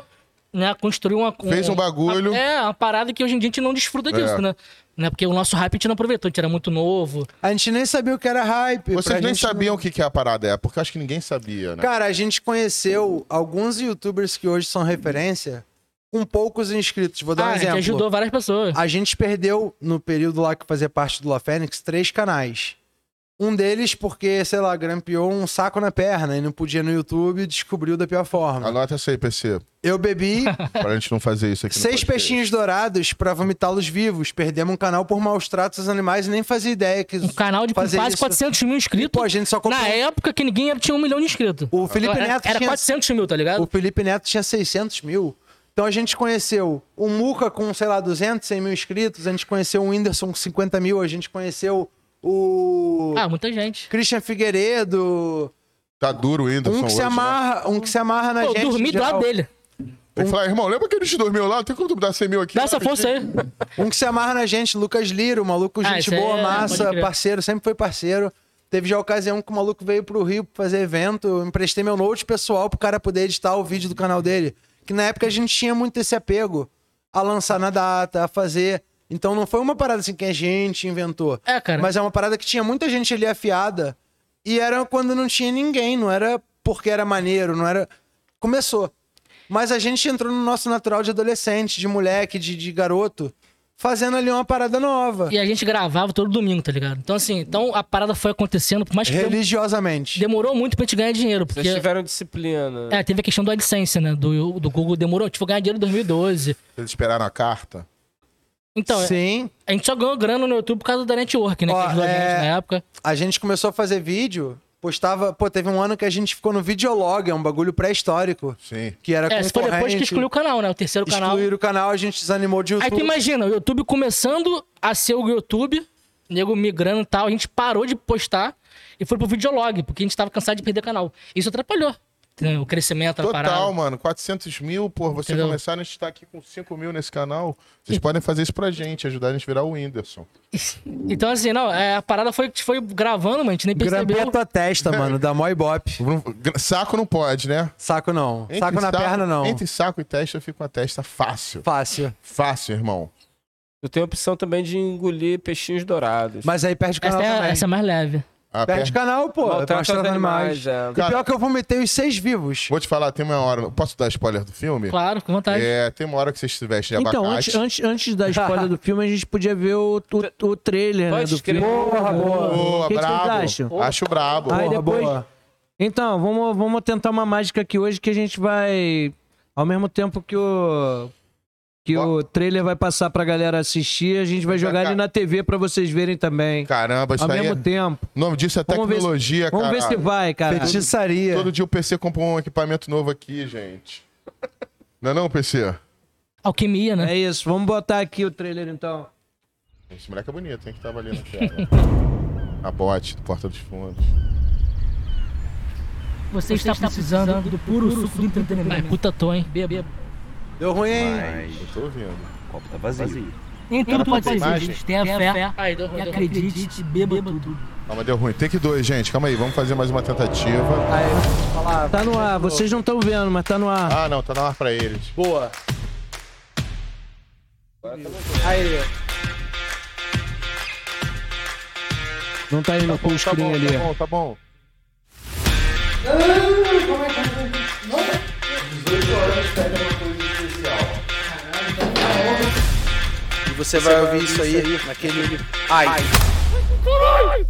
né, a construir uma. Fez um bagulho. É, uma parada que hoje em dia a gente não desfruta disso, É. né? né? Porque o nosso hype a gente não aproveitou, a gente era muito novo. A gente nem sabia o que era hype. Vocês nem gente não- sabiam o que, que é a parada é, porque eu acho que ninguém sabia, né? Cara, a gente conheceu alguns youtubers que hoje são referência com poucos inscritos. Vou dar ah, um a gente exemplo. ajudou várias pessoas. A gente perdeu, no período lá que fazia parte do La Fênix, três canais. Um deles porque, sei lá, grampeou um saco na perna e não podia no YouTube e descobriu da pior forma. Anota essa aí, PC, Eu bebi pra gente não fazer isso aqui seis peixinhos dourados pra vomitá-los vivos. Perdemos um canal por maus tratos aos animais e nem fazia ideia que Um canal de fazer quase isso. 400 mil inscritos. Pô, a gente só comprou... Na época que ninguém era- tinha um milhão de inscritos. O Felipe era, Neto era tinha 400 mil, tá ligado? O Felipe Neto tinha 600 mil. Então a gente conheceu o Muca com, sei lá, 200, 100 mil inscritos. A gente conheceu o Whindersson com 50 mil. A gente conheceu o Ah, muita gente. Christian Figueiredo, Tá duro o Whindersson um que se hoje, né? amarra, um que se amarra na Pô, eu gente. dormi do lado dele. Tem que falar, irmão, lembra que a gente dormiu lá? Tem como tu me dar 100 mil aqui? Dá essa rapidinho? força aí. Um que se amarra na gente, Lucas Liro, maluco, Ah, gente aí boa, é- massa, parceiro, sempre foi parceiro. Teve já a ocasião que o maluco veio pro Rio fazer evento, eu emprestei meu note pessoal pro cara poder editar o vídeo do canal dele. Que na época a gente tinha muito esse apego a lançar na data, a fazer. Então não foi uma parada assim que a gente inventou. É, cara. Mas é uma parada que tinha muita gente ali afiada. E era quando não tinha ninguém, não era porque era maneiro, não era. Começou. Mas a gente entrou no nosso natural de adolescente, de moleque, de, de garoto, fazendo ali uma parada nova. E a gente gravava todo domingo, tá ligado? Então, assim, então a parada foi acontecendo, por mais que Religiosamente. demorou muito pra gente ganhar dinheiro. Porque Vocês tiveram disciplina. é, teve a questão do AdSense, né? Do, do Google demorou. Tipo, ganhar dinheiro em 2012. Eles esperaram a carta. Então, é, Sim. a gente só ganhou grana no YouTube por causa da network, né? Ó, que ajudou a é- gente na época. A gente começou a fazer vídeo, postava. Pô, teve um ano que a gente ficou no Videolog, é um bagulho pré-histórico. Sim. Que era É, foi depois que excluiu o canal, né? O terceiro canal. Excluíram o canal, a gente desanimou de Aí YouTube. tu imagina, o YouTube começando a ser o YouTube, nego migrando e tal, a gente parou de postar e foi pro videolog, porque a gente tava cansado de perder canal. Isso atrapalhou? O crescimento da Total, parada. mano. 400 mil, pô. Você Entendeu? começar, a gente tá aqui com 5 mil nesse canal. Vocês podem fazer isso pra gente, ajudar a gente a virar o Whindersson. Então, assim, não, é, a parada foi, foi gravando, mano, a gente nem percebeu. a tua testa, mano, da Moi Bop. Saco não pode, né? Saco não. saco na perna não. Entre saco e testa, eu fico com a testa fácil. Fácil. Fácil, irmão. Eu tenho a opção também de engolir peixinhos dourados. Mas aí perde o Essa canal é, também. essa é mais leve. A Perde o perna- canal, pô. Maltrata Mostrando os animais. animais, é. E Cara- pior que eu vomitei os seis vivos. Vou te falar, tem uma hora. Posso dar spoiler do filme? Claro, com vontade. É, tem uma hora que vocês se vestem de Então, abacate. antes, antes, antes da spoiler do filme, a gente podia ver o, o, o trailer né, do filme. Porra, boa. Boa, que brabo. Acho brabo. Aí Porra, depois- boa. Então, vamos, vamos tentar uma mágica aqui hoje que a gente vai. Ao mesmo tempo que o. Que o trailer vai passar pra galera assistir, a gente vai jogar ele na TV pra vocês verem também. Caramba, isso Ao aí. mesmo é- tempo. O nome disso é Vamos ver se- tecnologia, Vamos ver se vai, cara. Feitiçaria. Todo dia o PC compra um equipamento novo aqui, gente. Não é não, PC? Alquimia, né? É isso, vamos botar aqui o trailer então. Esse moleque é bonito, hein? Que tava ali na tela. A bote do Porta dos Fundos. Você, está precisando do puro suco do entretenimento. Puta tô, hein? Beba. Deu ruim, hein? Eu tô ouvindo. O copo tá vazio. Nem tudo pode ser imagem. visto. Tenha fé Ai, deu ruim, e deu ruim. acredite, beba tudo. Calma, deu ruim. Take dois, gente. Calma aí, vamos fazer mais uma tentativa. Aí. Tá no ar, vocês não estão vendo, mas tá no ar. Ah, não, tá na ar pra eles. Boa. Aí. Não tá indo full Tá screen bom, ali. tá bom, tá bom. E você vai ouvir isso aí naquele. Ai. Grande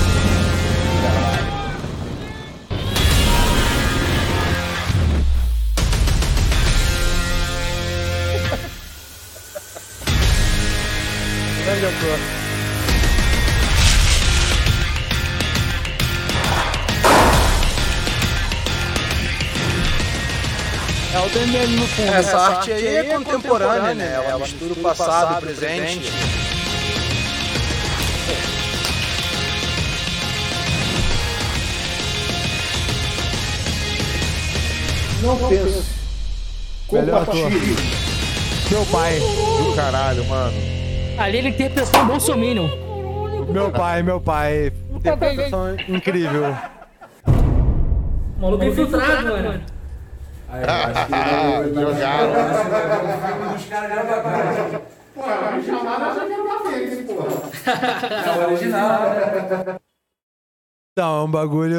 É o no fundo. Essa arte aí é contemporânea, né? Ela mistura o passado, o presente. Melhor ator. Meu pai. Do caralho, mano. Ali ele interpretou um Bolsominion. Meu pai, meu pai. Interpretação incrível. O maluco é infiltrado, mano. Jogaram. Então, é um bagulho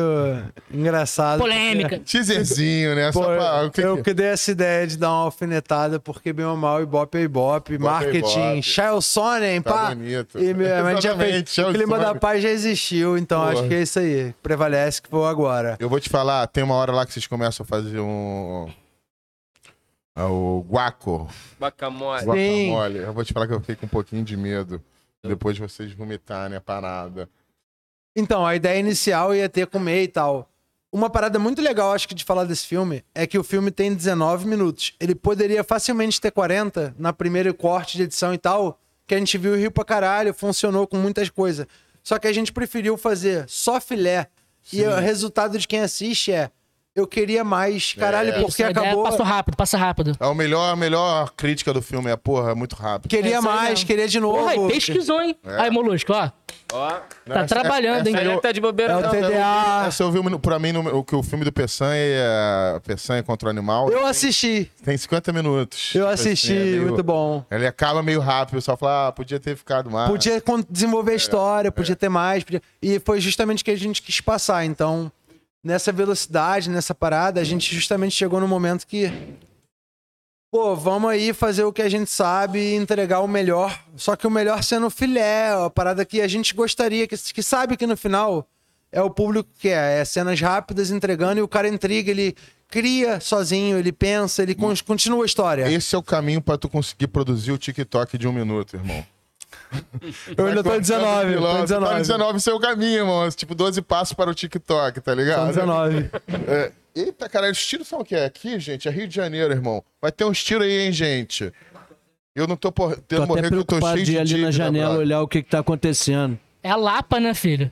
engraçado. Polêmica. Teaserzinho, né? Pô, pra... o que eu que- dei essa ideia de dar uma alfinetada, porque bem ou mal, Ibope é Ibope, é marketing. Child Sonnen, Tá pá. bonito. E gente já fez, o clima da paz já existiu, então Porra. acho que é isso aí. Prevalece que foi agora. Eu vou te falar, tem uma hora lá que vocês começam a fazer um... é O guaco. Bacamole. Guacamole. Eu vou te falar que eu fiquei com um pouquinho de medo. Depois de vocês vomitarem a parada. Então, a ideia inicial ia ter comer e tal. Uma parada muito legal, acho que, de falar desse filme é que o filme tem 19 minutos. Ele poderia facilmente ter 40 na primeira corte de edição e tal, que a gente viu rio pra caralho, funcionou com muitas coisas. Só que a gente preferiu fazer só filé. E o resultado de quem assiste é. Eu queria mais, caralho, É. porque A ideia acabou. Passa rápido, passa rápido. É o melhor, a melhor crítica do filme, é, porra, é muito rápido. Queria É isso mais, queria de novo. Porra, pesquisou, hein? Aí, Molusco, ó. Ó, Tá Essa- trabalhando, hein? essa ele eu- tá de bobeira. É o não. TDA. Essa eu vi pra mim no, o que o filme do Peçanha é Peçanha contra o Animal. Eu assisti, Tem 50 minutos. eu Tipo assisti, assim, é meio- muito bom. Ele acaba meio rápido, o pessoal fala, ah, podia ter ficado mais. Podia desenvolver a história, podia ter mais. podia- E foi justamente o que a gente quis passar. Então, nessa velocidade, nessa parada, a gente justamente chegou no momento que. Pô, vamos aí fazer o que a gente sabe e entregar o melhor. Só que o melhor sendo filé, a parada que a gente gostaria, que, que sabe que no final é o público que é. É cenas rápidas entregando e o cara intriga, ele cria sozinho, ele pensa, ele con- continua a história. Esse é o caminho pra tu conseguir produzir o TikTok de um minuto, irmão. Eu ainda tô 19, eu tô Tá 19. 19 seu caminho, irmão. Tipo, 12 passos para o TikTok, tá ligado? São 19. É. Eita, caralho, os tiros são o que? Aqui, gente? É Rio de Janeiro, irmão. Vai ter uns tiros aí, hein, gente? Eu não tô por... Tendo até morrer que eu tô cheio de de ir ali na dívida, janela brother. olhar o que, que tá acontecendo. É a Lapa, né, filho?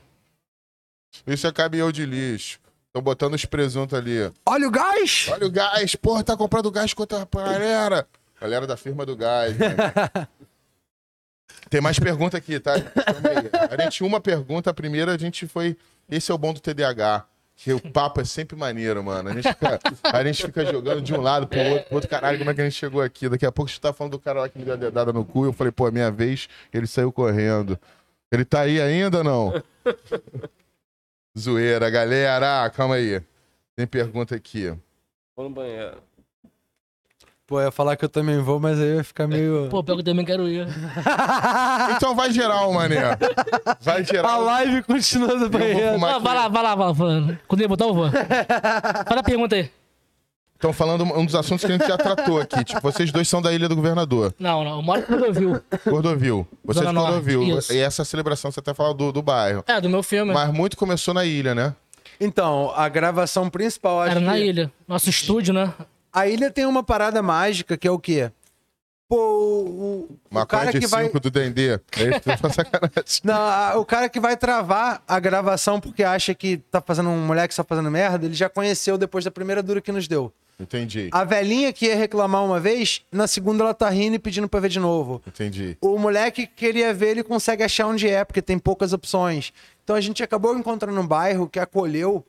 Isso é caminhão de lixo. Tô botando os presuntos ali. Olha o gás! Olha o gás, porra, tá comprando gás contra a galera. Galera da firma do gás, né? Tem mais pergunta aqui, tá? Aí. A gente tinha uma pergunta, a primeira a gente foi. Esse é o bom do TDAH. Que o papo é sempre maneiro, mano. A gente fica, a gente fica jogando de um lado pro outro, pro outro. Caralho, como é que a gente chegou aqui? Daqui a pouco você tá falando do cara lá que me deu a dedada no cu. Eu falei, pô, é minha vez. Ele saiu correndo. Ele tá aí ainda não? Zoeira, galera. Calma aí. Tem pergunta aqui. Vou no banheiro. Pô, eu ia falar que eu também vou, mas aí ia ficar meio. Pô, pior que eu também quero ir. Então vai geral, mané. Vai A geral. live continua do banheiro. fumar Ah, vai lá, vai lá, vai lá. Quando ele botar, eu vou. Fala a pergunta aí. Estão falando um dos assuntos que a gente já tratou aqui. Tipo, vocês dois são da Ilha do Governador. Não, não. Eu moro no Cordovil. Cordovil. Vocês Zona de Cordovil. Norte. E essa celebração, você até falou do, do bairro. É, do meu filme. Mas muito começou na ilha, né? Então, a gravação principal, acho Era na que ilha. Nosso estúdio, né? A ilha tem uma parada mágica que é o quê? Pô, o, o, cara que vai. 5 do Dendê. É. Não, a- o cara que vai travar a gravação porque acha que tá fazendo um moleque que tá fazendo merda, ele já conheceu depois da primeira dura que nos deu. Entendi. A velhinha que ia reclamar uma vez, na segunda ela tá rindo e pedindo pra ver de novo. Entendi. O moleque que queria ver, ele consegue achar onde é, porque tem poucas opções. Então a gente acabou encontrando um bairro que acolheu.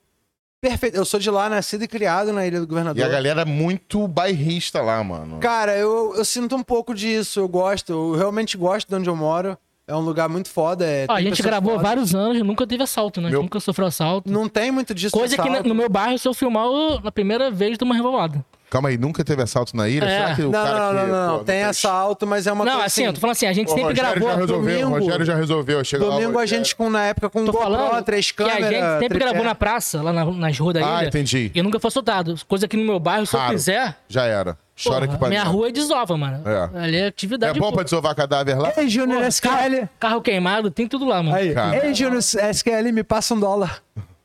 Perfeito. Eu sou de lá, nascido e criado na Ilha do Governador. E a galera é muito bairrista lá, mano. Cara, eu, eu sinto um pouco disso. Eu gosto. Eu realmente gosto de onde eu moro. É um lugar muito foda. É, Ó, a gente gravou fodas. vários anos e nunca teve assalto, né? Meu- Nunca sofreu assalto. Não tem muito disso. Coisa de que no meu bairro, se eu filmar, eu, na primeira vez, toma revolada. Calma aí, nunca teve assalto na ilha? É. Será que o Não, cara não, que, não, não, não. pô, Tem assalto, mas é uma não, coisa assim, eu tô falando assim, a gente sempre Rogério gravou. já resolveu, domingo. Rogério já resolveu. Chega lá, Domingo a Rogério. gente com, na época com Tô GoPro, falando três que a câmeras. gente sempre tripé. gravou na praça, lá na- nas ruas da ilha. Ah, entendi. E nunca foi assaltado. Coisa que no meu bairro, se eu Raro. quiser, Já era. Chora porra, pra minha rua é desova, mano. É. Ali é É atividade. bom pô. pra desovar cadáver lá? Ei, Júnior SQL. carro, carro queimado, tem tudo lá, mano. Aí. Ei, Júnior SQL, me passa um dólar.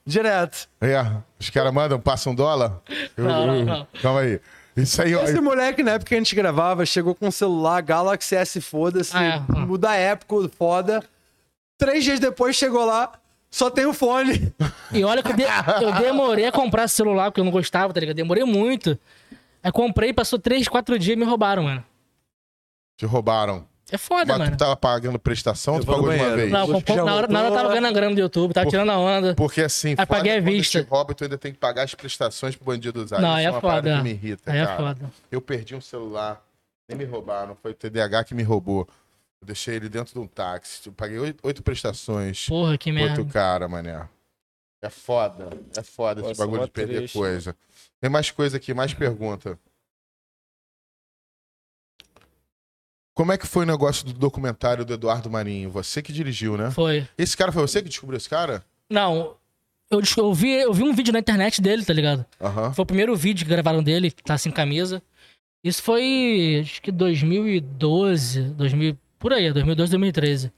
Direto. É. Os caras mandam, passam um dólar? Eu- Não, não, eu- não. Calma aí. Isso aí, ó. Esse moleque, na época que a gente gravava, chegou com um celular Galaxy S, foda-se, Ah, é. Ah. muda época, foda. Três dias depois chegou lá, só tem o fone. E olha que eu, de- eu demorei a comprar esse celular, porque eu não gostava, tá ligado? Demorei muito. Aí comprei, passou três, quatro dias e me roubaram, mano. Te roubaram. É foda, Mas mano. tu tava pagando prestação, Eu tu pagou de uma vez? Não, com- na, hora, na hora eu tava ganhando grana do YouTube, tava Por- tirando a onda. Porque assim, Aí paguei a vista. te rouba, tu ainda tem que pagar as prestações pro bandido usar. Não, Isso é é uma parada foda. que me irrita, Aí é cara. foda. Eu perdi um celular, nem me roubaram, foi o TDAH que me roubou. Eu deixei ele dentro de um táxi. Eu paguei oito, oito prestações. Porra, que merda. Outro cara, mané. É foda. É foda esse Nossa, bagulho de perder triste. coisa. Tem mais coisa aqui, mais pergunta. Como é que foi o negócio do documentário do Eduardo Marinho? Você que dirigiu, né? Foi. Esse cara foi você que descobriu esse cara? Não, eu, eu, vi, eu vi um vídeo na internet dele, tá ligado? Aham. Foi o primeiro vídeo que gravaram dele, que tá sem camisa. Isso foi, acho que 2012, 2000, por aí, 2012, 2013.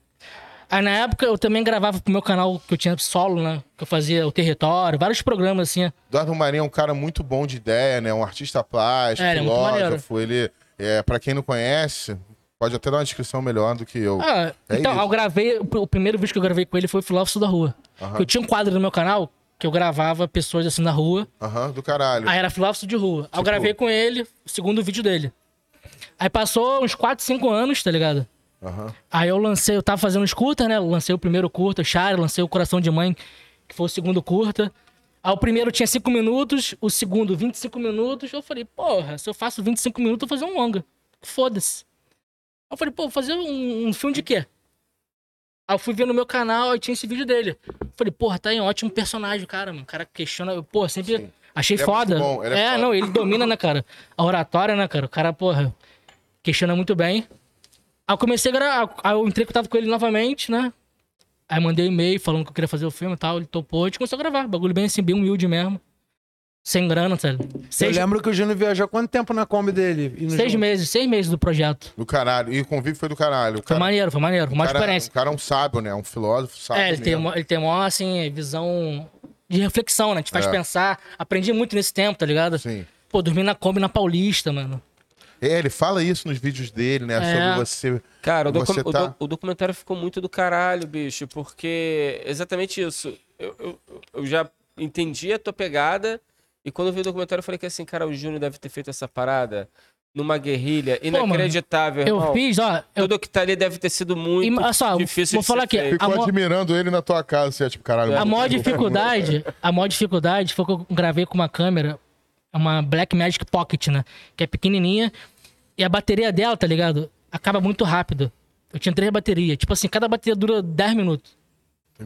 Aí na época eu também gravava pro meu canal que eu tinha solo, né? Que eu fazia o território, vários programas assim. Eduardo Marinho é um cara muito bom de ideia, né? Um artista plástico, É, ele é filósofo. Ele, é, pra quem não conhece, Pode até dar uma descrição melhor do que eu. Ah, É então, isso. eu gravei. O primeiro vídeo que eu gravei com ele foi o Filósofo da Rua. Aham. Eu tinha um quadro no meu canal que eu gravava pessoas assim na rua. Aham, do caralho. Aí era Filósofo de Rua. Aí eu Tipo- gravei com ele, o segundo vídeo dele. Aí passou uns 4, 5 anos, tá ligado? Aham. Aí eu lancei, eu tava fazendo os curtas, né? Eu lancei o primeiro curta, Chara, lancei o Coração de Mãe, que foi o segundo curta. Aí o primeiro tinha 5 minutos, o segundo 25 minutos. Eu falei, porra, se eu faço 25 minutos, eu vou fazer um longa. Foda-se. Eu falei, pô, vou fazer um, um filme de quê? Aí eu fui ver no meu canal, aí tinha esse vídeo dele. Eu falei, porra, tá aí, um ótimo personagem, cara, mano. O cara questiona. eu, Pô, sempre achei Ele é foda. muito bom, ele é é, foda. não, ele domina, né, cara? A oratória, né, cara? O cara, porra, questiona muito bem. Aí eu comecei a gravar, aí eu entrei em contato com ele novamente, né? Aí mandei um e-mail falando que eu queria fazer o filme e tal, ele topou, a gente começou a gravar. Bagulho bem assim, bem humilde mesmo. Sem grana, sabe? Seis, Eu lembro que o Júnior viajou quanto tempo na Kombi dele? Seis junto? meses, seis meses do projeto. Do caralho. E o convívio foi do caralho. O Foi cara, maneiro, foi maneiro, foi uma o cara, experiência. o cara é um sábio, né? Um filósofo sábio. É, ele tem, mesmo. uma, ele tem uma, assim, visão de reflexão, né? Te faz É. pensar. Aprendi muito nesse tempo, tá ligado? Sim. Pô, dormi na Kombi na Paulista, mano. É, ele fala isso nos vídeos dele, né? É. Sobre você. Cara, o, docu- Você o tá- do- o documentário ficou muito do caralho, bicho, porque exatamente isso. Eu, eu, eu já entendi a tua pegada, e quando eu vi o documentário, eu falei que assim, cara, o Júnior deve ter feito essa parada numa guerrilha mano, inacreditável, Eu irmão. fiz, ó. Eu, Tudo que tá ali deve ter sido muito e, olha só, difícil vou de falar ser aqui. Ficou mo- admirando ele na tua casa, você é tipo, caralho. A mano, maior eu- dificuldade, a maior dificuldade foi que eu gravei com uma câmera, uma Black Magic Pocket, né? Que é pequenininha. E a bateria dela, tá ligado? Acaba muito rápido. Eu tinha três baterias. Tipo assim, cada bateria dura 10 minutos.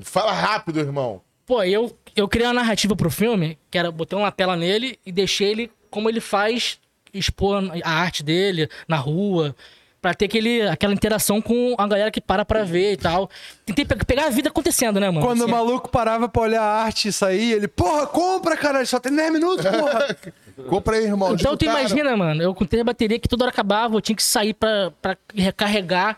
Fala rápido, irmão. Pô, eu, eu criei uma narrativa pro filme, que era botei uma tela nele e deixei ele como ele faz expor a arte dele na rua. Pra ter aquele, aquela interação com a galera que para pra ver e tal. Tentei pe- pegar a vida acontecendo, né, mano? Quando o Assim, maluco parava pra olhar a arte e sair, ele, porra, compra, caralho, só tem 10 minutos, porra. Compra aí, irmão. Então tu digo, cara, imagina, mano, eu com três baterias que toda hora acabava, eu tinha que sair pra, pra recarregar.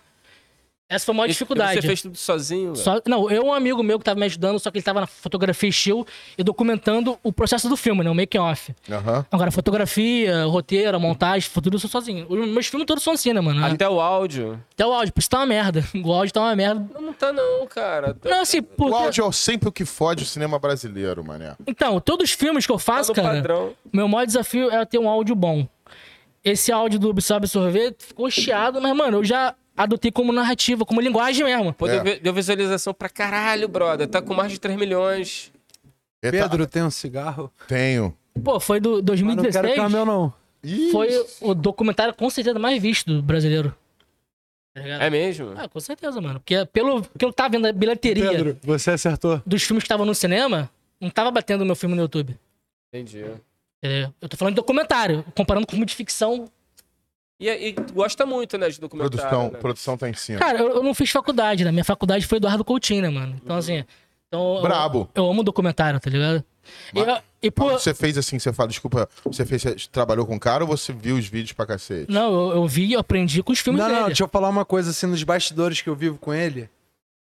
Essa foi a maior E dificuldade. Você fez tudo sozinho. Só- não, eu e um amigo meu que tava me ajudando, só que ele tava na fotografia estilo e documentando o processo do filme, né? O making off. Aham. Agora, fotografia, roteiro, montagem, tudo isso sozinho. Os meus filmes todos são assim, né, mano? Até, Até o áudio. o áudio, por isso tá uma merda. O áudio tá uma merda. Não tá não, cara. Tá- Não, assim, O porque... áudio é sempre o que fode o cinema brasileiro, mané. Então, todos os filmes que eu tá faço, no cara, padrão. meu maior desafio é ter um áudio bom. Esse áudio do Absorbe Absorver ficou chiado, mas, mano, eu já adotei como narrativa, como linguagem mesmo. Pô, É. deu, deu visualização pra caralho, brother. Tá com mais de 3 milhões. Tá- Pedro, tem um cigarro? Tenho. Pô, foi do Mas não 2016. quero câmbio, não. Ih, Foi o documentário com certeza mais visto do brasileiro. Tá? É mesmo? Ah, com certeza, mano. Porque pelo que eu tava vendo a bilheteria Pedro, você acertou. dos filmes que estavam no cinema, não tava batendo o meu filme no YouTube. Entendi. Entendeu? Eu tô falando de documentário, comparando com filme de ficção. E, e tu gosta muito, né, de documentário. produção, né? produção tá em cima. Cara, eu, eu não fiz faculdade, né? Minha faculdade foi Eduardo Coutinho, né, mano? Então, assim. Então, eu- Brabo. Eu, amo documentário, tá ligado? E, Mas- eu- e, pô. Você fez assim, você fala, desculpa, você fez, você trabalhou com o cara ou você viu os vídeos pra cacete? Não, eu, eu vi e aprendi com os filmes Não, dele. não, deixa eu falar uma coisa assim nos bastidores que eu vivo com ele.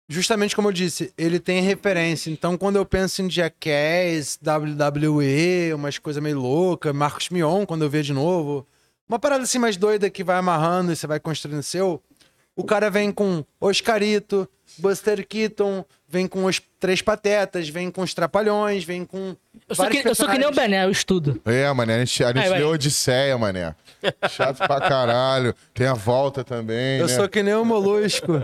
Justamente como eu disse, ele tem referência. Então, quando eu penso em Jackass, WWE, umas coisas meio loucas, Marcos Mion, quando eu ver de novo, uma parada assim mais doida que vai amarrando e você vai construindo seu, o cara vem com Oscarito, Buster Keaton, vem com os Três Patetas, vem com os Trapalhões, vem com. Eu sou, que, eu sou que nem o. Bené, eu estudo. É, mané, a gente, a gente Vai, vai. leu Odisseia, mané. Chato pra caralho. Tem a volta também, Eu né? sou que nem o Molusco.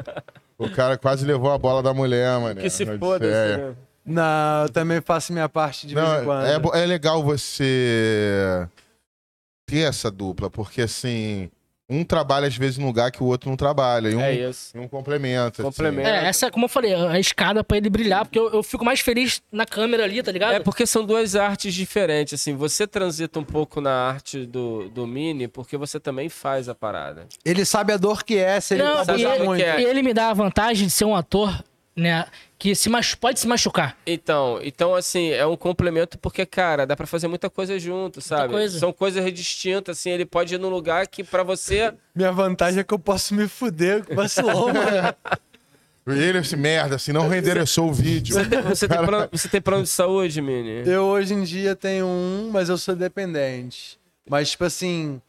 O cara quase levou a bola da mulher, mané. Que se foda, né? Não, eu também faço minha parte de vez em Não, quando. é, é legal você ter essa dupla, porque assim, um trabalha às vezes num lugar que o outro não trabalha, e um, É isso. e um complementa. assim. Complementa. É, essa, como eu falei, é a escada pra ele brilhar, porque eu, eu fico mais feliz na câmera ali, tá ligado? É porque são duas artes diferentes, assim. Você transita um pouco na arte do, do Mini, porque você também faz a parada. Ele sabe a dor que é se ele Não, sabe e, o ele, que é. e ele me dá a vantagem de ser um ator, né, que se machu- pode se machucar. Então, então, assim, é um complemento porque, cara, dá pra fazer muita coisa junto, sabe? coisa. São coisas distintas, assim. Ele pode ir num lugar que pra você. Minha vantagem é que eu posso me fuder com mano. E ele, esse merda, assim, não reendereçou o vídeo. Você tem, plano, você tem plano de saúde, Mini? Eu hoje em dia tenho um, mas eu sou dependente. Mas, tipo assim,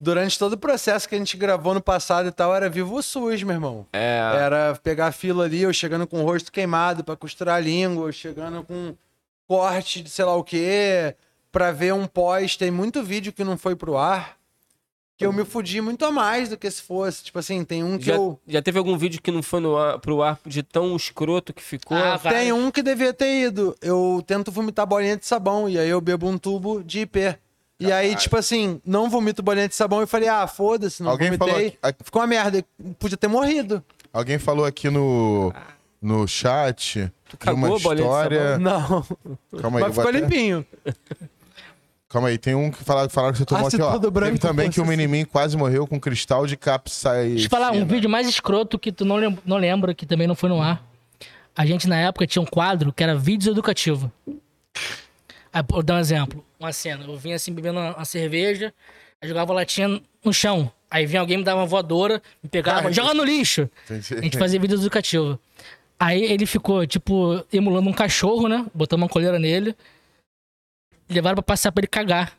durante todo o processo que a gente gravou no passado e tal, era vivo o SUS, meu irmão. É. Era pegar a fila ali, eu chegando com o rosto queimado pra costurar a língua, eu chegando com corte de sei lá o quê, pra ver um pós. Tem muito vídeo que não foi pro ar, que eu me fudi muito a mais do que se fosse. Tipo assim, tem um que Já, eu... já teve algum vídeo que não foi no ar, pro ar de tão escroto que ficou? Ah. Tem um que devia ter ido. Eu tento vomitar bolinha de sabão e aí eu bebo um tubo de IP. E aí, tipo assim, não vomito bolinha de sabão e falei, ah, foda-se, não Alguém falou vomitei. aqui- aqui- Ficou uma merda. Podia ter morrido. Alguém falou aqui no, no chat de cagou uma a bolinha de história. Não. Calma aí, Mas vou ficou até- limpinho. Calma aí, tem um que falaram, falaram que você tomou Ah, se aqui, ó. todo branco Teve também fosse que o assim. Minimin quase morreu com cristal de capsaicina. Deixa eu falar, um vídeo mais escroto que tu não, lem- não lembra, que também não foi no ar. A gente, na época, tinha um quadro que era vídeos educativos. Aí, vou dar um exemplo. Uma cena. Eu vinha assim, bebendo uma, uma cerveja, aí jogava latinha no chão. Aí vinha alguém, me dava uma voadora, me pegava, Ai. joga no lixo. Entendi. A gente fazia vídeo educativo. Aí ele ficou, tipo, emulando um cachorro, né? Botando uma coleira nele. Levaram pra passar pra ele cagar.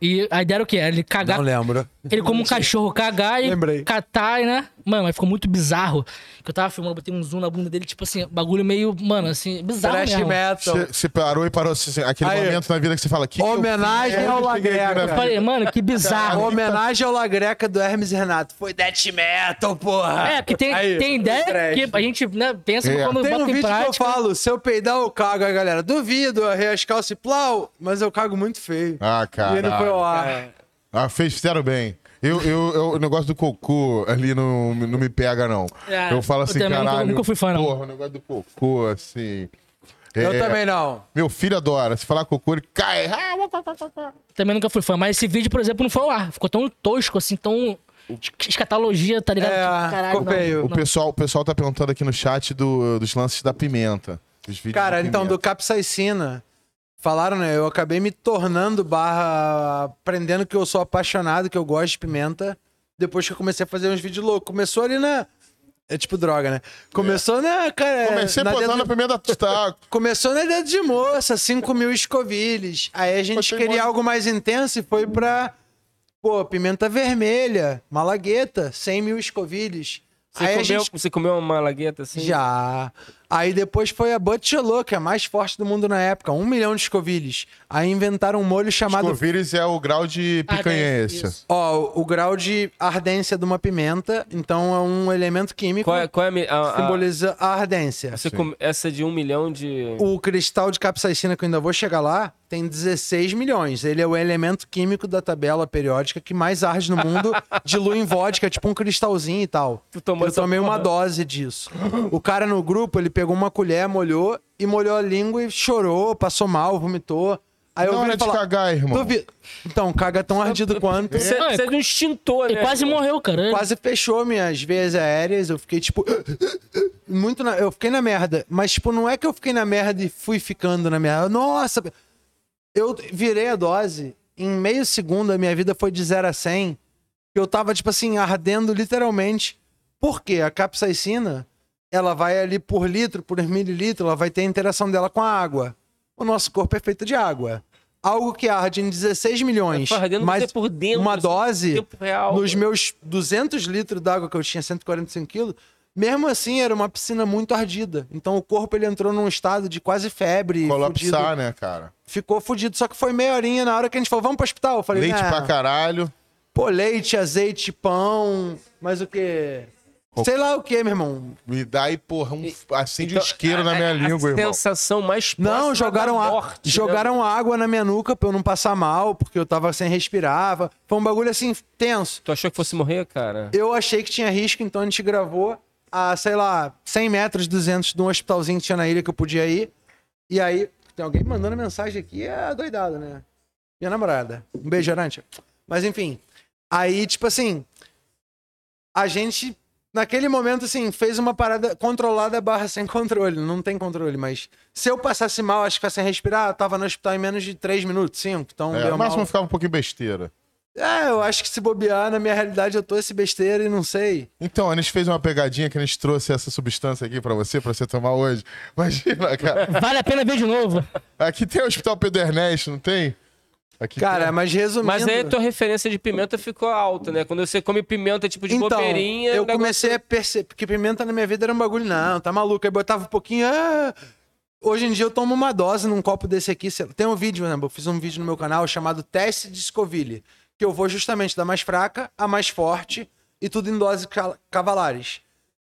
E a ideia era o quê? Era ele cagar Não lembro. Ele como um cachorro cagar e Lembrei. catar, né? Mano, mas ficou muito bizarro. Que eu tava filmando, botei um zoom na bunda dele, tipo assim, bagulho meio, mano, assim, bizarro Trash mesmo. metal. Você, você parou e parou assim, aquele Aí. momento na vida que você fala que que eu Homenagem ao Lagreca. Eu falei, mano, que A bizarro. homenagem ao Lagreca do Hermes Renato. Foi death metal, porra. É, porque tem, Aí, tem ideia trash. que a gente né, pensa É. quando Tem um bota em vídeo que eu prática. falo, se eu peidar eu cago, aí galera, duvido, eu arrei as calças e plau, mas eu cago muito feio. Ah, cara. e ele foi ao ar. Ah, fez, fizeram bem. Eu, eu, eu- o negócio do cocô ali não, não me pega, não. É, eu falo eu assim, também nunca- caralho. nunca fui fã, não. Porra, o negócio do cocô, assim. Eu é- também não. Meu filho adora. Se falar cocô, ele cai. Também nunca fui fã. Mas esse vídeo, por exemplo, não foi ao ar. Ficou tão tosco, assim, tão. Escatologia, tá ligado? É, Tipo, caralho, não, feio. O não. pessoal, o pessoal tá perguntando aqui no chat do- dos lances da pimenta. Cara, então, do capsaicina, falaram, né? Eu acabei me tornando barra, aprendendo que eu sou apaixonado, que eu gosto de pimenta, depois que eu comecei a fazer uns vídeos loucos. Começou ali na... É tipo droga, né? Começou na, cara... Comecei na botando dedo- a pimenta. Tá, Começou na dedo de moça, 5 mil escovilhas. Aí a gente queria mole. algo mais intenso e foi pra, pô, pimenta vermelha, malagueta, 100 mil escovilhas. Você, Aí comeu, gente você comeu uma malagueta assim? já. Aí depois foi a Butchelô, que é a mais forte do mundo na época, um milhão de escovilhas. Aí inventaram um molho chamado. Scoville é o grau de picanhense. isso. Ó, o grau de ardência de uma pimenta. Então é um elemento químico Qual é, qual é a, a- simboliza a ardência. você come- essa de um milhão de. O cristal de capsaicina, que eu ainda vou chegar lá, tem 16 milhões. Ele é o elemento químico da tabela periódica que mais arde no mundo. dilui em vodka, tipo um cristalzinho e tal. Tu tomou eu tomei uma porra? dose disso. O cara no grupo, ele pegou uma colher, molhou e molhou a língua e chorou, passou mal, vomitou. Aí eu Não vi hora ele de falar, cagar, irmão. "Duvido." Então, caga tão ardido quanto. Você Não, precisa de um extintor, Ele né? quase morreu, cara. Quase fechou minhas veias aéreas. Eu fiquei, tipo. Muito na... Eu fiquei na merda. Mas, tipo, não é que eu fiquei na merda e fui ficando na merda. Nossa! Eu virei a dose. Em meio segundo, a minha vida foi de 0 a 100. Eu tava, tipo assim, ardendo literalmente. Por quê? A capsaicina, ela vai ali por litro, por mililitro, ela vai ter a interação dela com a água. O nosso corpo é feito de água. Algo que arde em 16 milhões. Ardendo mas você por dentro, uma assim, dose tempo real. nos meus 200 litros d'água que eu tinha, 145 quilos, mesmo assim era uma piscina muito ardida. Então o corpo ele entrou num estado de quase febre, fudido. Colapsar, né, cara? ficou fudido. Só que foi meia horinha na hora que a gente falou, vamos pro hospital. Eu falei, Leite "Nah, pra caralho. Pô, leite, azeite, pão, mas o quê? Sei lá o que, meu irmão. Me dá aí, porra, um, acende Então, um isqueiro na a- minha a língua, irmão. sensação mais Não, jogaram, da a- morte, né? jogaram água na minha nuca pra eu não passar mal, porque eu tava sem respirar. Foi um bagulho assim, tenso. Tu achou que fosse morrer, cara? Eu achei que tinha risco, então a gente gravou a, sei lá, 100 metros, 200 de um hospitalzinho que tinha na ilha que eu podia ir. E aí, tem alguém mandando mensagem aqui, é doidado, né? Minha namorada. Um beijo, Arantia. Mas enfim, aí, tipo assim, a gente, naquele momento, assim, fez uma parada controlada barra sem controle. Não tem controle, mas se eu passasse mal, acho que ficar sem respirar, eu tava no hospital em menos de 3 minutos, 5. Então, É, deu no máximo mal. ficava um pouquinho besteira. É, eu acho que se bobear, na minha realidade, eu tô esse besteira e não sei. Então, a gente fez uma pegadinha que a gente trouxe essa substância aqui pra você, pra você tomar hoje. Imagina, cara. Vale a pena ver de novo. Aqui tem o Hospital Pedro Ernesto, não tem? Aqui Cara, tem- mas resumindo... Mas aí a tua referência de pimenta ficou alta, né? Quando você come pimenta tipo de Então, bobeirinha... eu negócio- comecei a perceber, porque pimenta na minha vida era um bagulho, não, tá maluco. Aí botava um pouquinho, ah... Hoje em dia eu tomo uma dose num copo desse aqui. Tem um vídeo, né? Eu fiz um vídeo no meu canal chamado Teste de Scoville, que eu vou justamente da mais fraca à mais forte e tudo em doses ca- cavalares.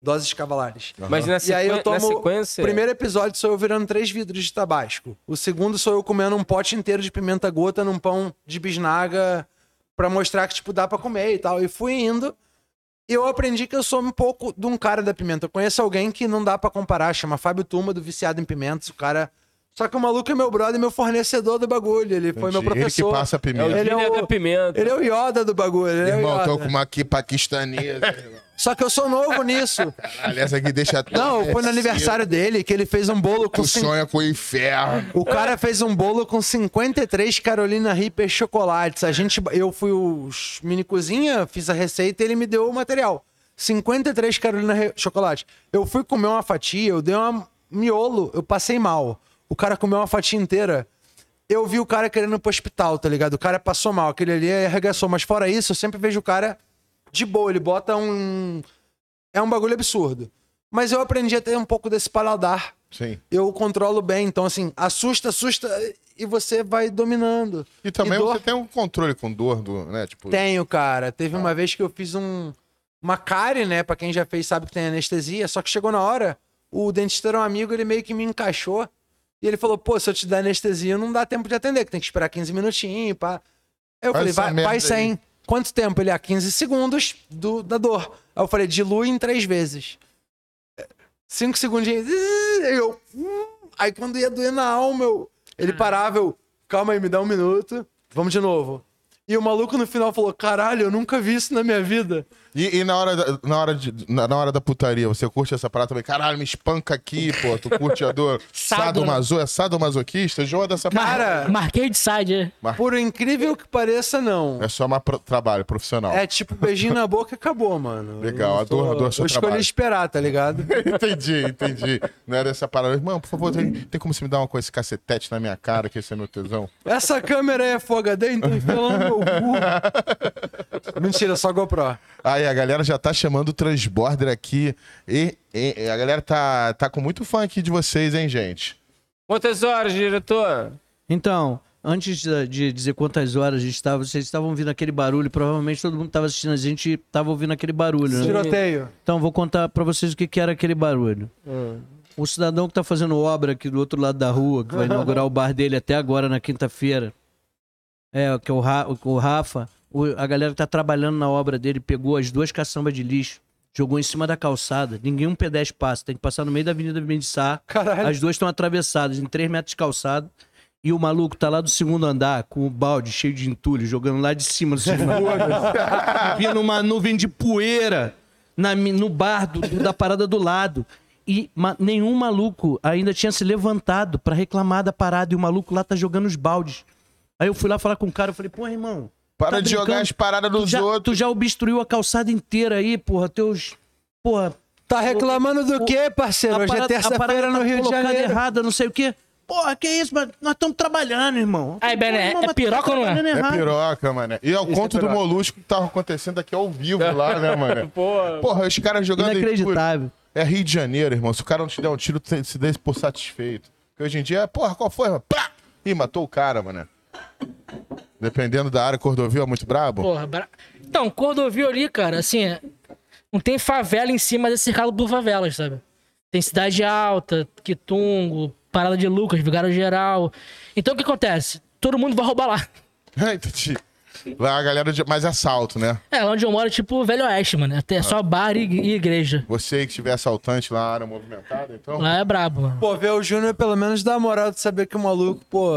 Doses cavalares. Mas na, E aí eu tomo. na sequência... O primeiro episódio sou eu virando três vidros de tabasco. O segundo sou eu comendo um pote inteiro de pimenta gota num pão de bisnaga pra mostrar que, tipo, dá pra comer e tal. E fui indo. E eu aprendi que eu sou um pouco de um cara da pimenta. Eu conheço alguém que não dá pra comparar, chama Fábio Turma, do Viciado em Pimentas. O cara. Só que o maluco é meu brother, meu fornecedor do bagulho. Ele foi meu Ele que professor. passa a É pimenta. Ele é Júnior o- da pimenta. Ele é o Yoda do bagulho. Ele é o Irmão, tô Yoda. com uma aqui paquistanesa. Só que eu sou novo nisso. Caralho, essa aqui deixa Não, foi no aniversário dele que ele fez um bolo com Tu cin- sonha com o inferno. O cara fez um bolo com 53 Carolina Reaper chocolates. A gente, eu fui o mini cozinha, fiz a receita e ele me deu o material. 53 Carolina Re- chocolate. Eu fui comer uma fatia, eu dei uma miolo, eu passei mal. O cara comeu uma fatia inteira. Eu vi o cara querendo ir pro hospital, tá ligado? O cara passou mal, aquele ali arregaçou. Mas fora isso, eu sempre vejo o cara de boa. Ele bota um. É um bagulho absurdo. Mas eu aprendi a ter um pouco desse paladar Sim. eu controlo bem. Então, assim, assusta, assusta e você vai dominando. E também dor- você tem um controle com dor, do, né? Tipo, Tenho, cara. Teve uma vez que eu fiz um, uma cárie, né? Pra quem já fez sabe que tem anestesia. Só que chegou na hora, o dentista era um amigo, ele meio que me encaixou. E ele falou, pô, se eu te der anestesia, não dá tempo de atender, que tem que esperar 15 minutinhos, pá. Aí eu Faz falei, vai, vai sem. Quanto tempo? Ele, ah, 15 segundos do, da dor. Aí eu falei, dilui em três vezes. Cinco segundinhos. Aí eu. hum. Aí quando ia doer na alma, eu, ele parava, eu. Calma aí, me dá um minuto. Vamos de novo. E o maluco no final falou: caralho, eu nunca vi isso na minha vida. E, e na, hora da, na, hora de, na, na hora da putaria, você curte essa parada também? Caralho, me espanca aqui, pô. Tu curte a dor? Sado, Sadomaso, é sadomasoquista? Joga dessa Cara, parada. Marquei de side, é. Por incrível que pareça, não. É só mais pro- trabalho profissional. É tipo beijinho na boca e acabou, mano. Legal, Eu a dor- a dor é seu Eu escolhi trabalho. esperar, tá ligado? entendi, entendi. Não era essa parada. Irmão, por favor, tem, tem como você me dar uma com esse cacetete na minha cara, que esse é meu tesão? Essa câmera é Full HD, então enfia lá no meu cu. Mentira, só GoPro. Aí, a galera já tá chamando o Transborder aqui. E, e- a galera tá, tá com muito fã aqui de vocês, hein, gente? Quantas horas, diretor? Então, antes de, de dizer quantas horas a gente estava, vocês estavam ouvindo aquele barulho, provavelmente todo mundo estava assistindo a gente estava ouvindo aquele barulho, né? Tiroteio. Então, vou contar pra vocês o que, que era aquele barulho. O cidadão que tá fazendo obra aqui do outro lado da rua, que vai inaugurar o bar dele até agora na quinta-feira, é, que é o, Ra- o Rafa, o- a galera que tá trabalhando na obra dele pegou as duas caçambas de lixo, jogou em cima da calçada. Ninguém um pedestre passa, tem que passar no meio da Avenida Mendissá. As duas estão atravessadas em 3 metros de calçado. E o maluco tá lá do segundo andar com o balde cheio de entulho, jogando lá de cima do segundo andar. Vindo uma nuvem de poeira na no bar do- da parada do lado. E ma- nenhum maluco ainda tinha se levantado pra reclamar da parada. E o maluco lá tá jogando os baldes. Aí eu fui lá falar com o cara, eu falei, pô, irmão. Para tá de jogar brincando? as paradas Tu dos já, outros. tu já obstruiu a calçada inteira aí, porra. Teus. Porra, Tá reclamando do o- quê, parceiro? Hoje é parada- a parada terça-feira no tá Rio de Janeiro. errada, não sei o quê. Porra, que isso, mas nós estamos trabalhando, irmão. Aí, Bené, irmão, é mas piroca ou não é? É piroca, mano. E é o Isso conto é do molusco que tava acontecendo aqui ao vivo lá, né, mano? Pô, Porra, os caras jogando. Inacreditável. É Rio de Janeiro, irmão. Se o cara não te der um tiro, tu se dê por satisfeito. Porque hoje em dia, porra, qual foi? mano? Pá! Ih, matou o cara, mano. Dependendo da área, Cordovil é muito brabo. Porra, bra... Então, Cordovil ali, cara, assim, é- não tem favela em cima desse cercado por favelas, sabe? Tem Cidade Alta, Quitungo, Parada de Lucas, Vigário Geral. Então o que acontece? Todo mundo vai roubar lá. Entendi. Lá a galera de mais assalto, né? É, lá onde eu moro é tipo Velho Oeste, mano. Até Ah. só bar e, e igreja. Você que tiver assaltante lá na área movimentada, então. Lá é brabo, mano. Pô, ver o Júnior pelo menos dá a moral de saber que o maluco, pô,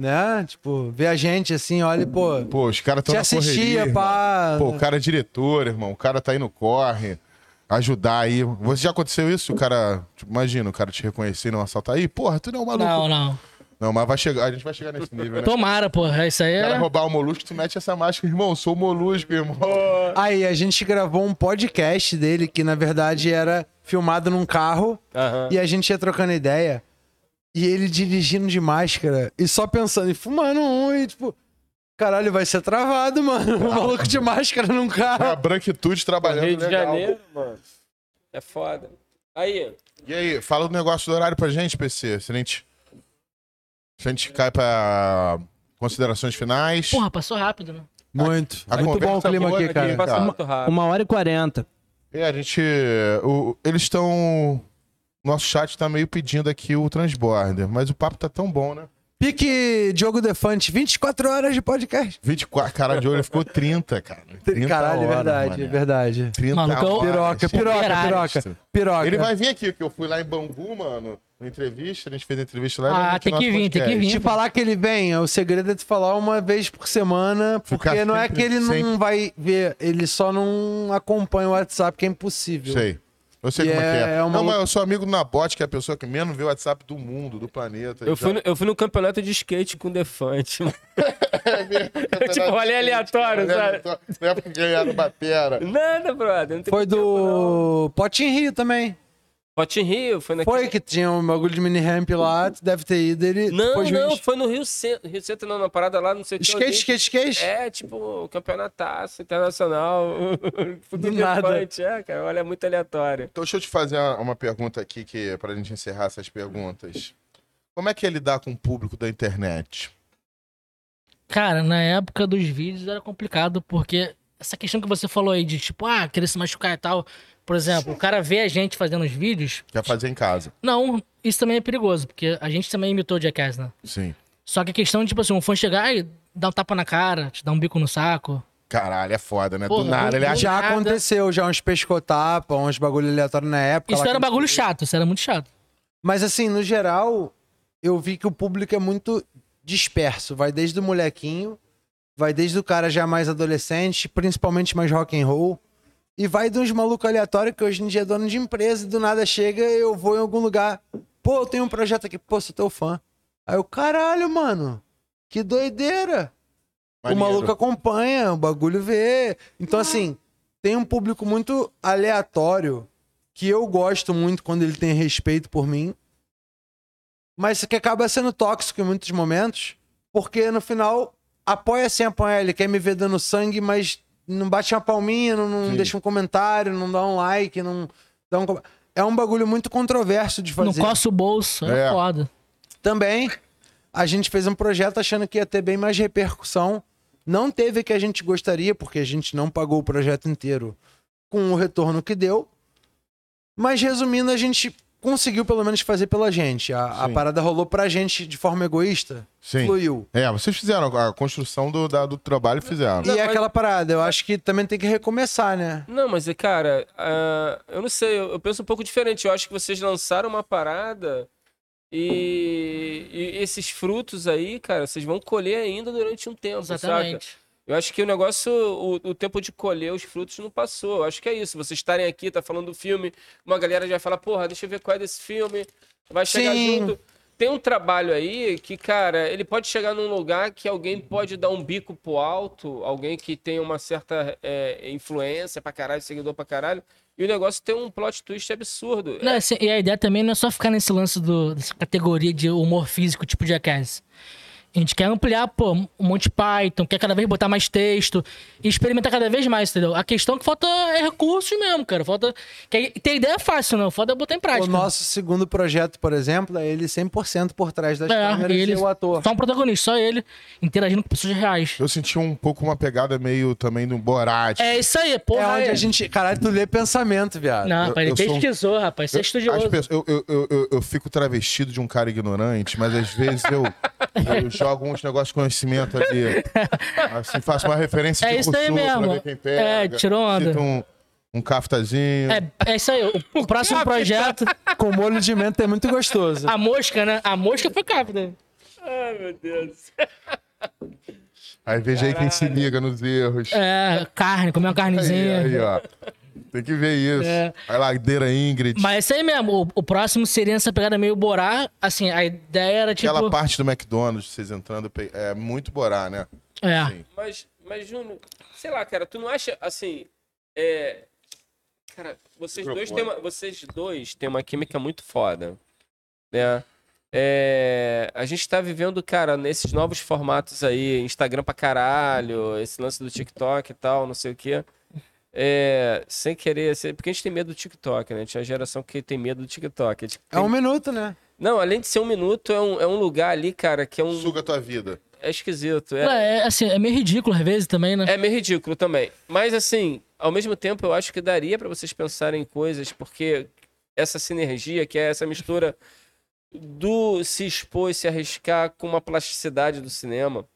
né? Tipo, ver a gente assim, olha, e, pô, Pô, os caras estão te na assistia, correria. pá. Pô, o cara é diretor, irmão. O cara tá aí no corre. Ajudar aí. Você já aconteceu isso? O cara. Tipo, imagina, o cara te reconhecer e não assaltar aí. Porra, tu não é um maluco. Não, não. Não, mas vai chegar. A gente vai chegar nesse nível, né? Tomara, porra. Isso aí O cara é. roubar o molusco, tu mete essa máscara, irmão. eu Sou o molusco, irmão. Aí, a gente gravou um podcast dele que, na verdade, era filmado num carro e a gente ia trocando ideia. E ele dirigindo de máscara e só pensando e fumando um e tipo. Caralho, vai ser travado, mano. O maluco de máscara num É a carro. branquitude trabalhando Rio de legal. Janeiro, mano. É foda. Aí, E aí, fala do negócio do horário pra gente, PC. Se a gente, se a gente cai pra considerações finais. Porra, passou rápido, né? Muito. A Muito bom o clima aqui, aqui, cara. passa Tá. muito rápido. Uma hora e quarenta. É, a gente. o- eles estão. Nosso chat tá meio pedindo aqui o transborder, mas o papo tá tão bom, né? Pique Diogo Defante, 24 horas de podcast. 24, cara de olho ficou 30, cara. 30 Caralho, é horas, verdade, mané. é verdade. 30 Maluco, eu- horas. Piroca, piroca, piroca, piroca. Ele vai vir aqui, que eu fui lá em Bangu, mano, na entrevista, a gente fez a entrevista lá. Ah, tem que vir, tem que podcast. vir. Te falar que ele vem, o segredo é tu falar uma vez por semana, porque Ficar não é que ele não sempre. vai ver, ele só não acompanha o WhatsApp, que é impossível. Sei. Eu sei E como é, que é- é. é uma Não, mas eu sou amigo do Nabote, que é a pessoa que menos vê o WhatsApp do mundo, do planeta. eu fui, no, eu fui no campeonato de skate com o Defante. tipo, olha aleatório, sabe? Na época que ganharam batera. Nada, brother. Não tem Foi tempo, não. do em Rio também. Pote em Rio, foi naquele... Foi que tinha um bagulho de mini ramp lá, tu deve ter ido, ele Não, foi não, foi no Rio Centro. Rio Centro não, na parada lá, não sei o que. Skate, skate, skate. É, tipo, campeonataço internacional. Do Do nada. É, cara, olha, é muito aleatório. Então deixa eu te fazer uma pergunta aqui, que pra gente encerrar essas perguntas. Como é que é lidar com o público da internet? Cara, na época dos vídeos era complicado, porque essa questão que você falou aí de tipo, ah, querer se machucar e tal. Por exemplo, o cara vê a gente fazendo os vídeos. Quer fazer em casa? Não, isso também é perigoso, porque a gente também imitou o Jackass, né? Sim. Só que a questão de, tipo assim, um fã chegar e dar um tapa na cara, te dar um bico no saco. Caralho, é foda, né? Porra, do nada, ele acha... Já nada. aconteceu, já uns pescotapa, uns bagulho aleatório na época. Isso era bagulho chato, isso era muito chato. Mas assim, no geral, eu vi que o público é muito disperso. Vai desde o molequinho, vai desde o cara já mais adolescente, principalmente mais rock and roll. E vai de uns malucos aleatórios que hoje em dia é dono de empresa e do nada chega eu vou em algum lugar. Pô, eu tenho um projeto aqui, pô, sou teu fã. Aí eu, caralho, mano, que doideira. Maneiro. O maluco acompanha, o bagulho vê. Então, assim, tem um público muito aleatório que eu gosto muito quando ele tem respeito por mim, mas que acaba sendo tóxico em muitos momentos, porque no final apoia sem apoiar. Ele quer me ver dando sangue, mas não bate uma palminha, não, não deixa um comentário, não dá um like, não dá um. É um bagulho muito controverso de Não fazer. coça o bolso, é, É. foda. Também, a gente fez um projeto achando que ia ter bem mais repercussão. Não teve o que a gente gostaria, porque a gente não pagou o projeto inteiro com o retorno que deu. Mas, resumindo, a gente conseguiu pelo menos fazer pela gente. A, a parada rolou pra gente de forma egoísta, Sim. fluiu. É, vocês fizeram a construção do, da- do trabalho, fizeram. E é mas- aquela parada, eu acho que também tem que recomeçar, né? Não, mas, cara, ah, eu não sei, eu, eu penso um pouco diferente. Eu acho que vocês lançaram uma parada e, e esses frutos aí, cara, vocês vão colher ainda durante um tempo, saca? Eu acho que o negócio, o, o tempo de colher os frutos não passou. Eu acho que é isso. Vocês estarem aqui, tá falando do filme, uma galera já vai falar, porra, deixa eu ver qual é desse filme. Vai chegar Sim. junto. Tem um trabalho aí que, cara, ele pode chegar num lugar que alguém pode dar um bico pro alto, alguém que tem uma certa é, influência pra caralho, seguidor pra caralho, e o negócio tem um plot twist absurdo. Não, assim, e a ideia também não é só ficar nesse lance do, dessa categoria de humor físico, tipo Jackass. A gente quer ampliar, pô, um monte de Python, quer cada vez botar mais texto e experimentar cada vez mais, entendeu? A questão que falta é recursos mesmo, cara. Falta. Ter ideia é fácil, não. Falta é botar em prática. O nosso segundo projeto, por exemplo, é ele 100% por trás das É, câmeras ele- e o ator. Só um protagonista, só ele, interagindo com pessoas reais. Eu senti um pouco uma pegada meio também do Borat. É isso aí, É porra. onde a gente. Caralho, tu lê pensamento, viado. Não, Eu- rapaz, ele eu sou um- pesquisou, rapaz. Você é Eu- estudioso. as pessoas- eu, eu, eu, eu, eu fico travestido de um cara ignorante, mas às vezes eu, eu jogo uns negócios de conhecimento ali. Assim, faço uma referência É de isso aí mesmo. ver quem pega. É, tirou onda. cito Um, um caftazinho. É, é isso aí. O, o próximo projeto. Com molho de menta é muito gostoso. A mosca, né? A mosca foi cápida. Ai, meu Deus. Aí veja aí quem se liga nos erros. É, carne, comer uma Aí, carnezinha. aí, ó. Tem que ver isso. É. Aí ladeira Ingrid. Mas é isso aí mesmo. O, o próximo seria essa pegada meio borá. Assim, a ideia era tipo. Aquela parte do McDonald's, vocês entrando, é muito Borá, né? É. Sim. Mas, mas, Júnior, sei lá, cara, tu não acha assim. É. Cara, vocês dois, têm uma, vocês dois têm uma química muito foda. Né? É, a gente tá vivendo, cara, nesses novos formatos aí, Instagram pra caralho, esse lance do TikTok e tal, não sei o quê. É, sem querer, ser- porque a gente tem medo do TikTok, né? Tinha uma geração que tem medo do TikTok. A gente É um minuto, né? Não, além de ser um minuto, é um, é um lugar ali, cara, que é um. Suga a tua vida. É esquisito. É, É, é, assim, é meio ridículo às vezes também, né? é meio ridículo também. Mas, assim, ao mesmo tempo, eu acho que daria pra vocês pensarem em coisas, porque essa sinergia, que é essa mistura do se expor e se arriscar com uma plasticidade do cinema.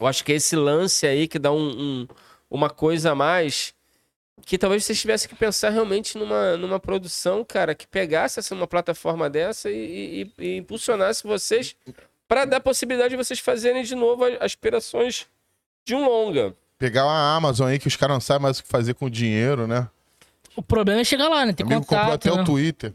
Eu acho que é esse lance aí que dá um, um- uma coisa a mais. Que talvez vocês tivessem que pensar realmente numa, numa produção, cara, que pegasse essa, uma plataforma dessa e, e- e impulsionasse vocês para dar possibilidade de vocês fazerem de novo as aspirações de um longa. Pegar uma Amazon aí que os caras não sabem mais o que fazer com o dinheiro, né? O problema é chegar lá, né? Ter O amigo comprou contato. até né? o Twitter.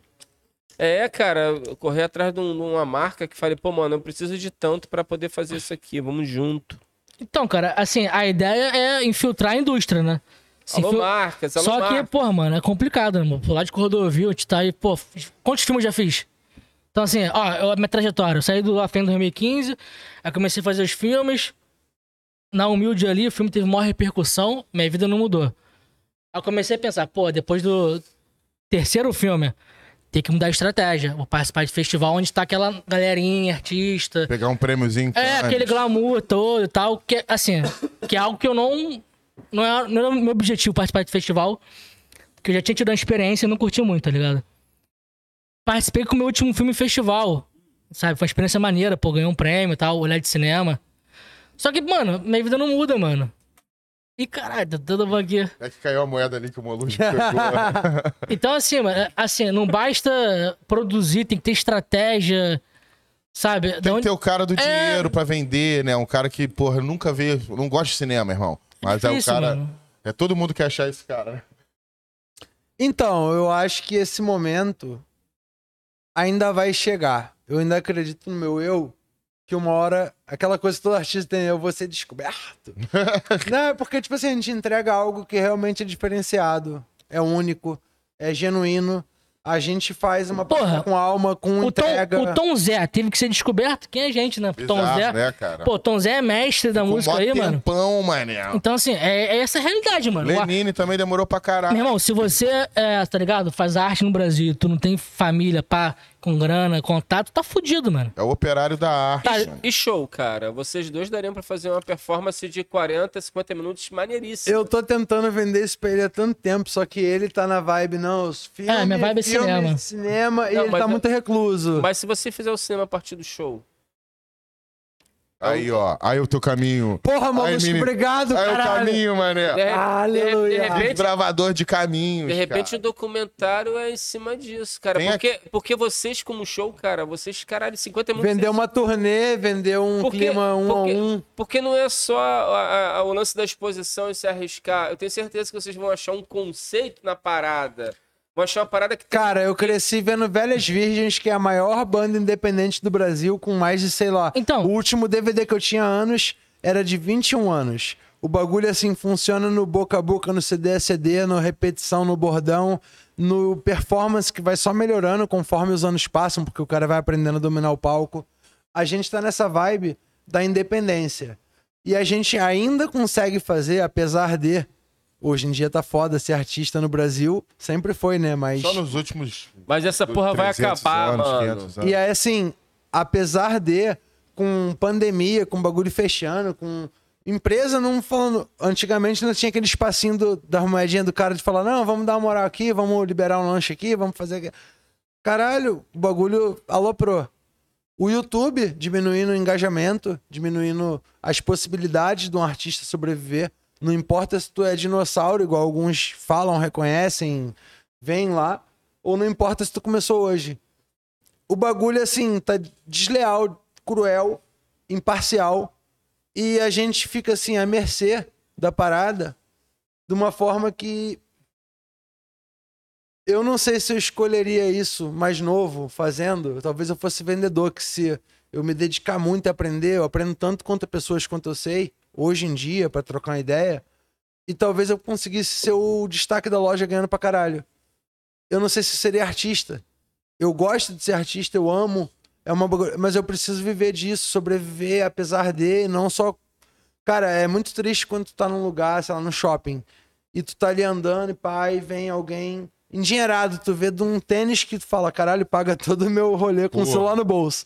É, cara, correr atrás de, um- de uma marca que fale, pô, mano, eu preciso de tanto para poder fazer isso aqui, vamos junto. Então, cara, assim, a ideia é infiltrar a indústria, né? Se Alô, marcas, alô, Só que, marcas. porra, mano, é complicado, né? mano? Por lá de Cordovil, a gente tá aí, pô, quantos filmes eu já fiz? Então, assim, ó, eu- a minha trajetória, eu saí do La Fenda em 2015, aí comecei a fazer os filmes, na humilde ali, o filme teve maior repercussão, minha vida não mudou. Aí eu comecei a pensar, pô, depois do terceiro filme, tem que mudar a estratégia. Vou participar de festival onde tá aquela galerinha, artista, Pegar um prêmiozinho. é, Cannes. aquele glamour todo e tal, que assim, que é algo que eu não. Não, é, não era o meu objetivo participar de festival, porque eu já tinha tido uma experiência e não curti muito, tá ligado? Participei com o meu último filme festival, sabe? Foi uma experiência maneira, pô, ganhei um prêmio e tal, olhar de cinema. Só que, mano, minha vida não muda, mano. E caralho, tá toda aqui. É que caiu a moeda ali que o Molusco pegou. Então, assim, mano, é- assim, não basta produzir, tem que ter estratégia, sabe? Tem que ter o cara do É. dinheiro pra vender, né? Um cara que, porra, nunca vê, não gosta de cinema, irmão. Mas é, o Difícil, cara. mano. É todo mundo quer achar esse cara, né? Então, eu acho que esse momento ainda vai chegar. Eu ainda acredito no meu eu, que uma hora, aquela coisa que todo artista tem, eu vou ser descoberto. Não, é porque, tipo assim, a gente entrega algo que realmente é diferenciado, é único, é genuíno. A gente faz uma Porra, com alma, com O Tom, entrega. o Tom Zé teve que ser descoberto. Quem é a gente, né? Tom Zé. né, cara? Pô, Tom Zé é mestre da Com música aí, mano. tempão, mané. Então, assim, é, é essa a realidade, mano. Lenine também demorou pra caralho. Meu irmão, se você, é, tá ligado, faz arte no Brasil, tu não tem família, pá, com grana, contato, tá fudido, mano. É o operário da arte. Tá, mano. E show, cara. Vocês dois dariam pra fazer uma performance de 40, 50 minutos maneiríssima. Eu tô tentando vender isso pra ele há tanto tempo, só que ele tá na vibe, não, os filmes, É, minha vibe é filme, cinema. cinema, e Não, ele mas tá eu- muito recluso. Mas se você fizer o cinema a partir do show. Aí, ó. Aí o teu caminho. Porra, Molusco, menino. obrigado, Aí o caralho. caminho, mané. De, Aleluia. de repente, Desbravador de caminhos. de repente cara. o documentário é em cima disso, cara. Tem Porque, porque vocês, como show, cara, vocês, caralho, 50 minutos. Vendeu uma turnê, vendeu um Porque- clima um porque- a um. Porque não é só a- a- o lance da exposição e se arriscar. Eu tenho certeza que vocês vão achar um conceito na parada. Vão achar uma parada que tem Cara, eu cresci vendo Velhas Virgens, que é a maior banda independente do Brasil, com mais de, sei lá. Então- O último DVD que eu tinha anos era de 21 anos. O bagulho, assim, funciona no boca a boca, no CD a CD, no repetição, no bordão, no performance que vai só melhorando conforme os anos passam, porque o cara vai aprendendo a dominar o palco. A gente tá nessa vibe da independência. E a gente ainda consegue fazer, apesar de. Hoje em dia tá foda ser artista no Brasil. Sempre foi, né? Mas. Só nos últimos. Mas essa porra vai 300 acabar, anos, mano. 500 anos. E aí, assim, apesar de, com pandemia, com bagulho fechando, com empresa não falando. Antigamente não tinha aquele espacinho do, da moedinha do cara de falar: não, vamos dar uma moral aqui, vamos liberar um lanche aqui, vamos fazer. aqui." Caralho, o bagulho aloprou. O YouTube diminuindo o engajamento, diminuindo as possibilidades de um artista sobreviver. Não importa se tu é dinossauro, igual alguns falam, reconhecem, vêm lá, ou não importa se tu começou hoje o bagulho, assim, tá desleal, cruel, imparcial. E a gente fica, assim, à mercê da parada de uma forma que. Eu não sei se eu escolheria isso mais novo, fazendo. Talvez eu fosse vendedor, que se eu me dedicar muito a aprender, eu aprendo tanto quanto pessoas quanto eu sei, hoje em dia, pra trocar uma ideia. E talvez eu conseguisse ser o destaque da loja ganhando pra caralho. Eu não sei se seria artista. Eu gosto de ser artista, eu amo É uma Mas eu preciso viver disso, sobreviver apesar de, não só. Cara, é muito triste quando tu tá num lugar, sei lá, no shopping, e tu tá ali andando e pá, e vem alguém endinheirado, tu vê de um tênis que tu fala, caralho, paga todo o meu rolê com o celular no bolso.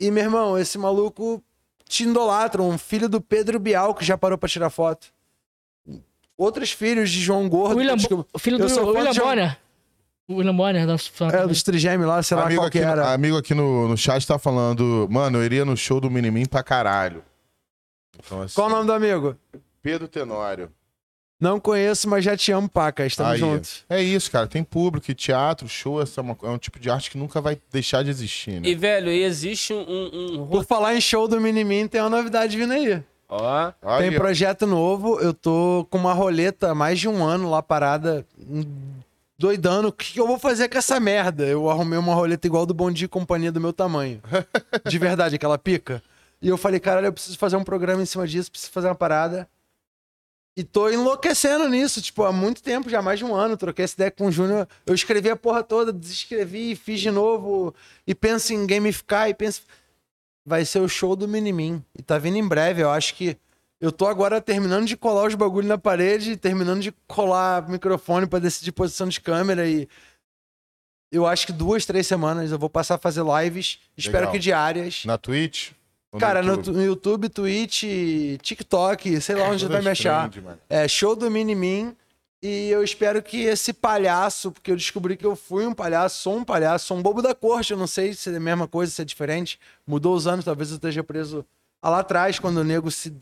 E, meu irmão, esse maluco te idolatra, um filho do Pedro Bial que já parou pra tirar foto. Outros filhos de João Gordo. William, que- Bo- o filho eu do William de João- Bonner. O William Bonner, fã. É, dos trigêmeos lá, sei lá amigo, qual que aqui, no- era. amigo aqui no, no chat tá falando, mano, eu iria no show do Minimin pra caralho. Então, assim, Qual o nome do amigo? Pedro Tenório. Não conheço, mas já te amo, paca. Estamos Aí, juntos. É isso, cara. Tem público e teatro, show, essa é, uma- é um tipo de arte que nunca vai deixar de existir, né? E, velho, existe um. um, um- Por falar em show do Minimin, tem uma novidade vindo aí. Ó. Aí, tem ó. projeto novo. Eu tô com uma roleta há mais de um ano lá parada, doidando. O que, que eu vou fazer com essa merda? Eu arrumei uma roleta igual do Bom Dia e Companhia do meu tamanho. De verdade, aquela pica. E eu falei, caralho, eu preciso fazer um programa em cima disso, preciso fazer uma parada. E tô enlouquecendo nisso, tipo, há muito tempo, já mais de um ano. Troquei essa ideia com o Júnior. Eu escrevi a porra toda, desescrevi, fiz de novo. E penso em gamificar, e penso. Vai ser o show do Minimin. E tá vindo em breve. Eu acho que. Eu tô agora terminando de colar os bagulhos na parede, terminando de colar microfone pra decidir posição de câmera e. Eu acho que duas, três semanas eu vou passar a fazer lives. Espero Legal. que diárias. Na Twitch? Ou Cara, no, YouTube? tu- no YouTube, Twitch, TikTok, sei lá onde vai Todas me achar. mano. É, show do Minimin. E eu espero que esse palhaço, porque eu descobri que eu fui um palhaço, sou um palhaço, sou um bobo da corte. Eu não sei se é a mesma coisa, se é diferente. Mudou os anos, talvez eu esteja preso lá atrás, quando o nego se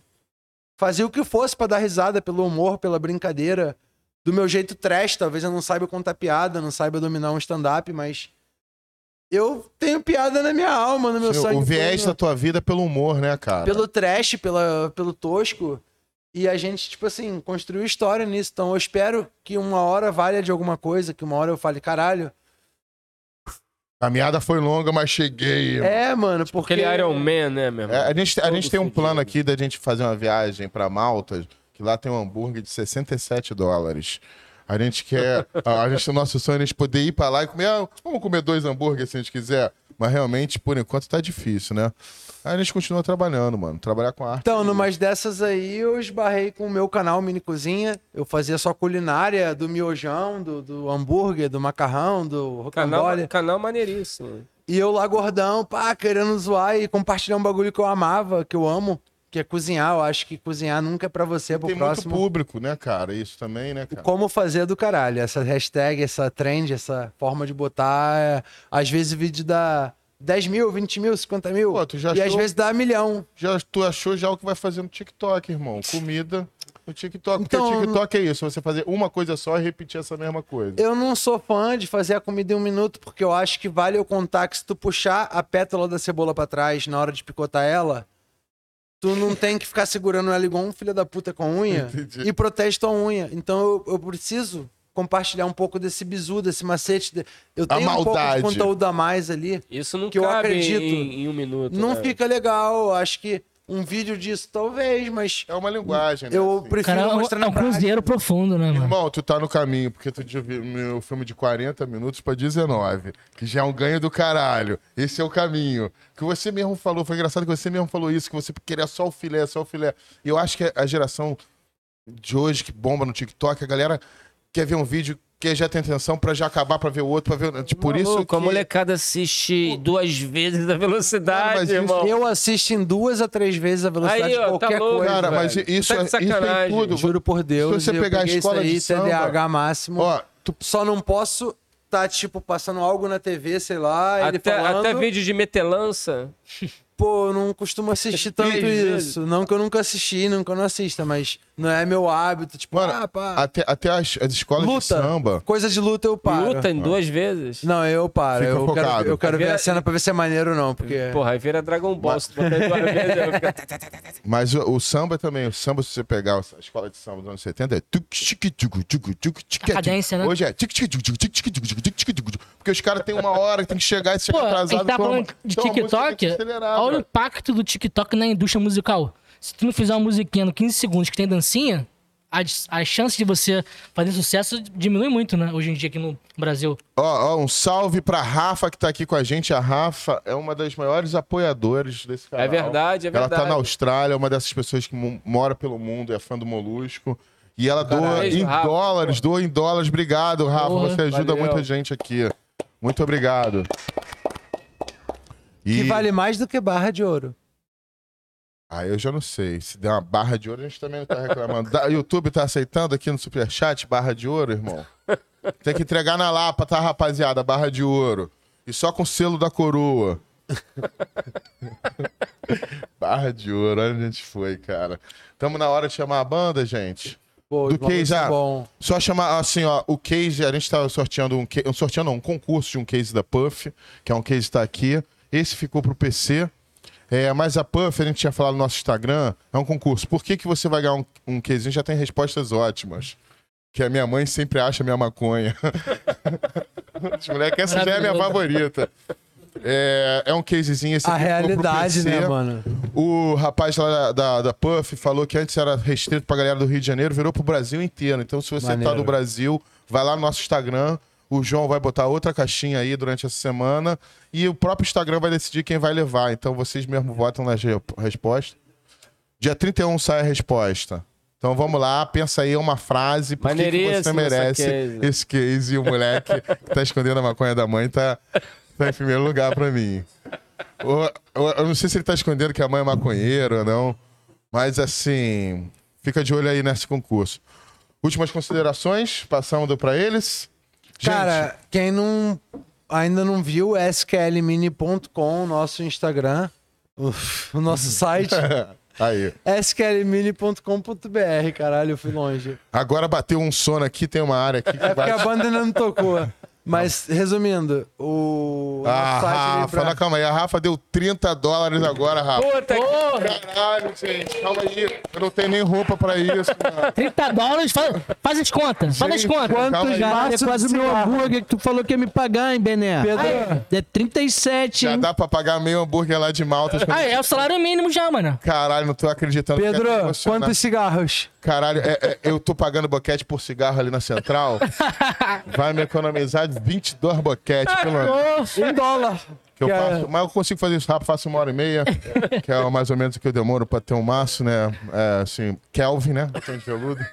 fazia o que fosse pra dar risada pelo humor, pela brincadeira. Do meu jeito trash, talvez eu não saiba contar piada, não saiba dominar um stand-up, mas eu tenho piada na minha alma, no meu Sim, sangue. o viés da tua vida é pelo humor, né, cara? pelo trash, pela, pelo tosco. E a gente, tipo assim, construiu história nisso. Então eu espero que uma hora valha de alguma coisa, que uma hora eu fale, caralho. A meada foi longa, mas cheguei. É, mano, porque. Aquele Iron Man, né, meu irmão? É, a gente, a gente tem um plano aqui da gente fazer uma viagem pra Malta, que lá tem um hambúrguer de 67 dólares. A gente quer. a, a gente, o nosso sonho é a gente poder ir pra lá e comer. ah, vamos comer dois hambúrgueres se a gente quiser. Mas realmente, por enquanto, tá difícil, né? Aí a gente continua trabalhando, mano. Trabalhar com arte. Então, numas dessas aí, eu esbarrei com o meu canal Mini Cozinha. Eu fazia só culinária do miojão, do, do hambúrguer, do macarrão, do Canal, canal maneiríssimo. E eu lá gordão, pá, querendo zoar e compartilhar um bagulho que eu amava, que eu amo, que é cozinhar. Eu acho que cozinhar nunca é pra você, é pro Tem próximo. muito público, né, cara? Isso também, né, cara? Como fazer é do caralho. Essa hashtag, essa trend, essa forma de botar. é, Às vezes o vídeo dá 10 mil, 20 mil, 50 mil. Pô, tu já e às achou- vezes dá milhão. Já, tu achou já o que vai fazer no TikTok, irmão? Comida no TikTok. Porque Então- o TikTok é isso, você fazer uma coisa só e repetir essa mesma coisa. Eu não sou fã de fazer a comida em um minuto, porque eu acho que vale eu contar que se tu puxar a pétala da cebola pra trás na hora de picotar ela, tu não tem que ficar segurando ela igual um filho da puta com unha Entendi. e protege tua unha. Então eu, eu preciso compartilhar um pouco desse bizu, desse macete. de- Eu tenho um pouco de conteúdo a mais ali. Isso não Que eu acredito. Em, em um minuto. Não né? fica legal. Acho que um vídeo disso, talvez, mas É uma linguagem, né? eu assim. prefiro Cara, mostrar é um prática. cruzeiro profundo, né, mano? Irmão, tu tá no caminho, porque tu viu meu filme de 40 minutos pra 19, que já é um ganho do caralho. Esse é o caminho. Que você mesmo falou, foi engraçado que você mesmo falou isso, que você queria só o filé, só o filé. E eu acho que a geração de hoje que bomba no TikTok, a galera quer ver um vídeo que já tem atenção pra já acabar pra ver o outro, pra ver. Tipo, por isso que... A molecada assiste duas vezes a velocidade, Cara, mas isso- irmão. Eu assisto em duas a três vezes a velocidade Aí, de ó, tá qualquer louco, coisa. Cara, mas isso, Tá de é, isso sacanagem. tudo. Juro por Deus, Se você eu pegar a escola isso aí, de samba- TDAH máximo. Ó, tu Só não posso tá, tipo, passando algo na TV, sei lá, ele Até, falando... até vídeo de metelança. Pô, eu não costumo assistir tanto isso. Não que eu nunca assisti, não que eu não assista, mas não é meu hábito. Tipo, Mano, ah, pá. até, até as, as escolas de Luta. samba. Coisa de luta eu paro. Luta em duas vezes. Não, eu paro. Fica eu focado. quero, eu quero ver Vira- a cena pra ver se é maneiro ou não, porque... Porra, aí vira Dragon Ball. Fico- Mas o, o samba também, o samba, se você pegar a escola de samba dos anos 70, é. tuc, tic, tuc, tuc, tuc, tic, A cadência, né? Hoje é. tic, tic, tuc, tuc, tic, tic, tuc, tuc, tic, tuc, tuc. Porque os caras têm uma hora que tem que chegar e se Pô, chegar a atrasado. gente tá falando de Então TikTok. acelerar, Olha o impacto do TikTok na indústria musical. Se tu não fizer uma musiquinha no 15 segundos que tem dancinha, as, as chances de você fazer sucesso diminuem muito, né? Hoje em dia aqui no Brasil. Ó, ó, um salve pra Rafa que tá aqui com a gente. A Rafa é uma das maiores apoiadoras desse canal. É verdade, é Ela verdade. tá na Austrália, é uma dessas pessoas que mo- mora pelo mundo, é fã do Molusco. E ela doa Caralho, em Rafa, dólares, doa em dólares. Obrigado, Rafa. Porra, Você ajuda valeu. muita gente aqui. Muito obrigado. E... Que vale mais do que barra de ouro. Ah, eu já não sei. Se der uma barra de ouro, a gente também não tá reclamando. Da- YouTube tá aceitando aqui no Superchat barra de ouro, irmão? Tem que entregar na Lapa, tá, rapaziada? Barra de ouro. E só com selo da coroa. barra de ouro, olha onde a gente foi, cara. Tamo na hora de chamar a banda, gente. Pô, Do é já? bom. Só chamar assim, ó, o case, a gente tá sorteando um, sorteando um concurso de um case da Puff, que é um case que tá aqui. Esse ficou pro PC. É, mas a Puff, a gente tinha falado no nosso Instagram, é um concurso. Por que, que você vai ganhar um, um já tem respostas ótimas. Que a minha mãe sempre acha minha maconha. Os moleques, essa já é a minha favorita. É, é um casezinho esse A realidade, né, mano? O rapaz lá da, da, da Puff falou que antes era restrito pra galera do Rio de Janeiro, virou pro Brasil inteiro. Então, se você tá Maneiro. do Brasil, vai lá no nosso Instagram. O João vai botar outra caixinha aí durante essa semana. E o próprio Instagram vai decidir quem vai levar. Então, vocês mesmo votam nas re- respostas. Dia 31 sai a resposta. Então vamos lá, pensa aí uma frase, por que que você merece case. esse case e o moleque que tá escondendo a maconha da mãe tá, tá em primeiro lugar pra mim. O- o- Eu não sei se ele tá escondendo que a mãe é maconheira ou não, mas assim, fica de olho aí nesse concurso. Últimas considerações, passando pra eles. Cara, quem não ainda não viu, sklmini.com, nosso Instagram, o, nosso site, aí. sklmini.com.br, caralho, eu fui longe. Agora bateu um sono aqui, tem uma área aqui que É porque a banda ainda não tocou. Mas, resumindo, o A nosso site ali Rafa, pra- calma aí, a Rafa deu 30 dólares agora, Rafa. Puta que... Caralho, gente, calma aí. Eu não tenho nem roupa pra isso, mano. 30 dólares, faz, faz as contas, faz as contas. Quantos. Caralho, é quase o meu hambúrguer que tu falou que ia me pagar, hein, Bené? Pedro, É 37, Já hein? dá pra pagar meio hambúrguer lá de Malta. Ah, é o salário mínimo já, mano. Caralho, não tô acreditando. Pedro, emocionado. quantos cigarros? Caralho, é- é, eu tô pagando boquete por cigarro ali na central. Vai me equnomizar 22 boquetes, pelo menos. Um dólar. Que eu é- faço, mas eu consigo fazer isso rápido, faço uma hora e meia, que é mais ou menos o que eu demoro pra ter um maço, né? É, assim, Kelvin, né? Botão de veludo.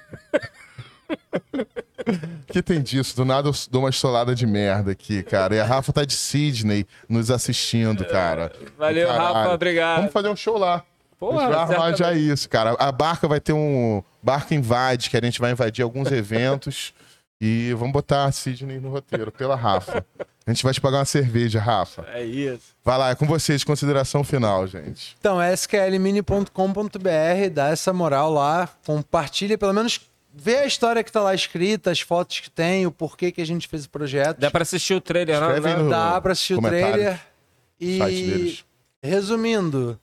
que tem disso? Do nada eu dou uma estolada de merda aqui, cara. E a Rafa tá de Sydney nos assistindo, cara. Valeu, Caralho. Rafa, obrigado. Vamos fazer um show lá. Porra, a gente vai arrumar certamente. já isso, cara. A barca vai ter um. Barca invade, que a gente vai invadir alguns eventos. E vamos botar a Sidney no roteiro, pela Rafa. A gente vai te pagar uma cerveja, Rafa. É isso. Vai lá, é com vocês, consideração final, gente. Então, sklmini.com.br, dá essa moral lá, compartilha, pelo menos vê a história que tá lá escrita, as fotos que tem, o porquê que a gente fez o projeto. Dá pra assistir o trailer, não? Escreve aí no Dá pra assistir o trailer. site E deles. resumindo,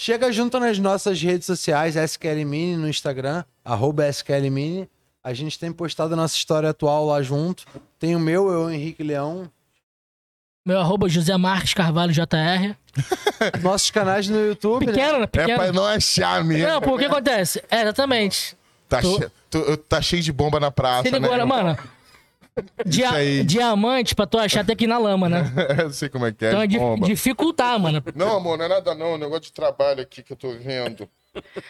chega junto nas nossas redes sociais, SQLMini no Instagram, arroba SQLMini. A gente tem postado a nossa história atual lá junto. Tem o meu, eu, Henrique Leão. Meu arroba José Marques Carvalho JR. Nossos canais no YouTube, né? Pequeno, né? É Pequeno. pra não achar mesmo. Não, por que acontece? É, exatamente. Tá, tô- che- tu- tá cheio de bomba na praça, Se ligou, né? né, mano? Dia- diamante pra tu achar até aqui na lama, né? eu sei como é que é, Então é di- bomba. dificultar, mano. Não, amor, não é nada não. É um negócio de trabalho aqui que eu tô vendo.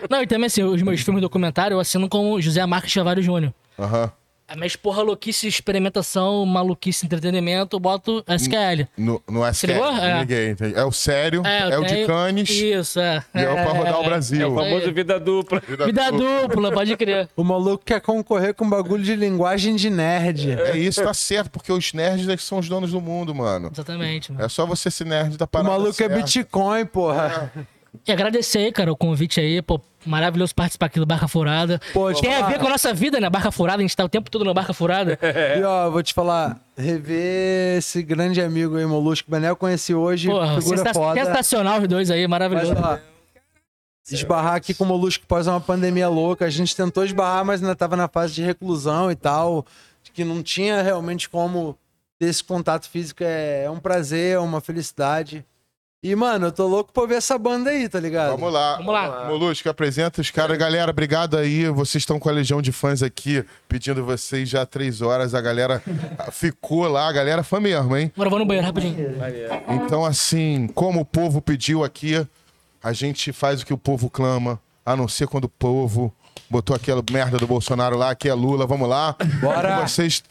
Não, e também assim, os meus filmes documentário eu assino como José Marques Chavalho Júnior. Aham. A minha porra louquice, experimentação, maluquice, entretenimento, eu boto SQL. No, no SQL. É. Ninguém. tem. É o sério, é, eu o de Cannes Isso, é. e é o pra rodar o É Brasil. o famoso vida dupla. Vida dupla, pode crer. O maluco quer concorrer com bagulho de linguagem de nerd. É isso, tá certo, porque os nerds é que são os donos do mundo, mano. Exatamente, mano. É só você ser nerd da O parada maluco é certa. Bitcoin, porra. E agradecer aí, cara, o convite aí, pô, maravilhoso participar aqui do Barca Furada. Pô, Tem a falar. ver com a nossa vida, né? Barca Furada, a gente tá o tempo todo na Barca Furada. E ó, vou te falar, rever esse grande amigo aí, Molusco Benel, conheci hoje, Porra, figura sensa- foda. sensacional os dois aí, Mas, maravilhoso. ó, esbarrar aqui com o Molusco após uma pandemia louca, a gente tentou esbarrar, mas ainda tava na fase de reclusão e tal, que não tinha realmente como ter esse contato físico. É, é um prazer, é uma felicidade. E, mano, eu tô louco pra ver essa banda aí, tá ligado? Vamos lá. Vamos lá. Molusco, apresenta os caras. Galera, obrigado aí. Vocês estão com a legião de fãs aqui, pedindo vocês já há três horas. A galera ficou lá, a galera fã mesmo, hein? Agora vou no banheiro rapidinho. Então, assim, como o povo pediu aqui, a gente faz o que o povo clama, a não ser quando o povo botou aquela merda do Bolsonaro lá, que é Lula. Vamos lá. Bora. Vocês.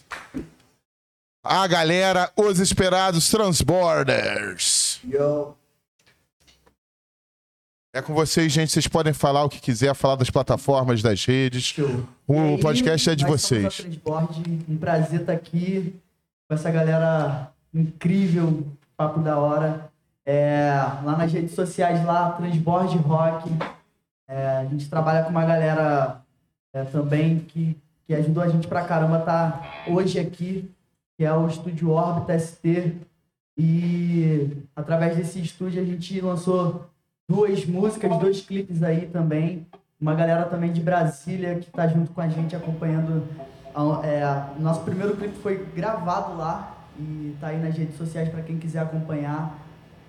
A galera, os esperados Transborders. É com vocês, gente. Vocês podem falar o que quiser, falar das plataformas, das redes. O E aí, podcast é de vocês. Um prazer estar aqui com essa galera incrível, papo da hora. É, lá nas redes sociais, lá, Transbord Rock. É, a gente trabalha com uma galera é, também que, que ajudou a gente pra caramba tá hoje aqui, que é o Estúdio Orbita ST. E através desse estúdio a gente lançou duas músicas, dois clipes aí também. Uma galera também de Brasília que tá junto com a gente acompanhando. a- é, nosso primeiro clipe foi gravado lá e tá aí nas redes sociais para quem quiser acompanhar.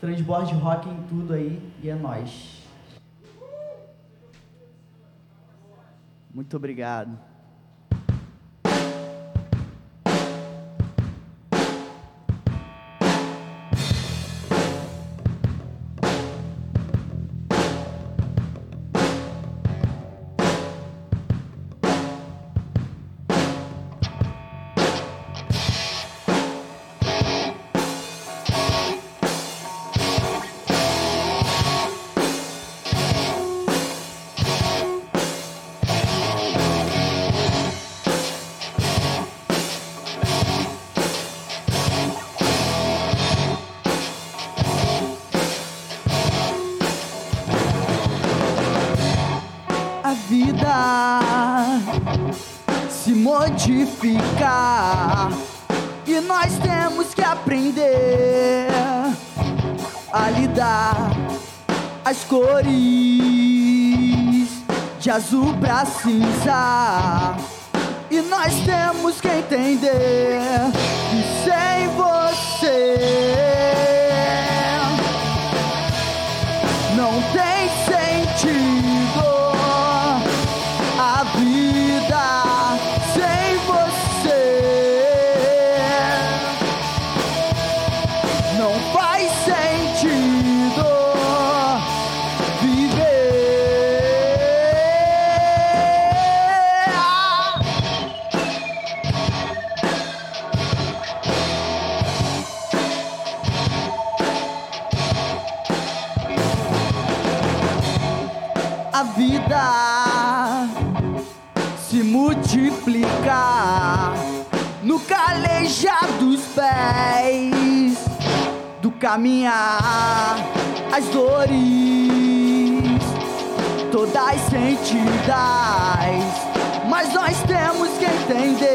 Transbord Rock em tudo aí e é nóis. Muito obrigado. Se modificar e nós temos que aprender a lidar as cores de azul pra cinza. E nós temos que entender que sem você caminhar as dores todas sentidas. Mas nós temos que entender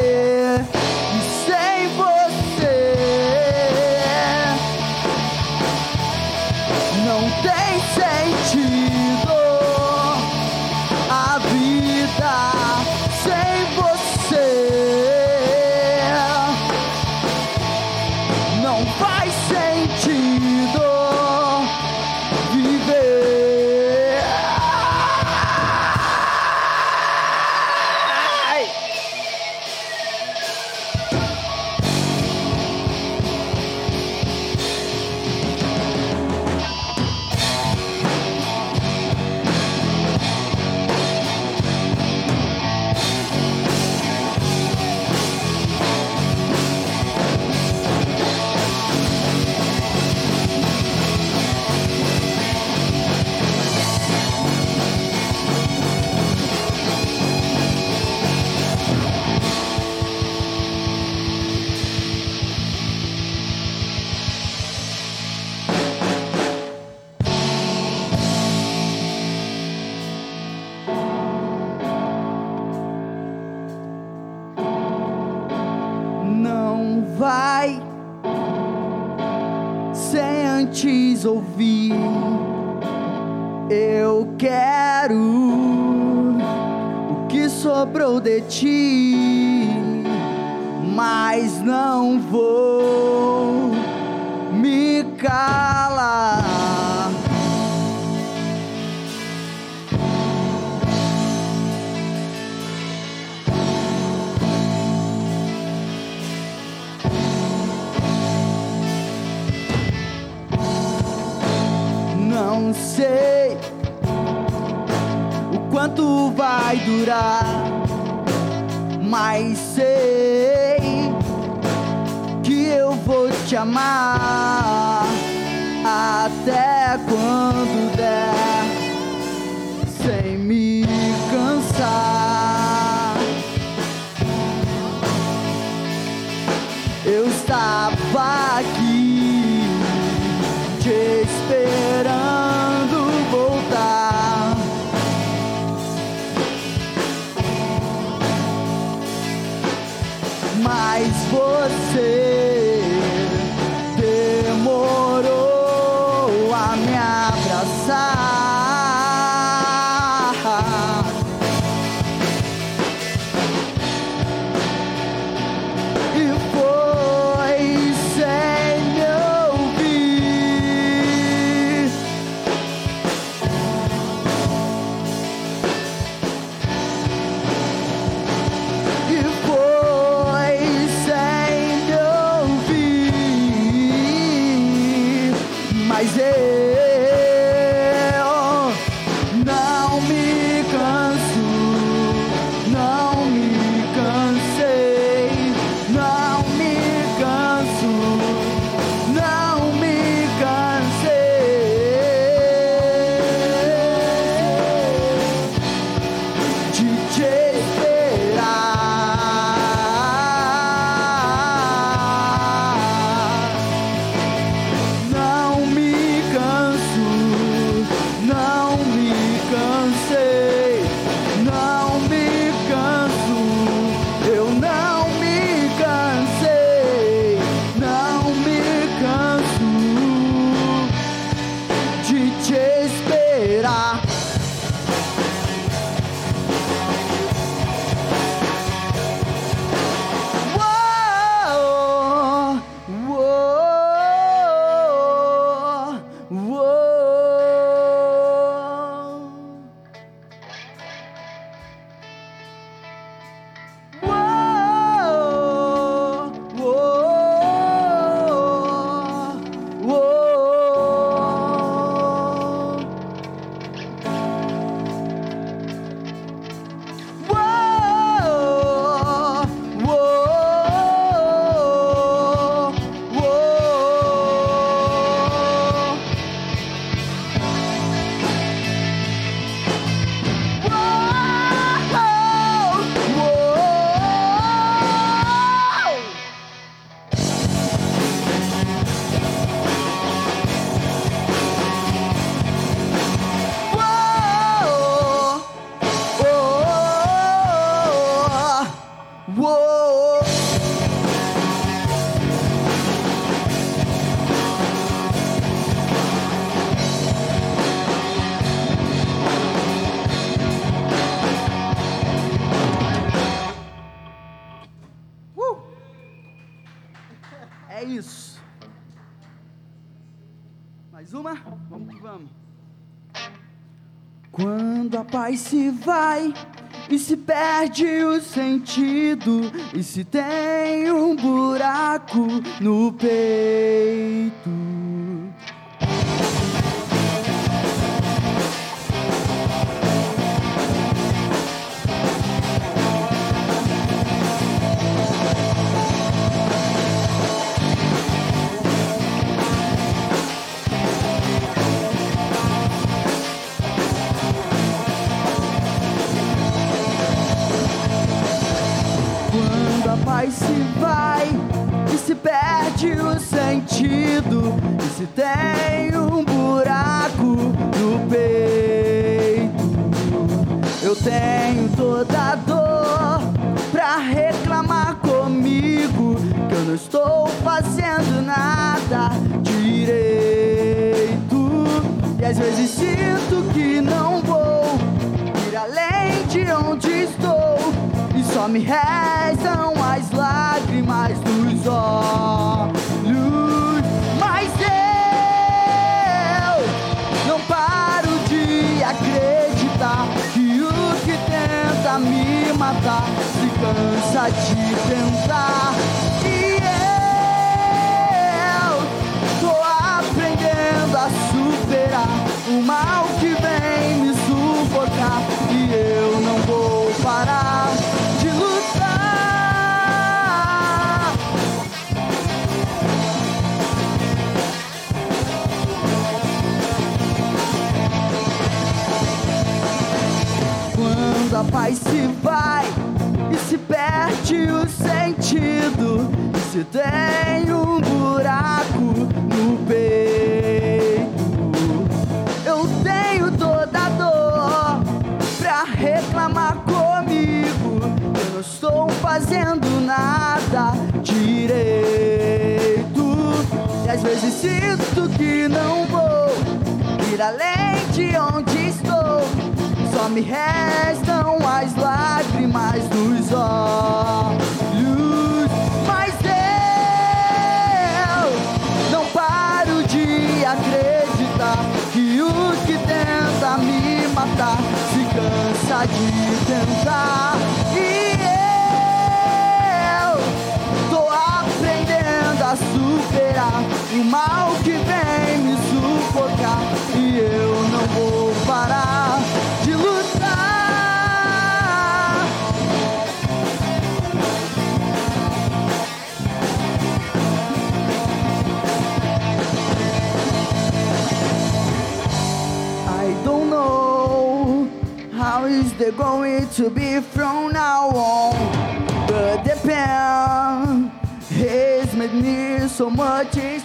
perde o sentido e se tem um buraco no peito.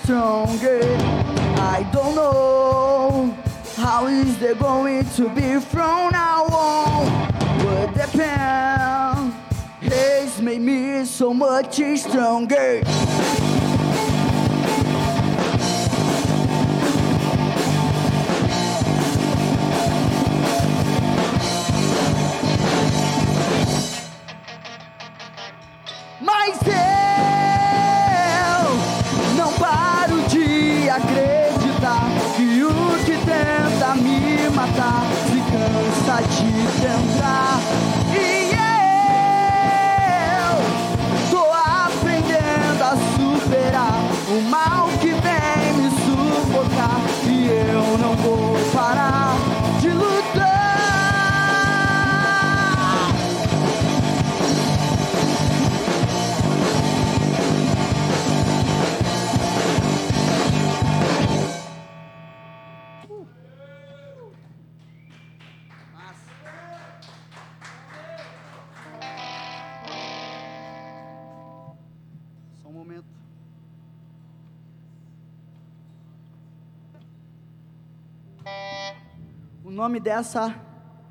stronger. I don't know how is they going to be from now on. But the pain has made me so much stronger. nome dessa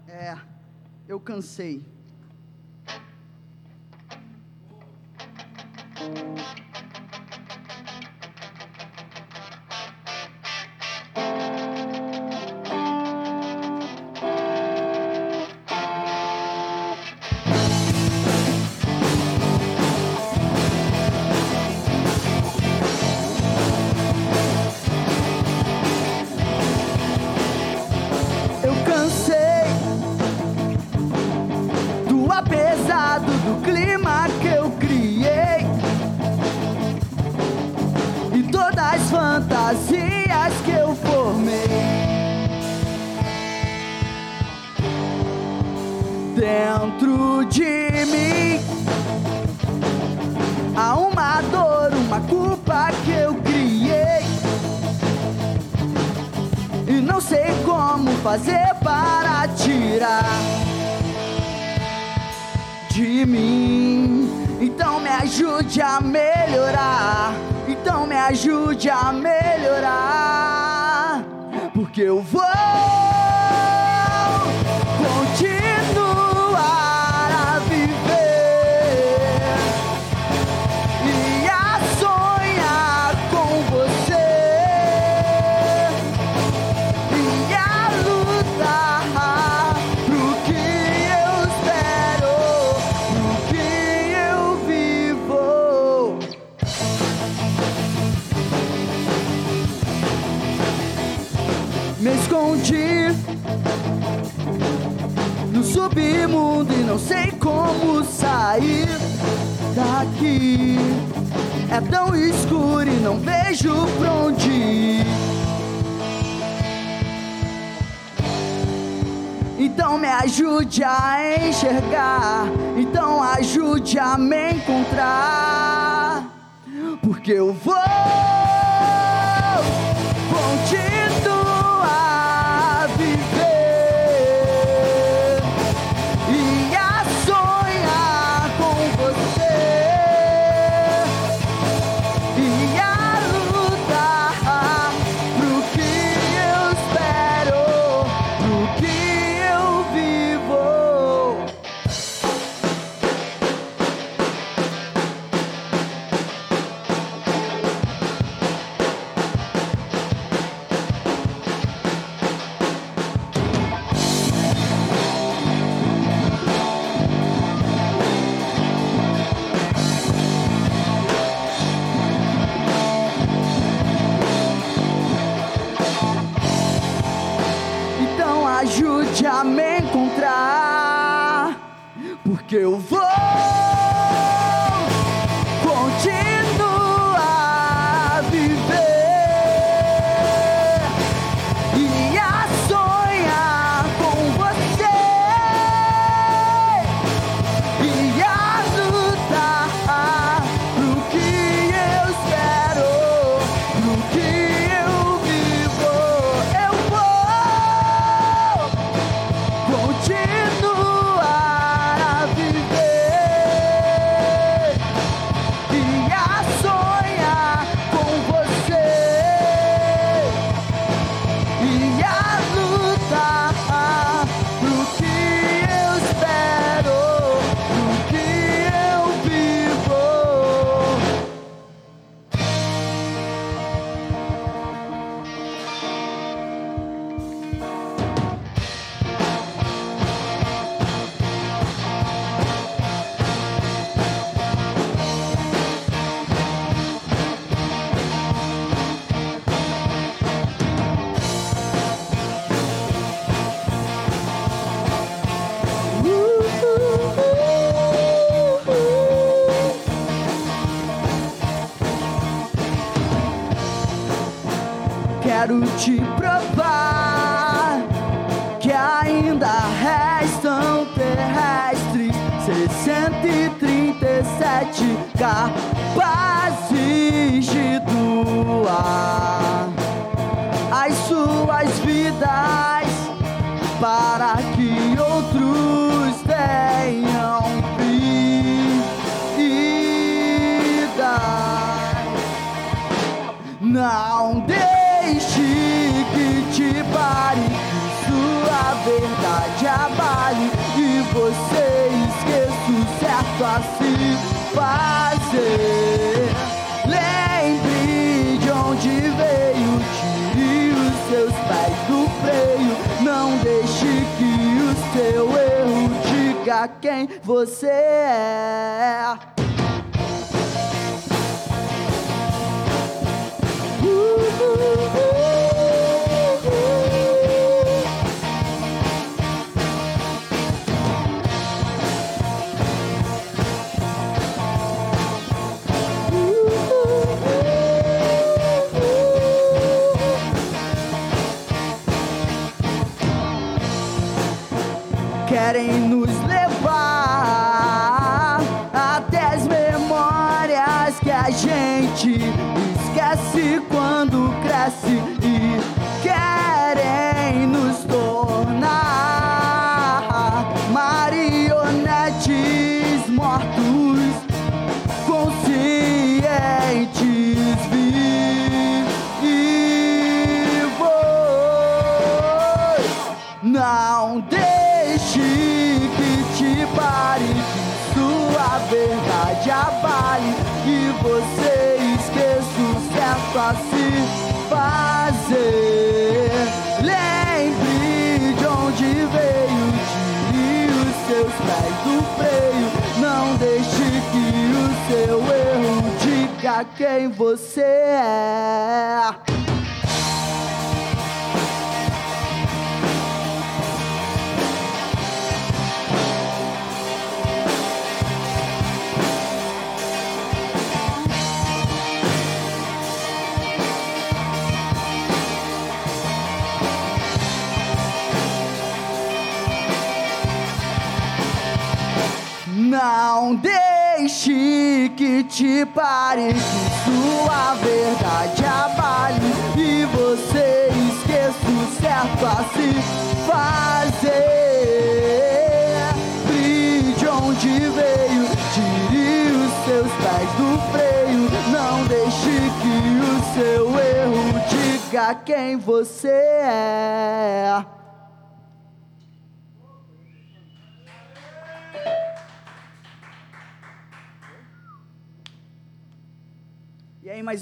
é Eu Cansei.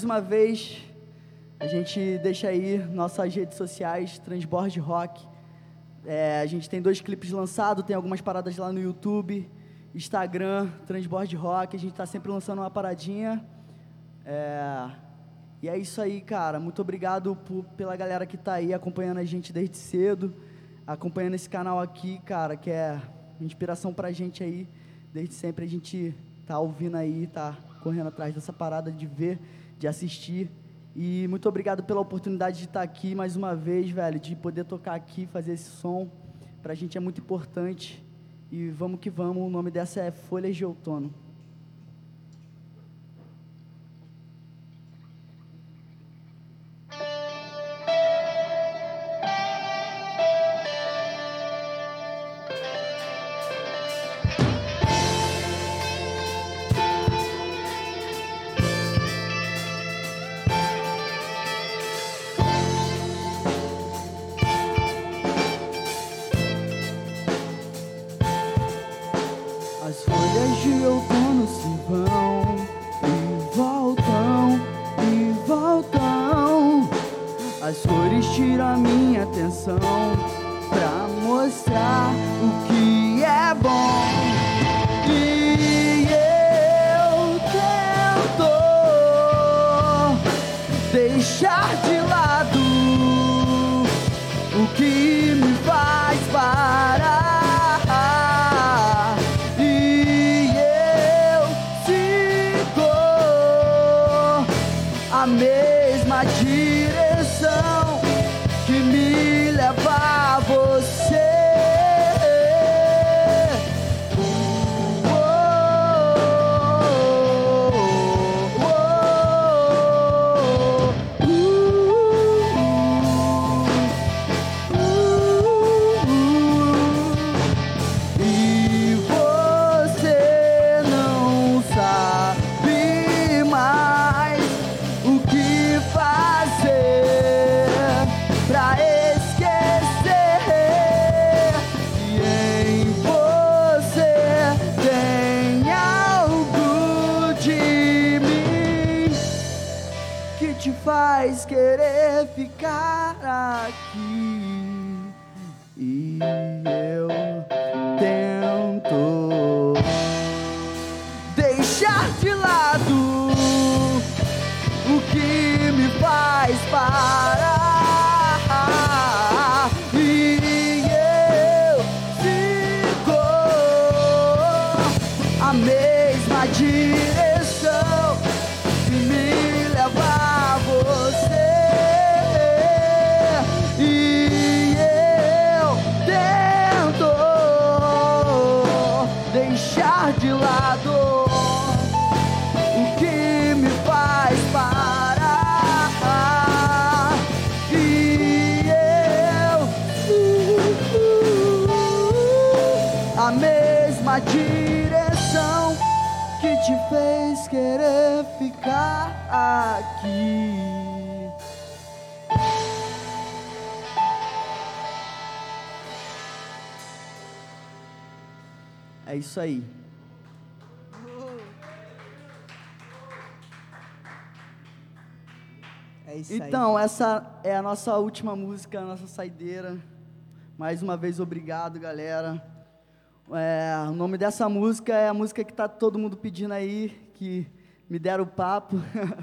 uma vez, a gente deixa aí nossas redes sociais, Transborde Rock. É, a gente tem dois clipes lançados, tem algumas paradas lá no YouTube, Instagram, Transborde Rock. A gente está sempre lançando uma paradinha. É, e é isso aí, cara. Muito obrigado por, pela galera que está aí acompanhando a gente desde cedo, acompanhando esse canal aqui, cara, que é inspiração para a gente aí. Desde sempre a gente tá ouvindo aí, tá correndo atrás dessa parada de ver de assistir. E muito obrigado pela oportunidade de estar aqui mais uma vez, velho, de poder tocar aqui, fazer esse som. Pra gente é muito importante. E vamos que vamos, o nome dessa é Folhas de Outono. Isso aí. É isso aí. Então, essa é a nossa última música, a nossa saideira. Mais uma vez, obrigado, galera. É, o nome dessa música é a música que tá todo mundo pedindo aí, que me deram o papo.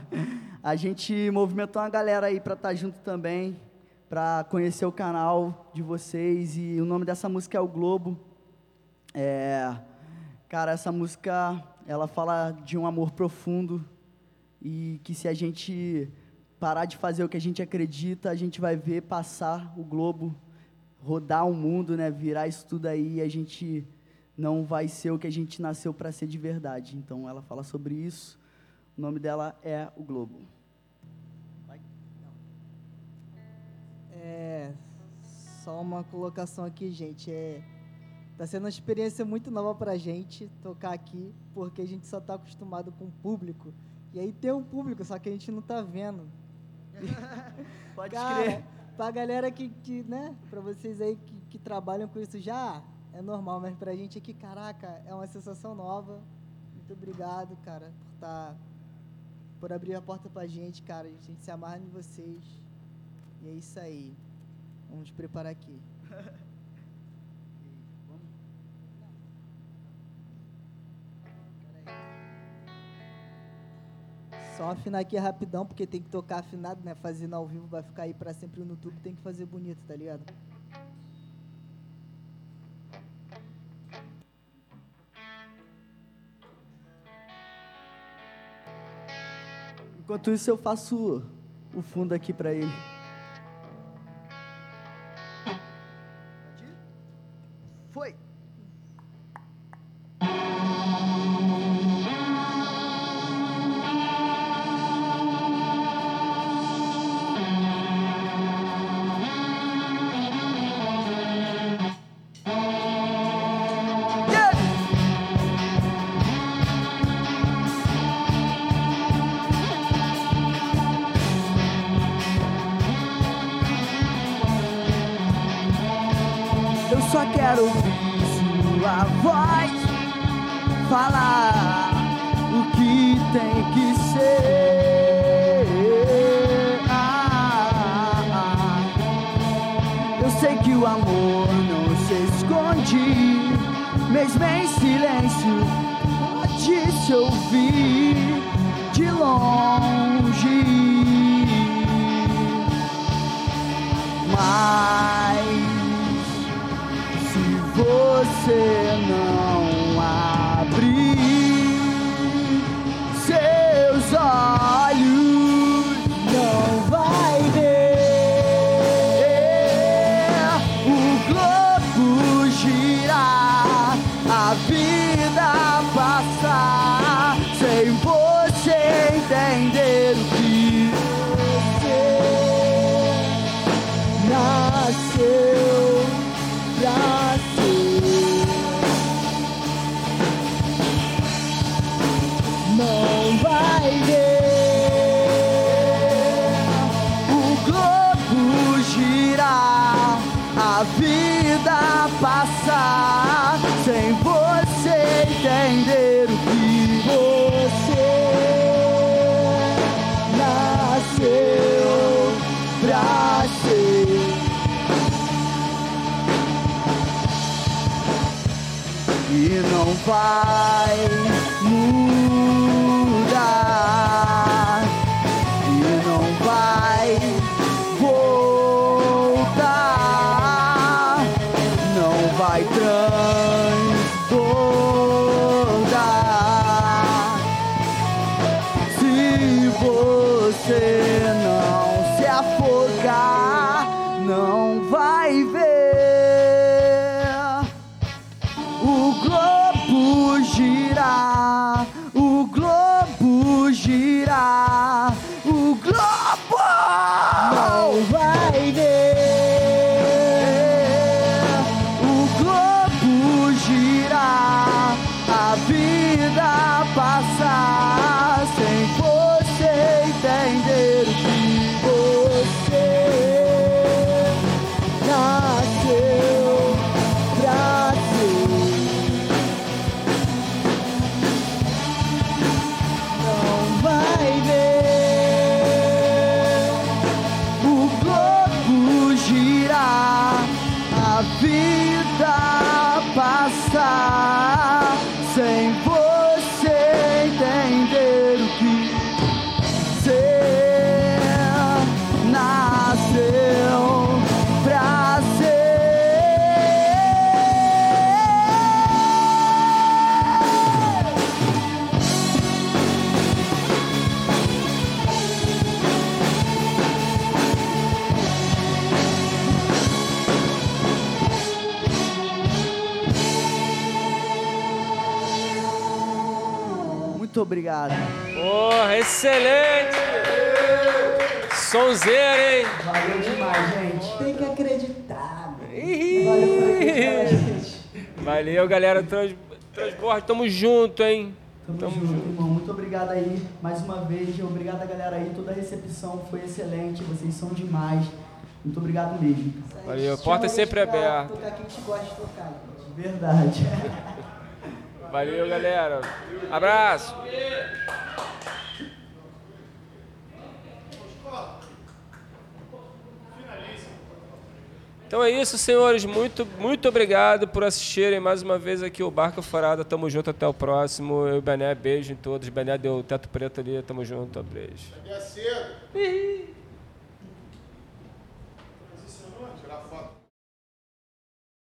a gente movimentou uma galera aí para estar junto também, para conhecer o canal de vocês. E o nome dessa música é O Globo. É, cara, essa música, ela fala de um amor profundo e que se a gente parar de fazer o que a gente acredita, a gente vai ver passar o globo, rodar o mundo, né, virar isso tudo aí, e a gente não vai ser o que a gente nasceu para ser de verdade. Então ela fala sobre isso. O nome dela é O Globo. É, só uma colocação aqui, gente. É, tá sendo uma experiência muito nova pra gente tocar aqui, porque a gente só tá acostumado com o público. E aí tem um público, só que a gente não tá vendo. Pode Cara, crer. pra galera que, que né, pra vocês aí que, que trabalham com isso já, é normal, mas pra gente aqui, caraca, é uma sensação nova. Muito obrigado, cara, por tá, por abrir a porta pra gente, cara. A gente se amarra em vocês. E é isso aí. Vamos preparar aqui. Só afinar aqui rapidão, porque tem que tocar afinado, né? Fazendo ao vivo vai ficar aí para sempre no YouTube, tem que fazer bonito, tá ligado? Enquanto isso, eu faço o fundo aqui para ele. Obrigado. Porra, excelente! Sonzeira, hein? Valeu demais, gente. Tem que acreditar. Valeu acreditar gente. Valeu, galera. Trans... Transporte, tamo junto, hein? Tamo, Tamo junto, junto. irmão. Muito obrigado aí, mais uma vez. Obrigado galera aí. Toda a recepção foi excelente. Vocês são demais. Muito obrigado mesmo. Valeu, porta gente sempre aberta. Tocar quem te gosta de tocar, gente. Verdade. Valeu, galera. Abraço. Então é isso, senhores. Muito, muito obrigado por assistirem mais uma vez aqui o Barca Forada. Tamo junto até o próximo. Eu e o Bené, beijo em todos. Bené deu o teto preto ali. Tamo junto, beijo. É cedo.